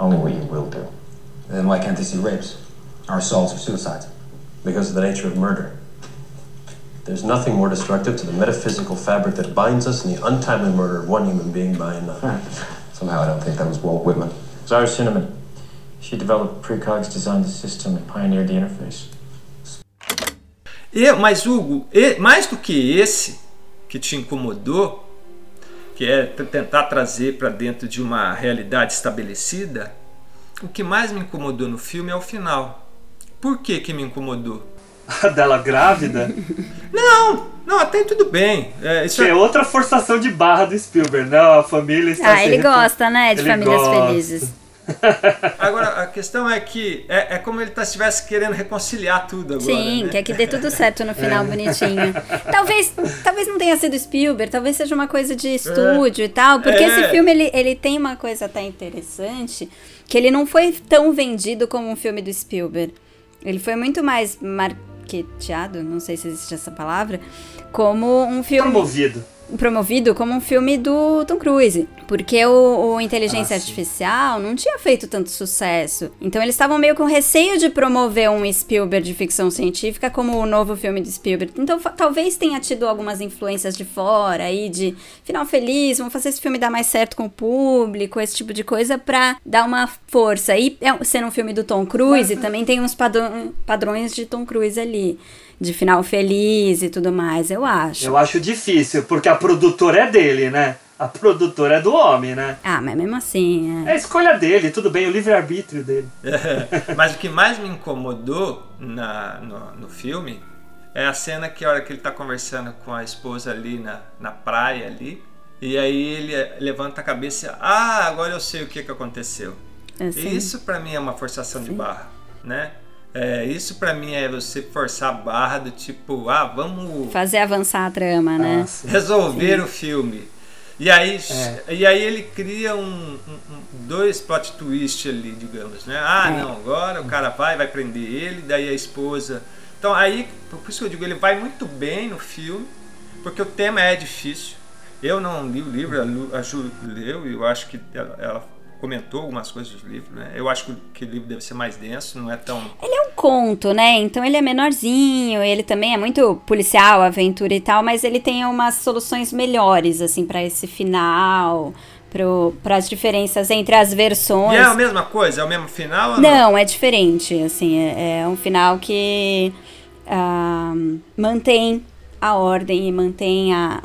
Only what you will do. Then why can't they see rapes? Or assaults or suicides? Because of the nature of murder. There's nothing more destructive to the metaphysical fabric that binds us than the untimely murder of one human being by another. Somehow I don't think that was Walt Whitman. Zara Cinnamon. She developed precogs, designed the system, and pioneered the interface. E, mas Hugo, e- mais do que esse que te incomodou, que é tentar trazer para dentro de uma realidade estabelecida, o que mais me incomodou no filme é o final. Por que que me incomodou? A *laughs* dela grávida? Não, não, até tudo bem. É, isso Isso é outra forçação de barra do Spielberg, não? A família está Ah, ele gosta, né, de Ele famílias gosta. felizes. *laughs* Agora, a questão é que é, é como ele tá- estivesse querendo reconciliar tudo agora. Sim, né? quer que dê tudo certo no final, *laughs* É. bonitinho. Talvez, talvez não tenha sido Spielberg, talvez seja uma coisa de estúdio e tal, porque É. esse filme ele, ele tem uma coisa até interessante, que ele não foi tão vendido como um filme do Spielberg. Ele foi muito mais marketeado, não sei se existe essa palavra, como um filme Promovido. Promovido como um filme do Tom Cruise, porque o, o Inteligência Ah. Artificial não tinha feito tanto sucesso. Então eles estavam meio com receio de promover um Spielberg de ficção científica como o novo filme de Spielberg. Então talvez tenha tido algumas influências de fora aí de final feliz, vamos fazer esse filme dar mais certo com o público, esse tipo de coisa pra dar uma força. E é, sendo um filme do Tom Cruise, também tem uns padrões de Tom Cruise ali. De final feliz e tudo mais, eu acho. Eu acho difícil, porque a produtora é dele, né? A produtora é do homem, né? Ah, mas mesmo assim, É a escolha dele, tudo bem, o livre-arbítrio dele. É, *laughs* mas o que mais me incomodou na, no, no filme é a cena que a hora que ele tá conversando com a esposa ali na, na praia ali, e aí ele levanta a cabeça e ah, agora eu sei o que, que aconteceu. É, sim. E isso pra mim é uma forçação de barra, né? É, isso pra mim é você forçar a barra do tipo, ah, vamos Fazer avançar a trama, né? resolver Sim. o filme. E aí, É. e aí ele cria um, um- um- dois plot twist ali, digamos, né? Ah, É. não, agora o cara vai, vai prender ele, daí a esposa. Então aí, por isso que eu digo, ele vai muito bem no filme, porque o tema é difícil. Eu não li o livro, a Ju leu e eu acho que ela, ela comentou algumas coisas do livro, né? Eu acho que, o- livro deve ser mais denso, não é tão Ele é um conto, né? Então ele é menorzinho, ele também é muito policial, aventura e tal, mas ele tem umas soluções melhores, assim, pra esse final, para as diferenças entre as versões. E é a mesma coisa? É o mesmo final? ou Não, é diferente, assim, é, é um final que ah, mantém a ordem e mantém a,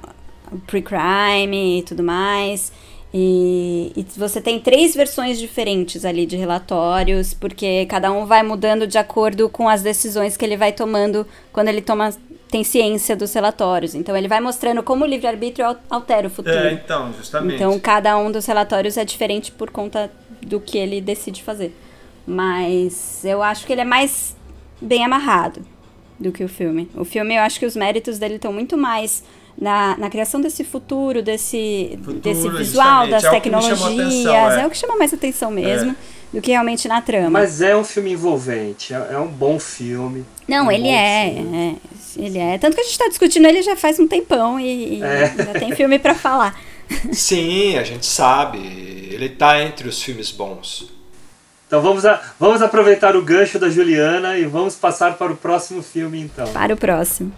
o pre-crime e tudo mais. E, e, você tem três versões diferentes ali de relatórios, porque cada um vai mudando de acordo com as decisões que ele vai tomando quando ele toma tem ciência dos relatórios. Então ele vai mostrando como o livre-arbítrio altera o futuro. É, então, justamente. Então cada um dos relatórios é diferente por conta do que ele decide fazer. Mas eu acho que ele é mais bem amarrado do que o filme. O filme, eu acho que os méritos dele estão muito mais na, na criação desse futuro, desse, futuro, desse visual, das é tecnologias. Atenção, é. é. o que chama mais atenção mesmo. É. Do que realmente na trama. Mas é um filme envolvente, é, é um bom filme. Não, um ele é, é, Ele é. Tanto que a gente está discutindo ele já faz um tempão e, e é. já tem filme para falar. *laughs* Sim, a gente sabe. Ele tá entre os filmes bons. Então vamos, a, vamos aproveitar o gancho da Juliana e vamos passar para o próximo filme então. Para o próximo.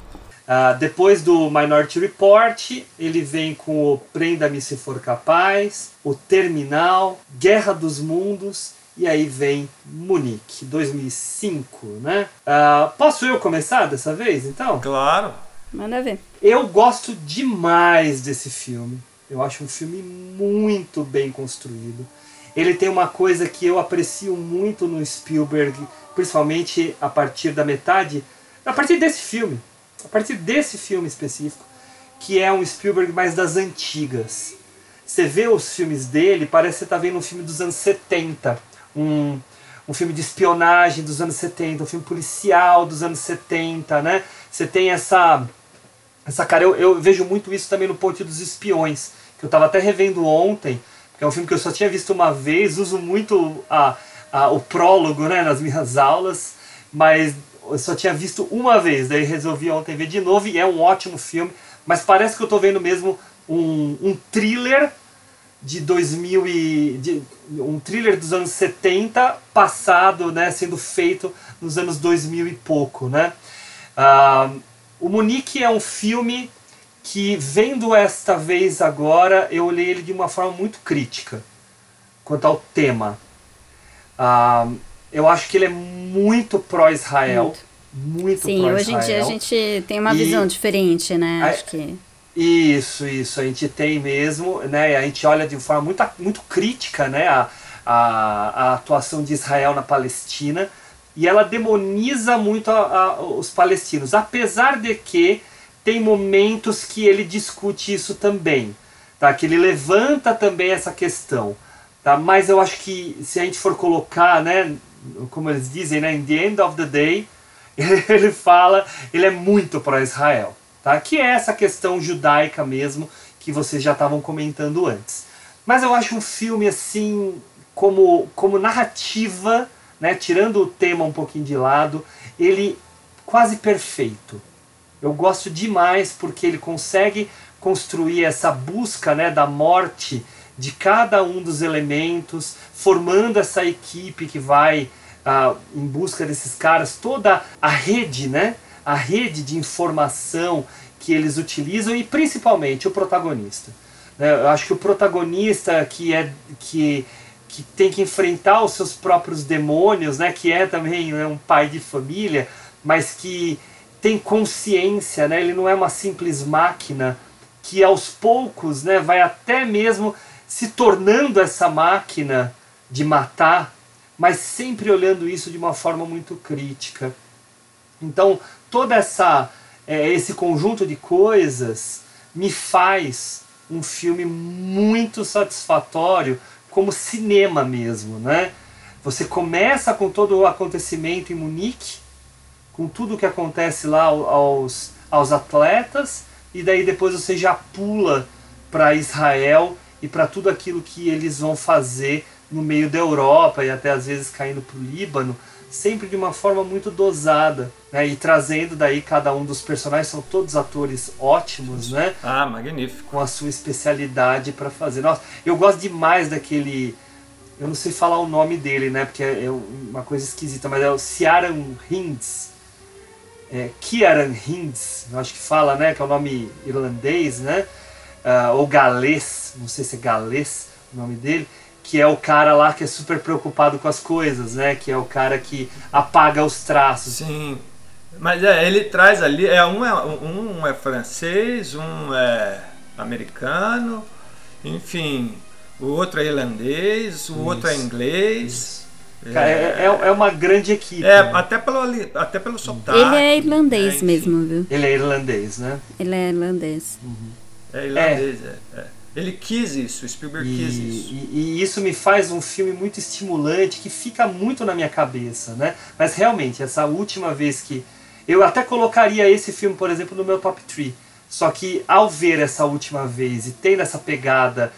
Uh, depois do Minority Report, ele vem com o Prenda-me se for capaz, o Terminal, Guerra dos Mundos e aí vem Munique, 2005, né? Uh, posso eu começar dessa vez então? Claro. Manda ver. Eu gosto demais desse filme. Eu acho um filme muito bem construído. Ele tem uma coisa que eu aprecio muito no Spielberg, principalmente a partir da metade, a partir desse filme, a partir desse filme específico, que é um Spielberg mais das antigas. Você vê os filmes dele, parece que você está vendo um filme dos anos 70, um, um filme de espionagem dos anos 70, um filme policial dos anos 70, né? Você tem essa essa cara, eu, eu vejo muito isso também no Ponte dos Espiões, que eu estava até revendo ontem, que é um filme que eu só tinha visto uma vez, uso muito a, a, o prólogo né, nas minhas aulas, mas eu só tinha visto uma vez, daí resolvi ontem ver de novo e é um ótimo filme, mas parece que eu estou vendo mesmo um, um thriller de 2000 e de, um thriller dos anos 70 passado, né, sendo feito nos anos 2000 e pouco, né? Uh, o Munique é um filme que vendo esta vez agora, eu olhei ele de uma forma muito crítica quanto ao tema. Ah, eu acho que ele é muito pró-Israel. Muito, muito Sim, hoje em dia a gente tem uma e visão diferente, né? A, acho que... Isso, isso, a gente tem mesmo, né? A gente olha de forma muito, muito crítica, né? A, a, a atuação de Israel na Palestina e ela demoniza muito a, a, os palestinos, apesar de que tem momentos que ele discute isso também, tá? Que ele levanta também essa questão, tá? Mas eu acho que se a gente for colocar, né, como eles dizem, né, in the end of the day, *laughs* ele fala, ele é muito para Israel, tá? Que é essa questão judaica mesmo que vocês já estavam comentando antes. Mas eu acho um filme assim como como narrativa, né, tirando o tema um pouquinho de lado, ele quase perfeito. Eu gosto demais porque ele consegue construir essa busca né, da morte de cada um dos elementos, formando essa equipe que vai ah, em busca desses caras, toda a rede, né, a rede de informação que eles utilizam e principalmente o protagonista. Né, eu acho que o protagonista que é que que tem que enfrentar os seus próprios demônios, né, que é também né, um pai de família, mas que tem consciência, né? ele não é uma simples máquina que aos poucos né, vai até mesmo se tornando essa máquina de matar, mas sempre olhando isso de uma forma muito crítica. Então, toda essa é, esse conjunto de coisas me faz um filme muito satisfatório como cinema mesmo, né? Você começa com todo o acontecimento em Munique, com tudo o que acontece lá aos, aos atletas, e daí depois você já pula para Israel e para tudo aquilo que eles vão fazer no meio da Europa e até às vezes caindo para o Líbano, sempre de uma forma muito dosada, né? E trazendo daí cada um dos personagens, são todos atores ótimos, né? Ah, magnífico. Com a sua especialidade para fazer. Nossa, eu gosto demais daquele. Eu não sei falar o nome dele, né? Porque é uma coisa esquisita, mas é o Ciaran Hinds é, Kieran Hinds, acho que fala, né, que é o nome irlandês, né, uh, ou galês, não sei se é galês o nome dele, que é o cara lá que é super preocupado com as coisas, né, que é o cara que apaga os traços. Sim. Mas é, ele traz ali, é, um, é, um é francês, um é americano, enfim, o outro é irlandês, o Isso. outro é inglês. Cara, é, é, é uma grande equipe. É, né? até pelo, até pelo sotaque. Ele é irlandês enfim. mesmo, viu? Ele é irlandês, né? Ele é irlandês. É irlandês, é. é. Ele quis isso, Spielberg quis E, isso. e- e isso me faz um filme muito estimulante, que fica muito na minha cabeça, né? Mas realmente, essa última vez que. Eu até colocaria esse filme, por exemplo, no meu top 3. Só que ao ver essa última vez e tendo essa pegada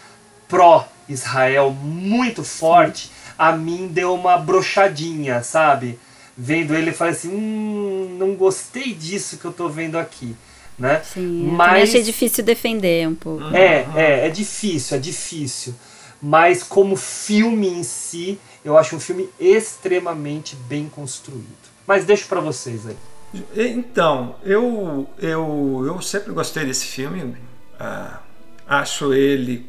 pró-Israel muito forte, a mim deu uma brochadinha, sabe? Vendo ele, eu falei assim: hum, não gostei disso que eu tô vendo aqui. Né? Sim, eu também achei difícil defender um pouco. É, é, é difícil, é difícil. Mas como filme em si, eu acho um filme extremamente bem construído. Mas deixo pra vocês aí. Então, eu, eu, eu sempre gostei desse filme. ah, acho ele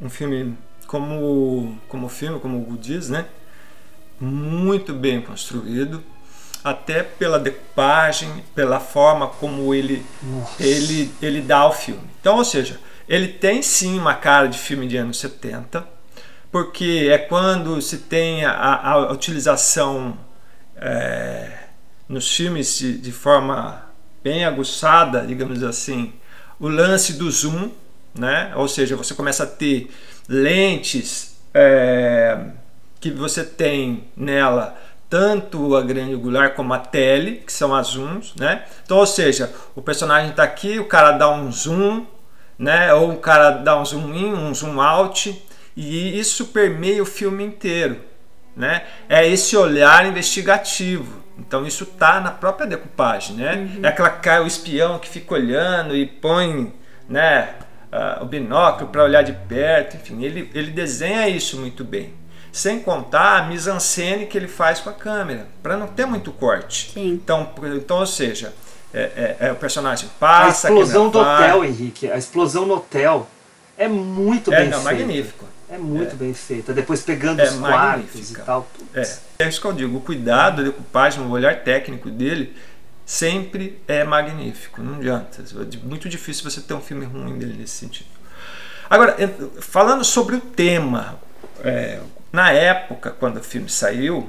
um filme como, como filme, como o Hugo diz, né? Muito bem construído. Até pela decupagem, pela forma como ele, ele, ele dá ao filme. Então, ou seja, ele tem sim uma cara de filme de anos 70, porque é quando se tem a, a utilização é, nos filmes de, de forma bem aguçada, digamos assim, o lance do zoom, né? ou seja, você começa a ter lentes é, que você tem nela tanto a grande angular como a tele, que são as zooms, né? Então, ou seja, o personagem está aqui, o cara dá um zoom, né? Ou o cara dá um zoom in, um zoom out, e isso permeia o filme inteiro, né? É esse olhar investigativo. Então isso tá na própria decupagem, né? É aquela cara, o espião que fica olhando e põe, né? ah, o binóculo para olhar de perto, enfim, ele, ele desenha isso muito bem. Sem contar a mise-en-scène que ele faz com a câmera, para não ter muito corte. Então, por- então, ou seja, é, é- é o personagem A passa. explosão do vai. hotel, Henrique, a explosão no hotel é muito É, bem não, feita. magnífico. É muito bem feita. Depois pegando É os quartos e tal. É, é isso que eu digo, o cuidado, a decupagem, o olhar técnico dele sempre é magnífico, não adianta. É muito difícil você ter um filme ruim dele nesse sentido. Agora, falando sobre o tema, é, na época, quando o filme saiu,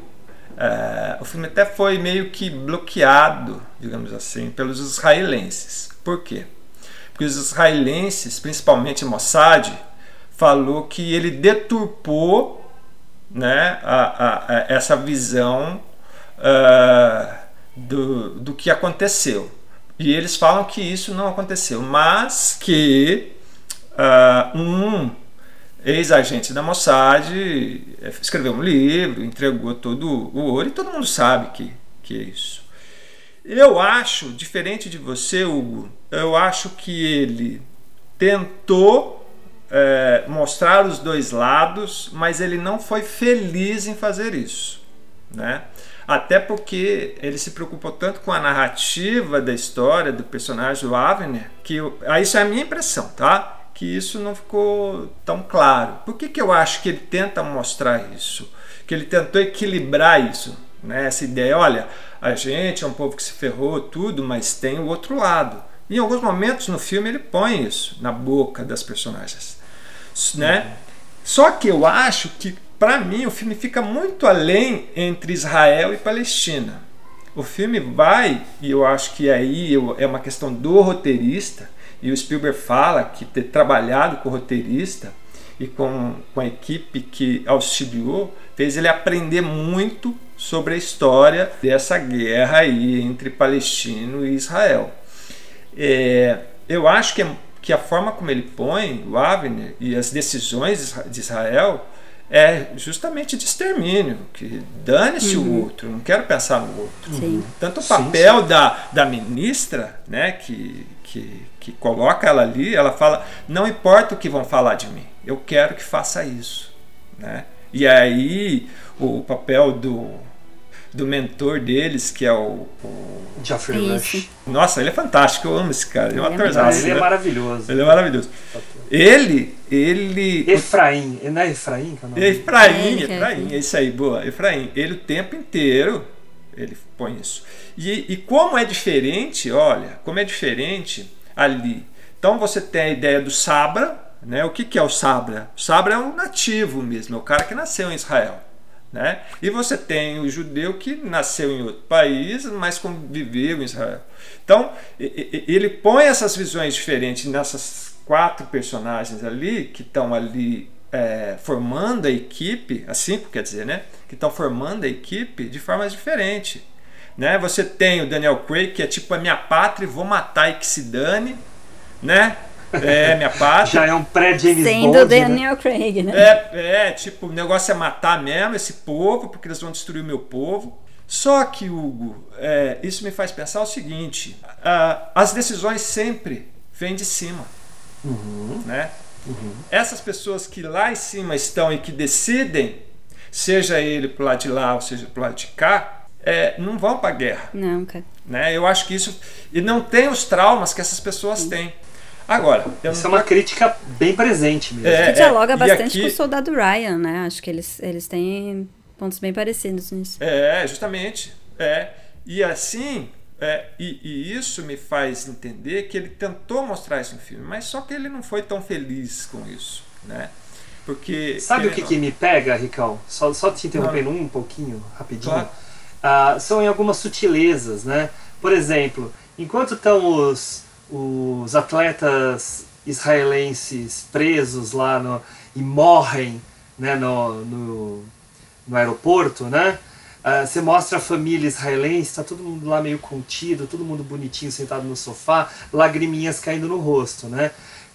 é, o filme até foi meio que bloqueado, digamos assim, pelos israelenses. Por quê? Porque os israelenses, principalmente Mossad, falou que ele deturpou né, a, a- a- essa visão ah, do, do que aconteceu. E eles falam que isso não aconteceu, mas que ah, um ex-agente da Mossad eh, escreveu um livro, entregou todo o ouro e todo mundo sabe que, que é isso. Eu acho, diferente de você, Hugo, eu acho que ele tentou é, mostrar os dois lados, mas ele não foi feliz em fazer isso, né? Até porque ele se preocupou tanto com a narrativa da história do personagem do Avner que eu, ah, isso é a minha impressão, tá? Que isso não ficou tão claro. Por que, que eu acho que ele tenta mostrar isso? Que ele tentou equilibrar isso, né? Essa ideia, olha, a gente é um povo que se ferrou tudo, mas tem o outro lado. Em alguns momentos no filme ele põe isso na boca das personagens, né? Só que eu acho que para mim o filme fica muito além entre Israel e Palestina. O filme vai, e eu acho que aí eu- é uma questão do roteirista, e o Spielberg fala que ter trabalhado com o roteirista e com, com a equipe que auxiliou fez ele aprender muito sobre a história dessa guerra aí entre palestino e Israel. É, eu acho que, é- que a forma como ele põe o Avner e as decisões de Isra- de Israel é justamente de extermínio, que dane-se Uhum. o outro, não quero pensar no outro. Sim. Tanto o Sim, papel Da, da ministra, né, que, que, que coloca ela ali, ela fala, não importa o que vão falar de mim, eu quero que faça isso. Né? E aí o papel do, do mentor deles, que é o, o Geoffrey Rush. Nossa, ele é fantástico, eu amo esse cara. Ele é um Ele é atorzaço, Ele é né? maravilhoso. Ele é maravilhoso. Ele, ele. Efraim, não é Efraim que é o nome? Efraim, É, Efraim, é isso aí, boa. Efraim, ele o tempo inteiro ele põe isso. E, e como é diferente, olha, como é diferente ali. Então você tem a ideia do Sabra, né? O que, que é o Sabra? O Sabra é um nativo mesmo, é o cara que nasceu em Israel. Né? E você tem o judeu que nasceu em outro país, mas conviveu em Israel. Então, ele põe essas visões diferentes nessas quatro personagens ali, que estão ali é, formando a equipe, as cinco quer dizer, né? Que estão formando a equipe de formas diferentes. Né? Você tem o Daniel Craig, que é tipo a minha pátria, vou matar e que se dane, né? É, minha *laughs* pátria. Já é um pré-James Sendo Bond. Daniel Craig, né? É, é, tipo, o negócio é matar mesmo esse povo, porque eles vão destruir o meu povo. Só que, Hugo, é, isso me faz pensar o seguinte: ah, as decisões sempre vêm de cima. Uhum. Né? Essas pessoas que lá em cima estão e que decidem, seja ele pro lado de lá ou seja pro lado de cá, é, não vão para a guerra. Não, cara. Né? Eu acho que isso. E não tem os traumas que essas pessoas têm. Agora, eu Isso é não uma crítica bem presente mesmo. É, que dialoga e bastante aqui- com o soldado Ryan, né? Acho que eles, eles têm pontos bem parecidos nisso. É, justamente. É. E assim, é, e, e isso me faz entender que ele tentou mostrar isso no filme, mas só que ele não foi tão feliz com isso, né? Porque Sabe o que, querendo- que me pega, Ricão? Só, só te interrompendo um pouquinho, rapidinho. Claro. Ah, são em algumas sutilezas, né? Por exemplo, enquanto estão os, os atletas israelenses presos lá no, e morrem né, no, no, no aeroporto, né? Ah, você mostra a família israelense, tá todo mundo lá meio contido, todo mundo bonitinho sentado no sofá, lagriminhas caindo no rosto, né?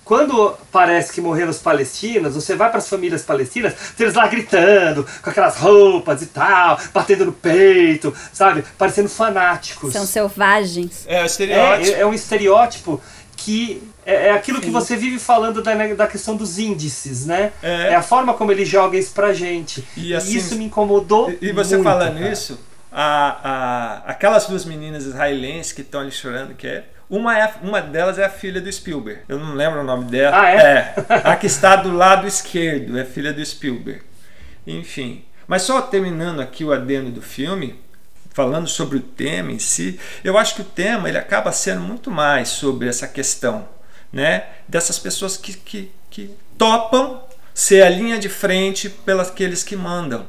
Quando parece que morreram os palestinos, você vai para as famílias palestinas, tem eles lá gritando, com aquelas roupas e tal, batendo no peito, sabe? Parecendo fanáticos. São selvagens. É, o É, estereótipo. é um estereótipo que é, é aquilo que você vive falando da, da questão dos índices, né? É. É. a forma como ele joga isso pra gente. E E, assim- isso me incomodou. E você muito, falando cara. isso, a, a, aquelas duas meninas israelenses que estão ali chorando, que é. Uma, é uma delas é a filha do Spielberg. Eu não lembro o nome dela. Ah, é? A que está do lado esquerdo é filha do Spielberg. Enfim. Mas só terminando aqui o adendo do filme, falando sobre o tema em si, eu acho que o tema ele acaba sendo muito mais sobre essa questão, né? Dessas pessoas que, que, que topam ser a linha de frente pelas aqueles que mandam,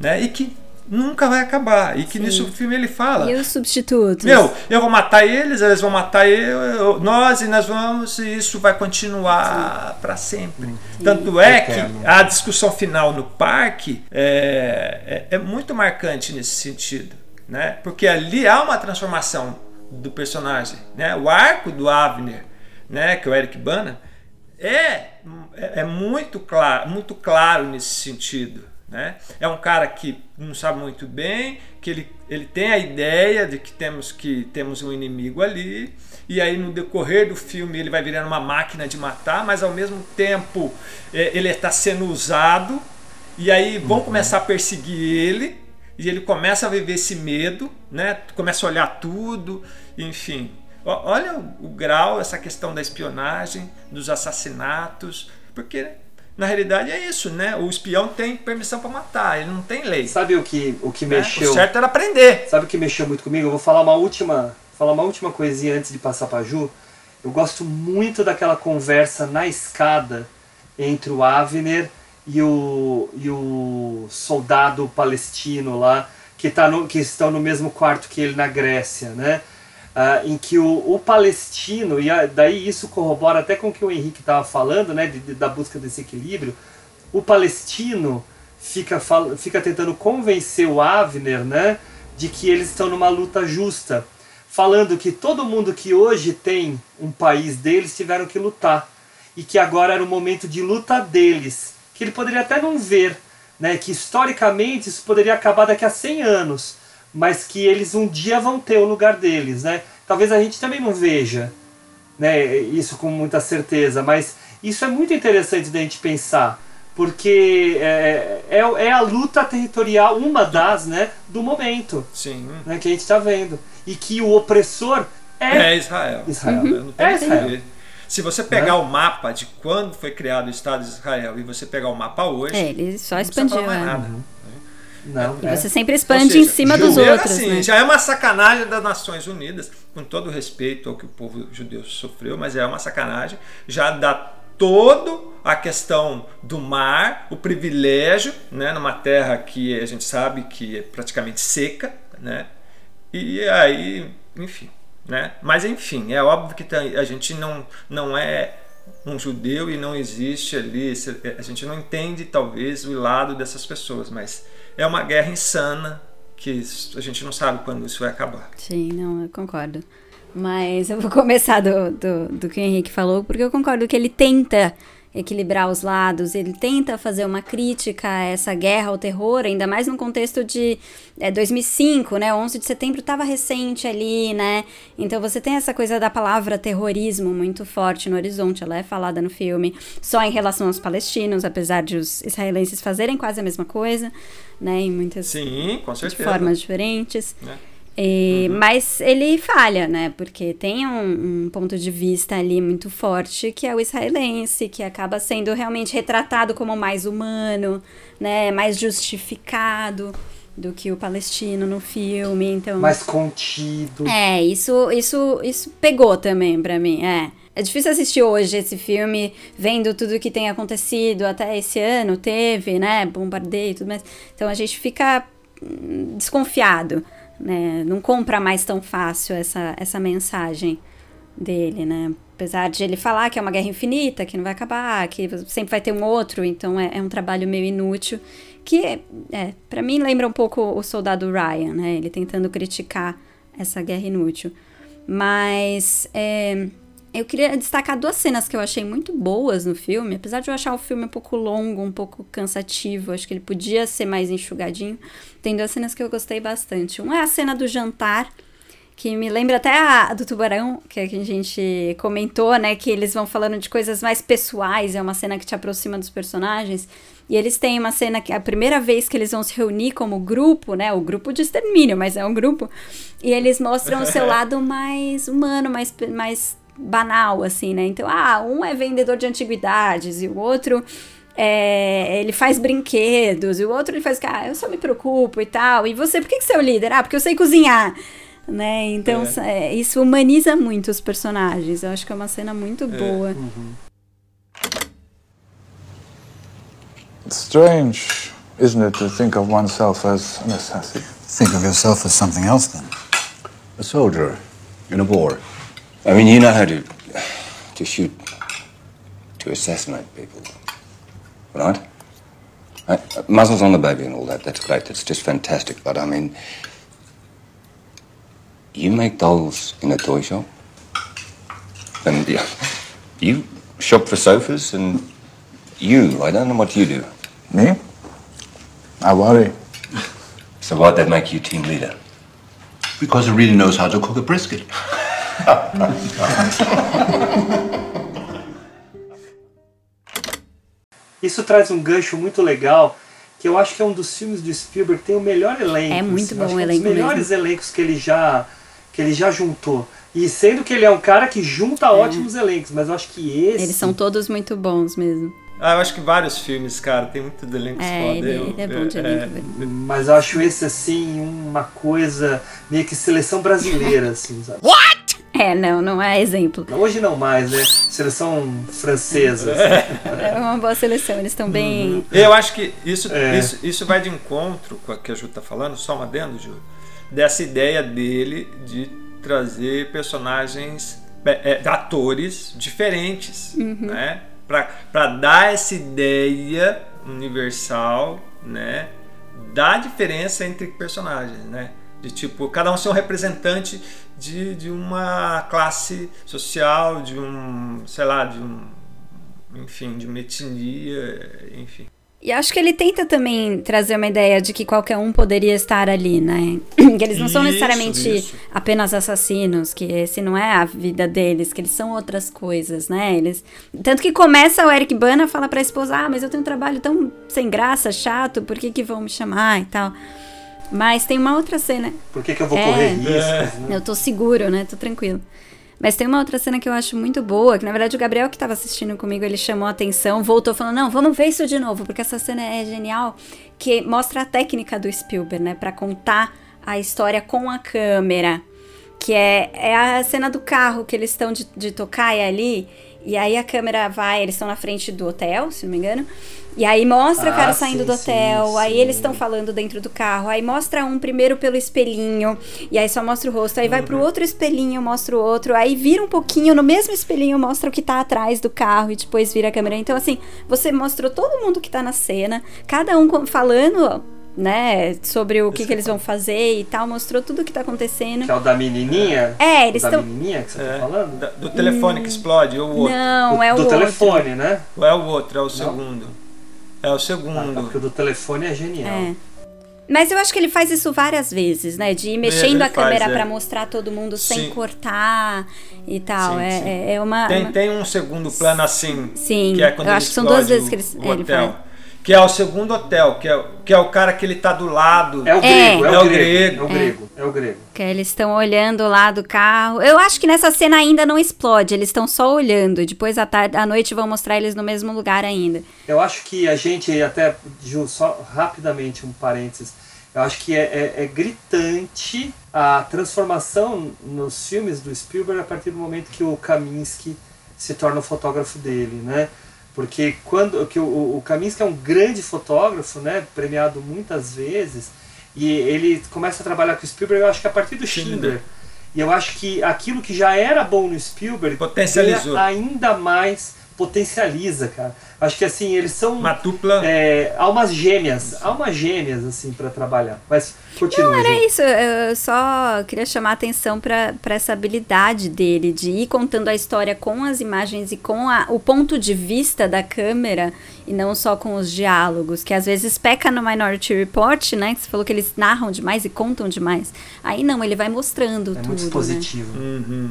né? E que nunca vai acabar. E que Sim. nisso o filme ele fala. E os substitutos? Meu, eu vou matar eles, eles vão matar eu, eu- nós e nós vamos, e isso vai continuar para sempre. Tanto é que Eterno. a discussão final no parque é, é, é muito marcante nesse sentido, né? Porque ali há uma transformação do personagem, né? O arco do Avner, né? Que é o Eric Bana é, é é muito claro, muito claro nesse sentido. Né? É um cara que não sabe muito bem, que ele, ele tem a ideia de que temos que temos um inimigo ali, e aí no decorrer do filme ele vai virando uma máquina de matar, mas ao mesmo tempo é, ele está sendo usado, e aí vão começar a perseguir ele, e ele começa a viver esse medo, né? começa a olhar tudo, enfim. Olha o, o grau, essa questão da espionagem, dos assassinatos, porque na realidade é isso, né? O espião tem permissão para matar, ele não tem lei. Sabe o que, o que né? mexeu? O certo era aprender. Sabe o que mexeu muito comigo? Eu vou falar uma última, falar uma última coisinha antes de passar pra Ju. Eu gosto muito daquela conversa na escada entre o Avner e o, e o soldado palestino lá, que, tá no, que estão no mesmo quarto que ele na Grécia, né? Ah, em que o, o palestino, e daí isso corrobora até com o que o Henrique estava falando, né, de- de- da busca desse equilíbrio, o palestino fica, fica tentando convencer o Avner né, de que eles estão numa luta justa, falando que todo mundo que hoje tem um país deles tiveram que lutar e que agora era o momento de luta deles, que ele poderia até não ver, né, que historicamente isso poderia acabar daqui a 100 anos, mas que eles um dia vão ter o lugar deles, né? Talvez a gente também não veja, né, isso com muita certeza, mas isso é muito interessante da gente pensar, porque é, é, é a luta territorial, uma das, né, do momento, Sim. né, que a gente está vendo, e que o opressor é, É Israel. Israel. Não tenho É Israel. Se você pegar o mapa de quando foi criado o Estado de Israel e você pegar o mapa hoje, É, ele só não expandiu, mais é. nada. né? Não, E é. você sempre expande em cima dos outros, assim, né? Já é uma sacanagem das Nações Unidas, com todo o respeito ao que o povo judeu sofreu, mas é uma sacanagem. Já dá todo a questão do mar, o privilégio, né, numa terra que a gente sabe que é praticamente seca, né? E aí, enfim, né? Mas enfim, é óbvio que a gente não não é um judeu e não existe ali, a gente não entende talvez o lado dessas pessoas, mas é uma guerra insana que a gente não sabe quando isso vai acabar. Sim, não, eu concordo. Mas eu vou começar do, do, do que o Henrique falou, porque eu concordo que ele tenta equilibrar os lados, ele tenta fazer uma crítica a essa guerra ao terror, ainda mais no contexto de é, 2005, né? 11 de setembro estava recente ali, né? Então você tem essa coisa da palavra terrorismo muito forte no horizonte, ela é falada no filme só em relação aos palestinos, apesar de os israelenses fazerem quase a mesma coisa, né? Em muitas Sim, com de certeza. formas diferentes. Né? E- Mas ele falha, né? Porque tem um, um ponto de vista ali muito forte que é o israelense, que acaba sendo realmente retratado como mais humano, né? Mais justificado do que o palestino no filme. Então, Mais contido. é, isso, isso, isso pegou também pra mim, é. É difícil assistir hoje esse filme, vendo tudo que tem acontecido até esse ano, teve, né, bombardeio e tudo mais. Então a gente fica hum, desconfiado, né, não compra mais tão fácil essa, essa mensagem dele, né. Apesar de ele falar que é uma guerra infinita, que não vai acabar, que sempre vai ter um outro, então é, é um trabalho meio inútil. Que, é, para mim, lembra um pouco o soldado Ryan, né? Ele tentando criticar essa guerra inútil. Mas é, eu queria destacar duas cenas que eu achei muito boas no filme. Apesar de eu achar o filme um pouco longo, um pouco cansativo, acho que ele podia ser mais enxugadinho. Tem duas cenas que eu gostei bastante. Uma é a cena do jantar, que me lembra até a do tubarão, que a gente comentou, né? Que eles vão falando de coisas mais pessoais, é uma cena que te aproxima dos personagens. E eles têm uma cena que é a primeira vez que eles vão se reunir como grupo, né? O grupo de extermínio, mas é um grupo. E eles mostram o seu *laughs* lado mais humano, mais, mais banal, assim, né? Então, ah, um é vendedor de antiguidades e o outro é, ele faz brinquedos, e o outro ele faz, ah, eu só me preocupo e tal. E você, por que, que você é o líder? Ah, porque eu sei cozinhar. Né? Então, É. é, isso humaniza muito os personagens. Eu acho que é uma cena muito boa. It's strange, isn't it, to think of oneself as an assassin? Think of yourself as something else then. A soldier in a war. I mean, you know how to to shoot, to assassinate people, right? I, muzzles on the baby and all that. That's great. That's just fantastic. But I mean, you make dolls in a toy shop, and yeah, *laughs* you shop for sofas, and you. I don't know what you do. Me? I worry. So why'd that make you team leader? Because he really knows how to cook a brisket. *laughs* *laughs* Isso traz um gancho muito legal, que eu acho que é um dos filmes do Spielberg que tem o melhor elenco. É muito assim, bom o que é um elenco dos melhores mesmo. elencos que ele já que ele já juntou. E sendo que ele é um cara que junta ótimos elencos, mas eu acho que esse Eles são todos muito bons mesmo. Ah, eu acho que vários filmes, cara, tem muito elenco É, foda. ele- Eu- ele é bom de elenco, é, Mas eu acho esse assim uma coisa meio que seleção brasileira, assim, sabe? É, não, não é exemplo. Hoje não mais, né? Seleção francesa. assim. É uma boa seleção, eles estão bem. Eu acho que isso, É. isso, isso vai de encontro com o que a Ju tá falando, só um adendo, Ju, dessa ideia dele de trazer personagens, é, é, atores diferentes, Uhum. né? Pra dar essa ideia universal, né? Da diferença entre personagens, né? De tipo, cada um ser um representante de, de uma classe social, de um, sei lá, de um, enfim, de uma etnia, enfim. E acho que ele tenta também trazer uma ideia de que qualquer um poderia estar ali, né? *clears throat* Que eles não são Isso, necessariamente isso. apenas assassinos, que esse não é a vida deles, que eles são outras coisas, né? Eles tanto que começa o Eric Bana fala pra esposa: "Ah, mas eu tenho um trabalho tão sem graça, chato, por que que vão me chamar e tal?" Mas tem uma outra cena. Por que, que eu vou É. correr riscos? né? Eu tô seguro, né? Tô tranquilo. Mas tem uma outra cena que eu acho muito boa, que na verdade o Gabriel que estava assistindo comigo, ele chamou a atenção, voltou falando: "Não, vamos ver isso de novo, porque essa cena é genial", que mostra a técnica do Spielberg, né, para contar a história com a câmera. Que é, é a cena do carro que eles estão de, de tocaia ali. E aí a câmera vai, eles estão na frente do hotel, se não me engano. E aí mostra o cara Ah, saindo sim, do hotel, sim, aí sim. eles estão falando dentro do carro, aí mostra um primeiro pelo espelhinho, e aí só mostra o rosto, aí vai Uhum. pro outro espelhinho, mostra o outro, aí vira um pouquinho, no mesmo espelhinho mostra o que tá atrás do carro e depois vira a câmera. Então assim, você mostrou todo mundo que tá na cena, cada um falando, né, sobre o que, que eles vão fazer e tal, mostrou tudo o que tá acontecendo. Que é o da menininha? É, eles O estão Da menininha que você tá falando? Da- do telefone que explode, ou o outro? Não, é o do outro. telefone, né? Ou é o outro, é o segundo. É o segundo. Porque o do telefone é genial. É. Mas eu acho que ele faz isso várias vezes, né? De ir mexendo ele a câmera faz, é. pra mostrar todo mundo sem Sim. cortar e tal. Sim, é, sim. é- é uma. Tem, uma- tem um segundo plano assim. Sim, que é quando eu ele acho que são duas vezes que eles- o, o ele hotel. faz. Que é o segundo hotel, que é, que é o cara que ele tá do lado. É o grego, é, É o o grego. grego. É o grego, é o grego. Que eles estão olhando lá do carro. Eu acho que nessa cena ainda não explode, eles estão só olhando. Depois à tarde, à noite vão mostrar eles no mesmo lugar ainda. Eu acho que a gente, até, Ju, só rapidamente um parênteses, eu acho que é, é- é gritante a transformação nos filmes do Spielberg a partir do momento que o Kaminsky se torna o fotógrafo dele, né? Porque quando que o, o Kaminsky é um grande fotógrafo, né, premiado muitas vezes, e ele começa a trabalhar com o Spielberg, eu acho que a partir do Schindler. E eu acho que aquilo que já era bom no Spielberg Potencializou. ainda mais potencializa, cara. Acho que assim, eles são uma dupla é, almas gêmeas, almas gêmeas assim para trabalhar. Mas continua. Não, era Ju. isso. Eu só queria chamar a atenção para essa habilidade dele de ir contando a história com as imagens e com a- o ponto de vista da câmera e não só com os diálogos, que às vezes peca no Minority Report, né? Que você falou que eles narram demais e contam demais. Aí não, ele vai mostrando É tudo. muito né? expositivo. Uhum.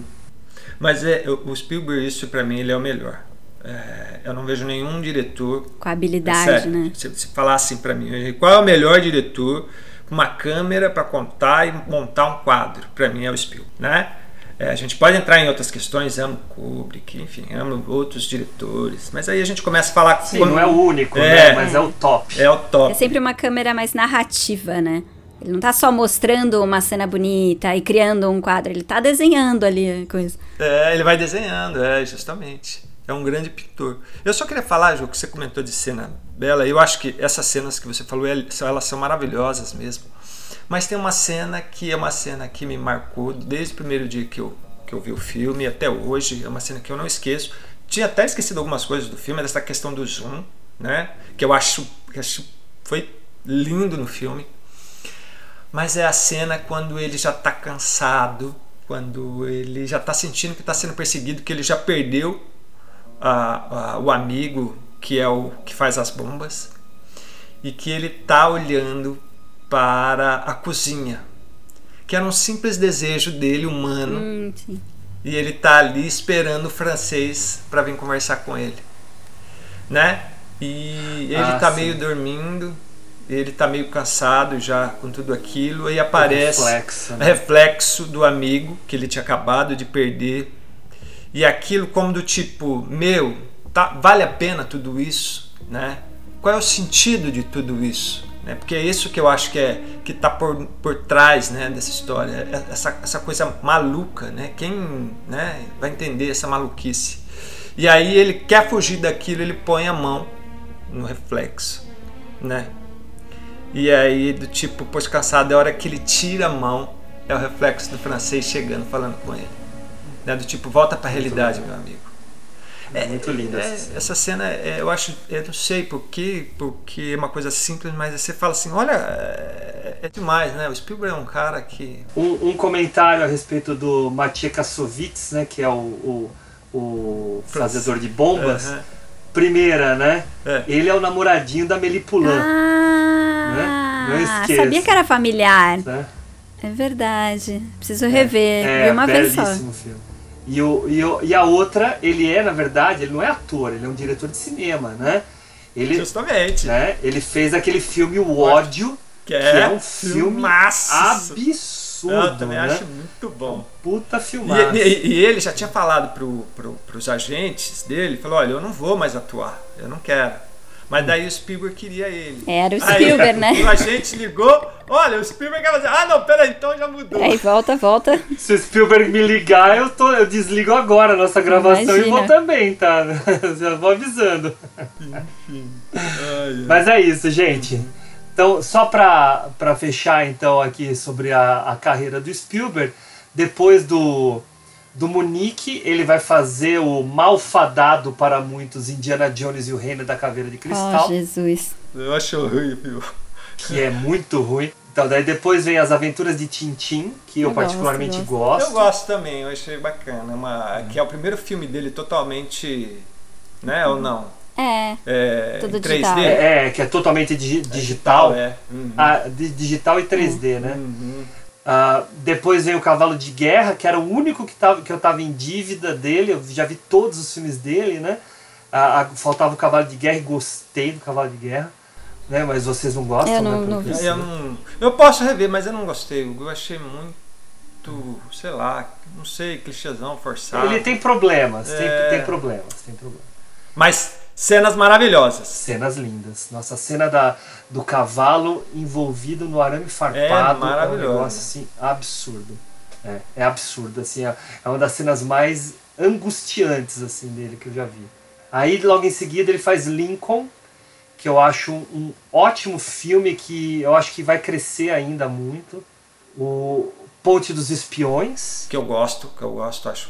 Mas é, o o Spielberg, isso pra mim, ele é o melhor. É, eu não vejo nenhum diretor. Com habilidade, é sério, né? Se, se falar assim pra mim, qual é o melhor diretor com uma câmera pra contar e montar um quadro? Pra mim é o Spielberg, né? É, a gente pode entrar em outras questões, amo Kubrick, enfim, amo outros diretores, mas aí a gente começa a falar Sim, não é o único, né? Mas é o top. É o top. É sempre uma câmera mais narrativa, né? Ele não tá só mostrando uma cena bonita e criando um quadro, ele tá desenhando ali a coisa. É, ele vai desenhando, é, justamente. É um grande pintor. Eu só queria falar, Ju, que você comentou de cena bela. Eu acho que essas cenas que você falou, elas são maravilhosas mesmo. Mas tem uma cena que é uma cena que me marcou desde o primeiro dia que eu, que eu vi o filme até hoje. É uma cena que eu não esqueço. Tinha até esquecido algumas coisas do filme, dessa questão do zoom, né? Que eu acho que acho- foi lindo no filme. Mas é a cena quando ele já está cansado, quando ele já está sentindo que está sendo perseguido, que ele já perdeu a- a- o amigo que é o que faz as bombas e que ele está olhando para a cozinha, que era um simples desejo dele humano. Hum, sim. E ele tá ali esperando o francês para vir conversar com ele, né? E ele Ah, tá sim. meio dormindo, ele tá meio cansado já com tudo aquilo e aparece reflexo, né? reflexo do amigo que ele tinha acabado de perder. E aquilo como do tipo, meu, tá, vale a pena tudo isso, né? Qual é o sentido de tudo isso? Né? Porque é isso que eu acho que é que está por, por trás né, dessa história, é- essa, essa coisa maluca, né? Quem né, vai entender essa maluquice? E aí ele quer fugir daquilo, ele põe a mão no reflexo, né? E aí do tipo, pois cansado, é a hora que ele tira a mão, é o reflexo do francês chegando, falando com ele. Né? Do tipo, volta para a realidade, meu amigo. É muito linda É, essa cena. essa cena, é, eu acho, eu não sei porquê, porque é uma coisa simples, mas você fala assim, olha, é, é demais, né? O Spielberg é um cara que... Um, um comentário a respeito do Matia Kassovitz, né, que é o, o, o fazedor de bombas. Aham. Primeira, né? É. Ele é o namoradinho da Melipulan. Ah, Não esqueça. sabia que era familiar. Né? É verdade. Preciso rever. Vi É, uma vez só. filme. E, o, e, o, e a outra, ele é, na verdade, ele não é ator, ele é um diretor de cinema, né? Ele, Justamente. Né? Ele fez aquele filme O Ódio, Que é um filme filmaço. absurdo. Eu também né? acho muito bom. Puta filmado. E, e- e ele já tinha falado pro, pro, pros agentes dele, falou, olha, eu não vou mais atuar, eu não quero. Mas daí o Spielberg queria ele. Era o Aí, Spielberg, né? *laughs* O agente ligou, olha, o Spielberg quer fazer. Ah, não, peraí, então já mudou. Aí volta, volta. Se o Spielberg me ligar, eu, tô, eu desligo agora a nossa gravação e vou Imagina. também, tá? *laughs* Já vou avisando. Mas é isso, gente. Então, só pra, pra fechar então aqui sobre a, a carreira do Spielberg, depois do, do Munique, ele vai fazer o malfadado para muitos Indiana Jones e o Reino da Caveira de Cristal. Oh, Jesus. Eu acho horrível. que é muito ruim. Então, daí depois vem as aventuras de Tintin, que eu, Eu gosto, particularmente eu gosto. Eu gosto também, eu achei bacana. Uma, Que é o primeiro filme dele totalmente. Né, ou não? É. É, Tudo em 3D? digital. É, que é totalmente digi- digital. é. Uhum. Ah, di- digital e 3D, né? Ah, depois vem o Cavalo de Guerra, que era o único que, tava, que eu tava em dívida dele. Eu já vi todos os filmes dele, né? Ah, faltava o Cavalo de Guerra e gostei do Cavalo de Guerra. Né? Mas vocês não gostam, Eu não- né? não eu Eu, não, eu posso rever, mas eu não gostei. Eu achei muito, sei lá, não sei, clichêzão, forçado. Ele tem problemas, tem, É. tem problemas, tem problemas. Mas cenas maravilhosas. Cenas lindas. Nossa, a cena da, do cavalo envolvido no arame farpado É, maravilhoso. um negócio assim absurdo. É, é absurdo, assim, é, é uma das cenas mais angustiantes assim dele que eu já vi. Aí logo em seguida ele faz Lincoln, que eu acho um, um ótimo filme que eu acho que vai crescer ainda muito. O Ponte dos Espiões, Que eu gosto, que eu gosto, acho.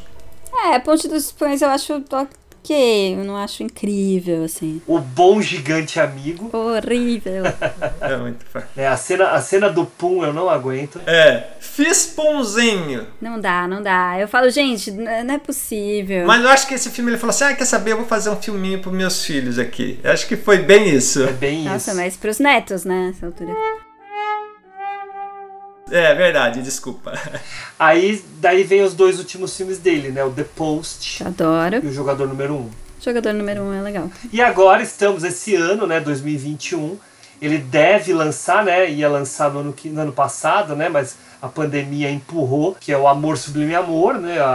É, Ponte dos Espiões eu acho ok, eu não acho incrível, assim. O Bom Gigante Amigo. Horrível. *laughs* É muito fácil. É, a cena, a cena do Pum eu não aguento. É, fiz pãozinho. Não dá, não dá. Eu falo, gente, não é possível. Mas eu acho que esse filme ele falou assim: ah, quer saber? Eu vou fazer um filminho pros meus filhos aqui. Eu acho que foi bem isso. É bem Nossa, mas pros netos, né, nessa altura. É verdade, desculpa. *laughs* Aí daí vem os dois últimos filmes dele, né? O The Post Adoro. e o Jogador Número 1. Um. Jogador número um é legal. E agora estamos esse ano, né, 2021. Ele deve lançar, né? Ia lançar no ano, no ano passado, né? Mas a pandemia empurrou, que é o Amor Sublime Amor, né? A,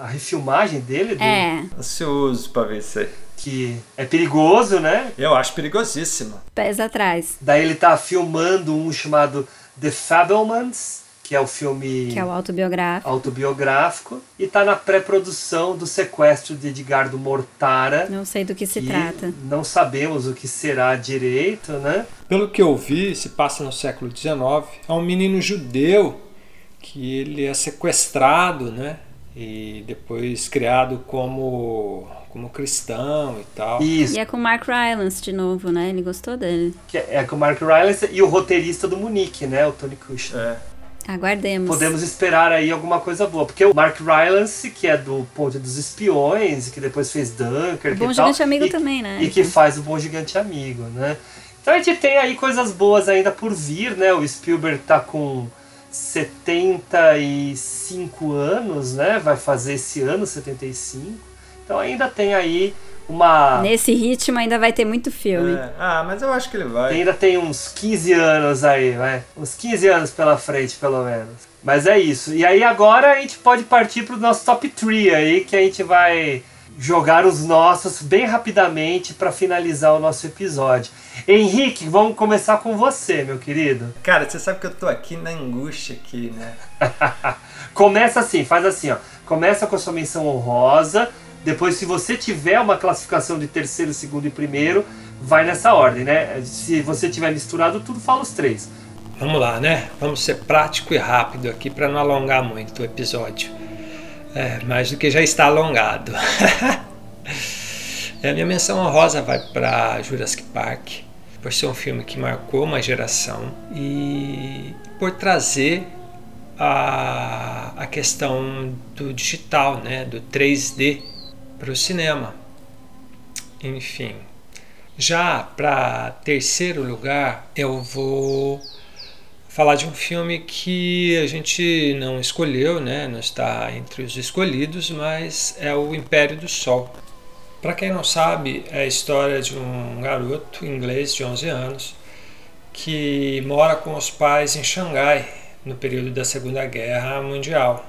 a, a refilmagem dele. do- É. Ansioso pra ver isso aí. Que é perigoso, né? Eu acho perigosíssimo. Pés atrás. Daí ele tá filmando um chamado The Fabelmans, que é o filme Que é o autobiográfico. autobiográfico, e tá na pré-produção do sequestro de Edgardo Mortara. Não sei do que se que trata. Não sabemos o que será direito, né? Pelo que eu vi, se passa no século XIX. É um menino judeu que ele é sequestrado, né? E depois criado como, como cristão e tal. Isso. E é com o Mark Rylance de novo, né? Ele gostou dele. Que é é com o Mark Rylance e o roteirista do Munique, né? O Tony Kushner. É. Aguardemos. Podemos esperar aí alguma coisa boa. Porque o Mark Rylance, que é do Ponte dos Espiões, que depois fez Dunkirk O Bom e tal, Gigante Amigo e, também, né? E que faz o Bom Gigante Amigo, né? Então a gente tem aí coisas boas ainda por vir, né? O Spielberg tá com 75 anos, né? Vai fazer esse ano 75. Então ainda tem aí uma... Nesse ritmo ainda vai ter muito filme. É. Ah, mas eu acho que ele vai. Ainda tem uns 15 anos aí, vai. Uns 15 anos pela frente, pelo menos. Mas é isso. E aí agora a gente pode partir pro nosso top 3 aí, que a gente vai jogar os nossos bem rapidamente para finalizar o nosso episódio. Henrique, vamos começar com você, meu querido. *laughs* Cara, você sabe que eu tô aqui na angústia aqui, né? Começa assim, faz assim, ó. Começa com a sua menção honrosa. Depois, se você tiver uma classificação de terceiro, segundo e primeiro, vai nessa ordem, né? Se você tiver misturado tudo, fala os três. Vamos lá, né? Vamos ser prático e rápido aqui para não alongar muito o episódio. É, mais do que já está alongado. *laughs* é, a minha menção honrosa vai para Jurassic Park, por ser um filme que marcou uma geração e por trazer a, a questão do digital, né? do 3D para o cinema. Enfim. Já para terceiro lugar, eu vou falar de um filme que a gente não escolheu, né? não está entre os escolhidos, mas é o Império do Sol. Para quem não sabe, é a história de um garoto inglês de 11 anos que mora com os pais em Xangai, no período da Segunda Guerra Mundial.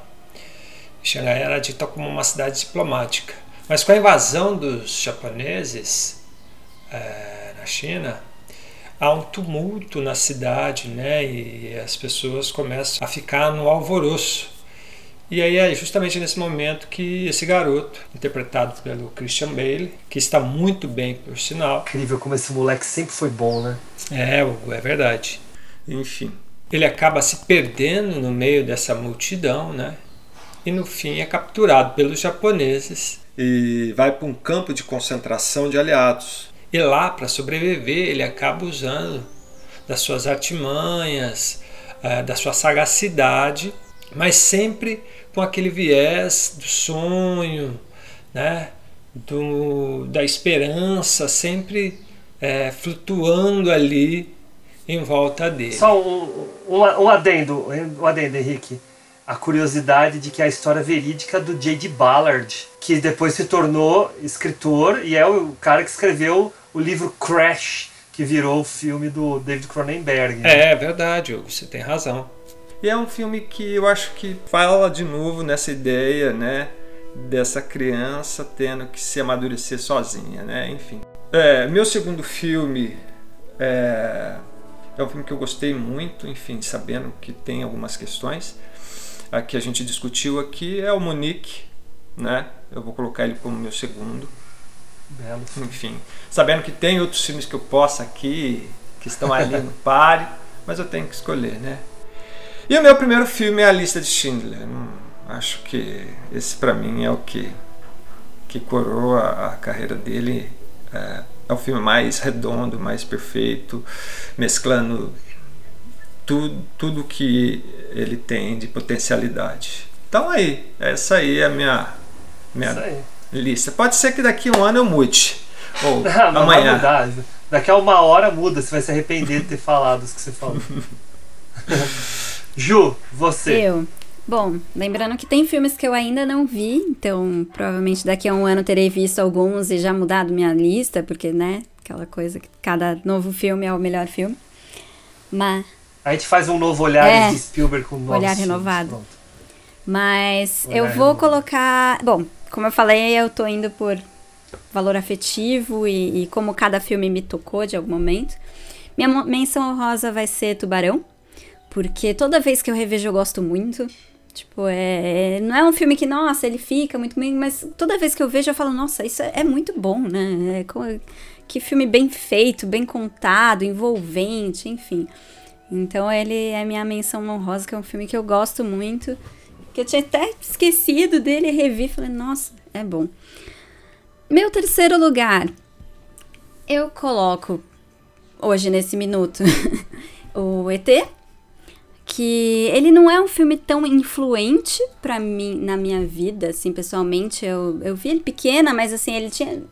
Xangai era dita como uma cidade diplomática. Mas com a invasão dos japoneses é, na China, há um tumulto na cidade, né? E as pessoas começam a ficar no alvoroço. E aí é justamente nesse momento que esse garoto, interpretado pelo Christian Bale, que está muito bem, por sinal. Incrível como esse moleque sempre foi bom, né? É, é verdade. Enfim, ele acaba se perdendo no meio dessa multidão, né? E no fim é capturado pelos japoneses e vai para um campo de concentração de aliados. E lá, para sobreviver, ele acaba usando das suas artimanhas, eh, da sua sagacidade, mas sempre com aquele viés do sonho, né? do, da esperança, sempre é, flutuando ali em volta dele. Só um, um, um adendo, um adendo, Henrique. A curiosidade de que é a história verídica do J.D. Ballard, que depois se tornou escritor e é o cara que escreveu o livro Crash, que virou o filme do David Cronenberg. Né? É verdade, você tem razão. E é um filme que eu acho que fala de novo nessa ideia, né? Dessa criança tendo que se amadurecer sozinha, né? Enfim. É, meu segundo filme é, é um filme que eu gostei muito, enfim, sabendo que tem algumas questões a que a gente discutiu aqui, é o Monique, né? Eu vou colocar ele como meu segundo. Belo. Enfim, sabendo que tem outros filmes que eu possa aqui, que estão ali no pare, mas eu tenho que escolher, né? E o meu primeiro filme é A Lista de Schindler. Hum, acho que esse para mim é o que, que coroa a carreira dele. É, é o filme mais redondo, mais perfeito, mesclando tudo, tudo que ele tem de potencialidade. Então aí, essa aí é a minha, minha lista. Pode ser que daqui a um ano eu mude. Ou *laughs* Não, amanhã. Vai mudar. Daqui a uma hora muda, você vai se arrepender de ter falado os que você falou. *laughs* Ju, você. Eu. Bom, lembrando que tem filmes que eu ainda não vi, então provavelmente daqui a um ano terei visto alguns e já mudado minha lista, porque, né, aquela coisa que cada novo filme é o melhor filme. Mas. A gente faz um novo olhar É, de Spielberg com novos olhar renovado. Mas Olhar eu vou renovado. colocar. Bom, como eu falei, eu tô indo por valor afetivo e, e como cada filme me tocou de algum momento. Minha menção honrosa vai ser Tubarão, porque toda vez que eu revejo eu gosto muito. Tipo, é, é- não é um filme que, nossa, ele fica muito bem, mas toda vez que eu vejo eu falo, nossa, isso é, é muito bom, né? É que filme bem feito, bem contado, envolvente, enfim. Então ele é minha menção honrosa, que é um filme que eu gosto muito, que eu tinha até esquecido dele, revi, falei, nossa, é bom. Meu terceiro lugar, eu coloco hoje nesse minuto *laughs* o ET, que ele não é um filme tão influente pra mim na minha vida, assim, pessoalmente. Eu, eu vi ele pequena, mas assim, ele tinha.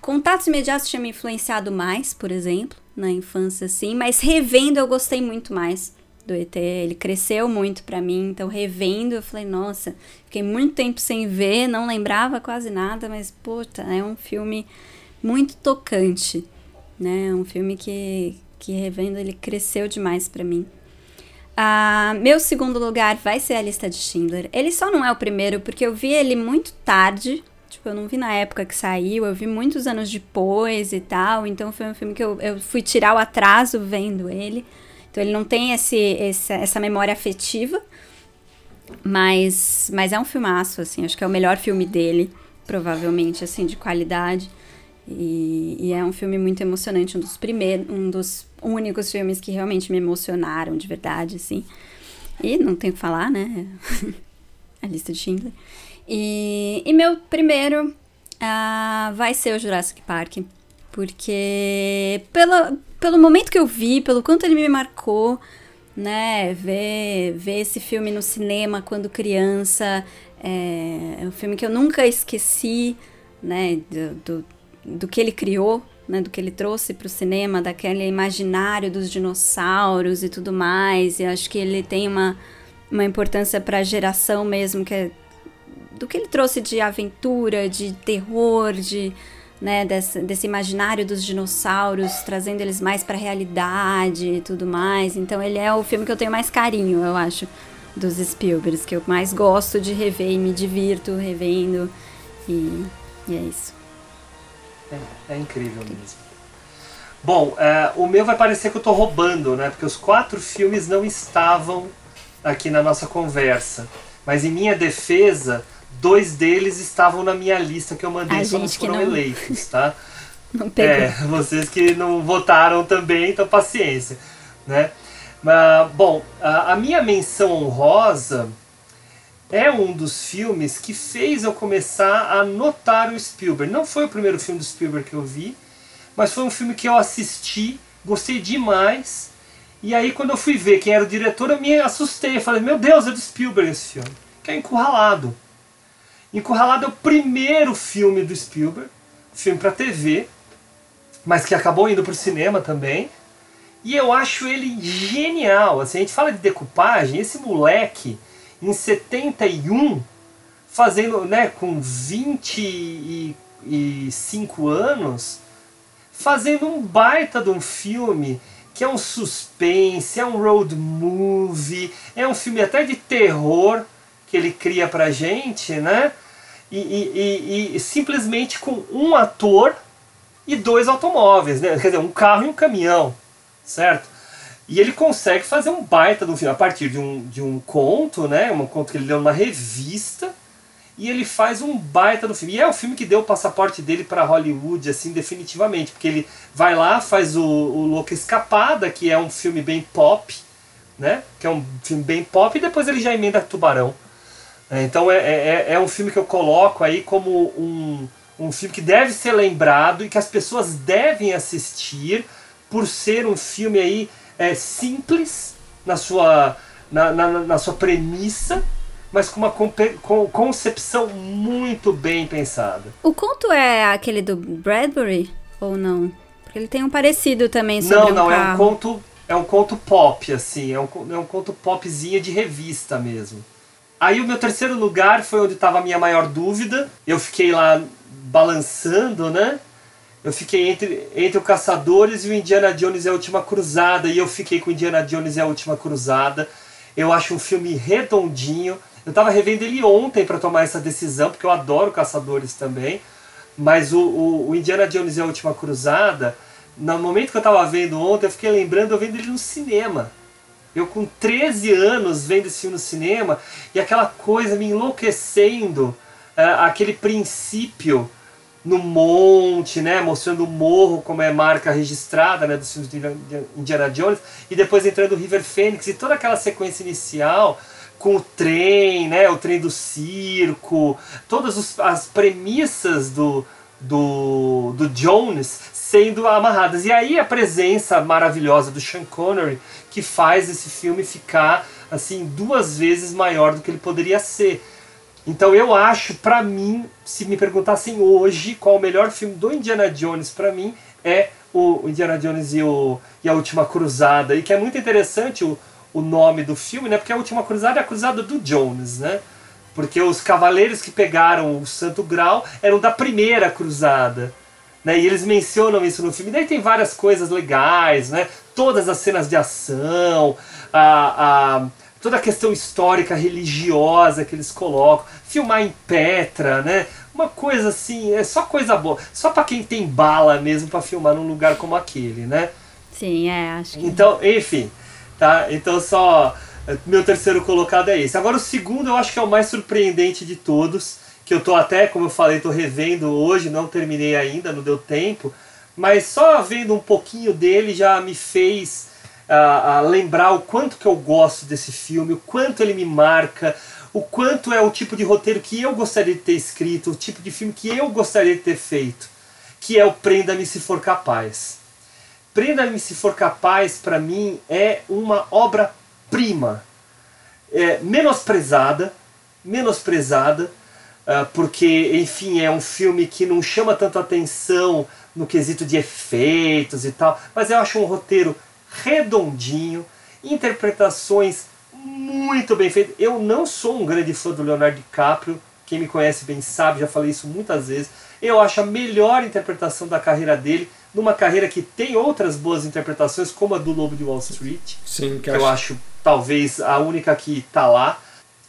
Contatos imediatos tinha me influenciado mais, por exemplo, na infância, assim, mas revendo eu gostei muito mais do ET. Ele cresceu muito pra mim, então revendo eu falei, nossa, fiquei muito tempo sem ver, não lembrava quase nada, mas puta, é um filme muito tocante, né? É um filme que, que revendo ele cresceu demais pra mim. Ah, meu segundo lugar vai ser a lista de Schindler. Ele só não é o primeiro porque eu vi ele muito tarde. Tipo, eu não vi na época que saiu, eu vi muitos anos depois e tal. Então foi um filme que eu, eu fui tirar o atraso vendo ele. Então ele não tem esse, esse- essa memória afetiva. Mas, mas é um filmaço, assim. Acho que é o melhor filme dele, provavelmente, assim, de qualidade. E, e é um filme muito emocionante, um dos primeiros, um dos únicos filmes que realmente me emocionaram de verdade, assim. E não tenho o que falar, né? *laughs* a lista de Schindler. E, e meu primeiro ah, vai ser o Jurassic Park. Porque pela, pelo momento que eu vi, pelo quanto ele me marcou, né? Ver, ver esse filme no cinema quando criança. É, é um filme que eu nunca esqueci, né? Do, do, do que ele criou, né? Do que ele trouxe para o cinema, daquele imaginário dos dinossauros e tudo mais. E acho que ele tem uma, uma importância para a geração mesmo, que é do que ele trouxe de aventura, de terror, de né, desse, desse imaginário dos dinossauros, trazendo eles mais para a realidade e tudo mais. Então ele é o filme que eu tenho mais carinho, eu acho, dos Spielbergs, que eu mais gosto de rever e me divirto revendo. E, e é isso. É, é incrível mesmo. Bom, é, o meu vai parecer que eu tô roubando, né? Porque os quatro filmes não estavam aqui na nossa conversa. Mas em minha defesa, dois deles estavam na minha lista que eu mandei, A só não foram não- eleitos, tá? *laughs* Não pegou. É, vocês que não votaram também, então paciência, né? Mas, bom, a, a minha menção honrosa é um dos filmes que fez eu começar a notar o Spielberg. Não foi o primeiro filme do Spielberg que eu vi, mas foi um filme que eu assisti, gostei demais. E aí quando eu fui ver quem era o diretor, eu me assustei. Eu falei, meu Deus, é do Spielberg esse filme. Que é Encurralado. Encurralado é o primeiro filme do Spielberg, filme para TV, mas que acabou indo pro cinema também. E eu acho ele genial. Assim, a gente fala de decupagem, esse moleque em 71, fazendo, né, com 25 anos, fazendo um baita de um filme que é um suspense, é um road movie, é um filme até de terror que ele cria pra gente, né? E, e- e- e simplesmente com um ator e dois automóveis, né? Quer dizer, um carro e um caminhão, certo? E ele consegue fazer um baita de um filme a partir de um, de um conto, né? Um conto que ele leu numa revista. E ele faz um baita do filme. E é o filme que deu o passaporte dele para Hollywood, assim, definitivamente. Porque ele vai lá, faz o, o Louca Escapada, que é um filme bem pop, né? Que é um filme bem pop, e depois ele já emenda Tubarão. É, Então é, é, é um filme que eu coloco aí como um, um filme que deve ser lembrado e que as pessoas devem assistir por ser um filme aí é, simples na sua, na, na, na sua premissa, mas com uma com- concepção muito bem pensada. O conto é aquele do Bradbury ou não? Porque ele tem um parecido também sobre Não, um não, é um conto, é um conto pop, assim, é um, é um conto popzinho de revista mesmo. Aí o meu terceiro lugar foi onde estava a minha maior dúvida. Eu fiquei lá balançando, né? Eu fiquei entre, entre o Caçadores e o Indiana Jones e a Última Cruzada. E eu fiquei com Indiana Jones e a Última Cruzada. Eu acho um filme redondinho. Eu tava revendo ele ontem para tomar essa decisão, porque eu adoro Caçadores também. Mas o, o, o Indiana Jones e a Última Cruzada, no momento que eu tava vendo ontem, eu fiquei lembrando, eu vendo ele no cinema. Eu com 13 anos vendo esse filme no cinema e aquela coisa me enlouquecendo, eh, aquele princípio no monte, né, mostrando o morro como é marca registrada, né, dos filmes de Indiana Jones, e depois entrando o River Phoenix e toda aquela sequência inicial com o trem, né, o trem do circo, todas os- as premissas do, do, do Jones sendo amarradas. E aí a presença maravilhosa do Sean Connery que faz esse filme ficar assim duas vezes maior do que ele poderia ser. Então eu acho, pra mim, se me perguntassem hoje qual o melhor filme do Indiana Jones pra mim é o Indiana Jones e, o, e a Última Cruzada. E que é muito interessante o, o nome do filme, né? Porque a Última Cruzada é a cruzada do Jones, né? Porque os cavaleiros que pegaram o Santo Grau eram da primeira cruzada. Né? E eles mencionam isso no filme. Daí tem várias coisas legais, né? Todas as cenas de ação, a, a- toda a questão histórica, religiosa que eles colocam, filmar em Petra, né? Uma coisa assim, é só coisa boa. Só pra quem tem bala mesmo pra filmar num lugar como aquele, né? Sim, é, acho que. Então, enfim, tá? Então só meu terceiro colocado é esse. Agora o segundo eu acho que é o mais surpreendente de todos, que eu tô até, como eu falei, tô revendo hoje, não terminei ainda, não deu tempo, mas só vendo um pouquinho dele já me fez ah, ah, lembrar o quanto que eu gosto desse filme, o quanto ele me marca, o quanto é o tipo de roteiro que eu gostaria de ter escrito, o tipo de filme que eu gostaria de ter feito, que é o Prenda-me se for capaz. Prenda-me se for capaz, para mim, é uma obra-prima. É, menosprezada, menosprezada, porque, enfim, é um filme que não chama tanto atenção no quesito de efeitos e tal, mas eu acho um roteiro redondinho, interpretações muito bem feitas. Eu não sou um grande fã do Leonardo DiCaprio, quem me conhece bem sabe, já falei isso muitas vezes. Eu acho a melhor interpretação da carreira dele, numa carreira que tem outras boas interpretações, como a do Lobo de Wall Street, Sim, que, eu acho talvez a única que tá lá.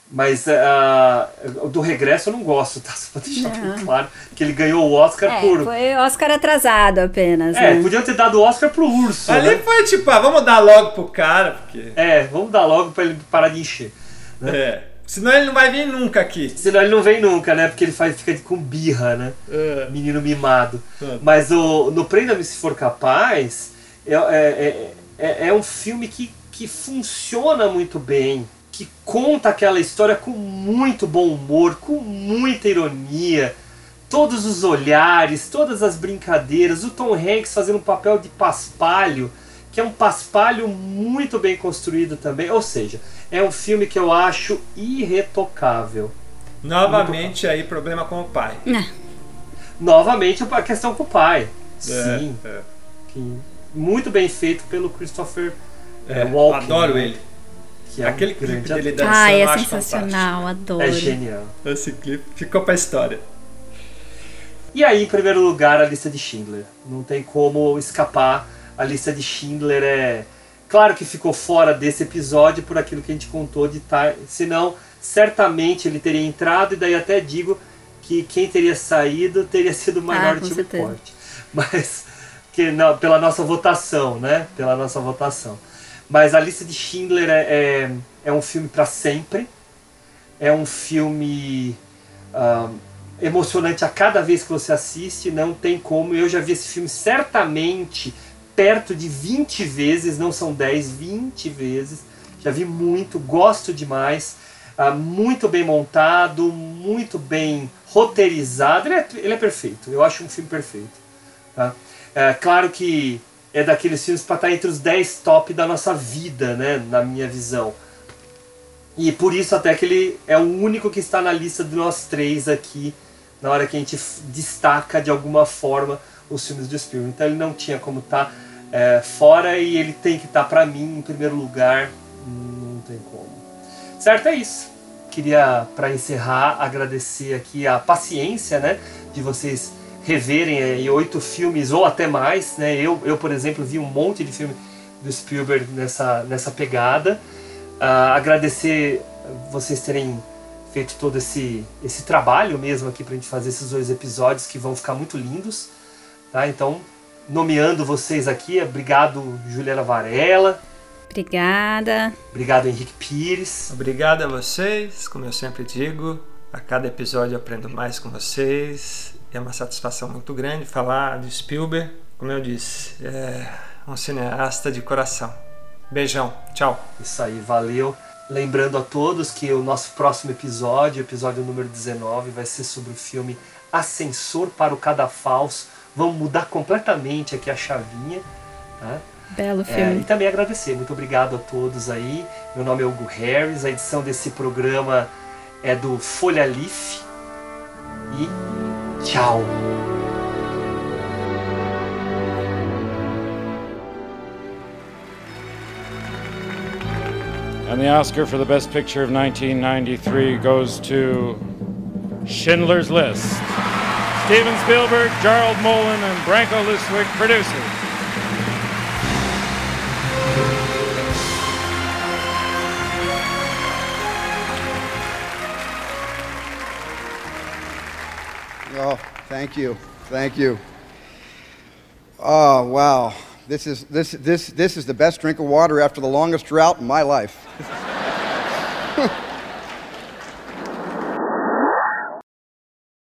Mas uh, do regresso eu não gosto, tá? *laughs* Só pra deixar Não. bem claro que ele ganhou o Oscar É, por. foi Oscar atrasado apenas, É, né? podiam ter dado o Oscar pro urso. Ali né? foi tipo, ah, vamos dar logo pro cara, porque. É, vamos dar logo pra ele parar de encher. né? É. Senão ele não vai vir nunca aqui. Senão ele não vem nunca, né? Porque ele faz, fica com birra, né? É. Menino mimado. É. Mas o, no Prenda-me Se For Capaz é, é, é, é um filme que, que funciona muito bem. Que conta aquela história com muito bom humor, com muita ironia. Todos os olhares, todas as brincadeiras. O Tom Hanks fazendo um papel de paspalho, que é um paspalho muito bem construído também. Ou seja, é um filme que eu acho irretocável. Novamente aí, problema com o pai. Novamente a questão com o pai. Sim. É, muito bem feito pelo Christopher é. é, Walken. Adoro né? ele. Que é um Aquele clipe grande dele dançando, Ai, eu é acho sensacional, adoro. É genial. fantástico. Esse clipe ficou pra história. E aí, em primeiro lugar, a lista de Schindler. Não tem como escapar. A lista de Schindler é. Claro que ficou fora desse episódio por aquilo que a gente contou de estar. Senão, certamente ele teria entrado, e daí até digo que quem teria saído teria sido o Ah, Minority com certeza. Report. *laughs* Mas. Que, não, pela nossa votação, né? Pela nossa votação. Mas a lista de Schindler é, é, é um filme para sempre. É um filme. ah, emocionante a cada vez que você assiste, não tem como. Eu já vi esse filme certamente perto de 20 vezes, não são 10, 20 vezes. Já vi muito, gosto demais. Ah, muito bem montado, muito bem roteirizado. Ele é, ele é perfeito, eu acho um filme perfeito. Tá? É claro que é daqueles filmes para estar entre os 10 top da nossa vida, né, na minha visão. E por isso até que ele é o único que está na lista de nós três aqui, na hora que a gente destaca de alguma forma os filmes do Spielberg. Então ele não tinha como estar é, fora e ele tem que estar para mim em primeiro lugar. Não tem como. Certo, é isso. Queria, para encerrar, agradecer aqui a paciência né, de vocês reverem aí oito filmes ou até mais. Né? Eu, eu, por exemplo, vi um monte de filme do Spielberg nessa, nessa pegada. Ah, agradecer vocês terem feito todo esse, esse trabalho mesmo aqui pra gente fazer esses dois episódios que vão ficar muito lindos. Tá? Então, nomeando vocês aqui, obrigado Juliana Varela, Obrigada. obrigado Henrique Pires. Obrigado a vocês, como eu sempre digo. A cada episódio eu aprendo mais com vocês. É uma satisfação muito grande falar de Spielberg. Como eu disse, é um cineasta de coração. Beijão, tchau. Isso aí, valeu. Lembrando a todos que o nosso próximo episódio, episódio número 19, vai ser sobre o filme Ascensor para o Cadafalso. Vamos mudar completamente aqui a chavinha. Tá? Belo É, filme. e também agradecer, muito obrigado a todos aí. Meu nome é Hugo Harris, a edição desse programa é do Folha Leaf. E And the Oscar for the Best Picture of 1993 goes to Schindler's List. Steven Spielberg, Gerald Molen, and Branko Listwick producers. Thank you. Thank you. Oh, wow. This is, this, this, this is the best drink of water after the longest drought in my life. *laughs*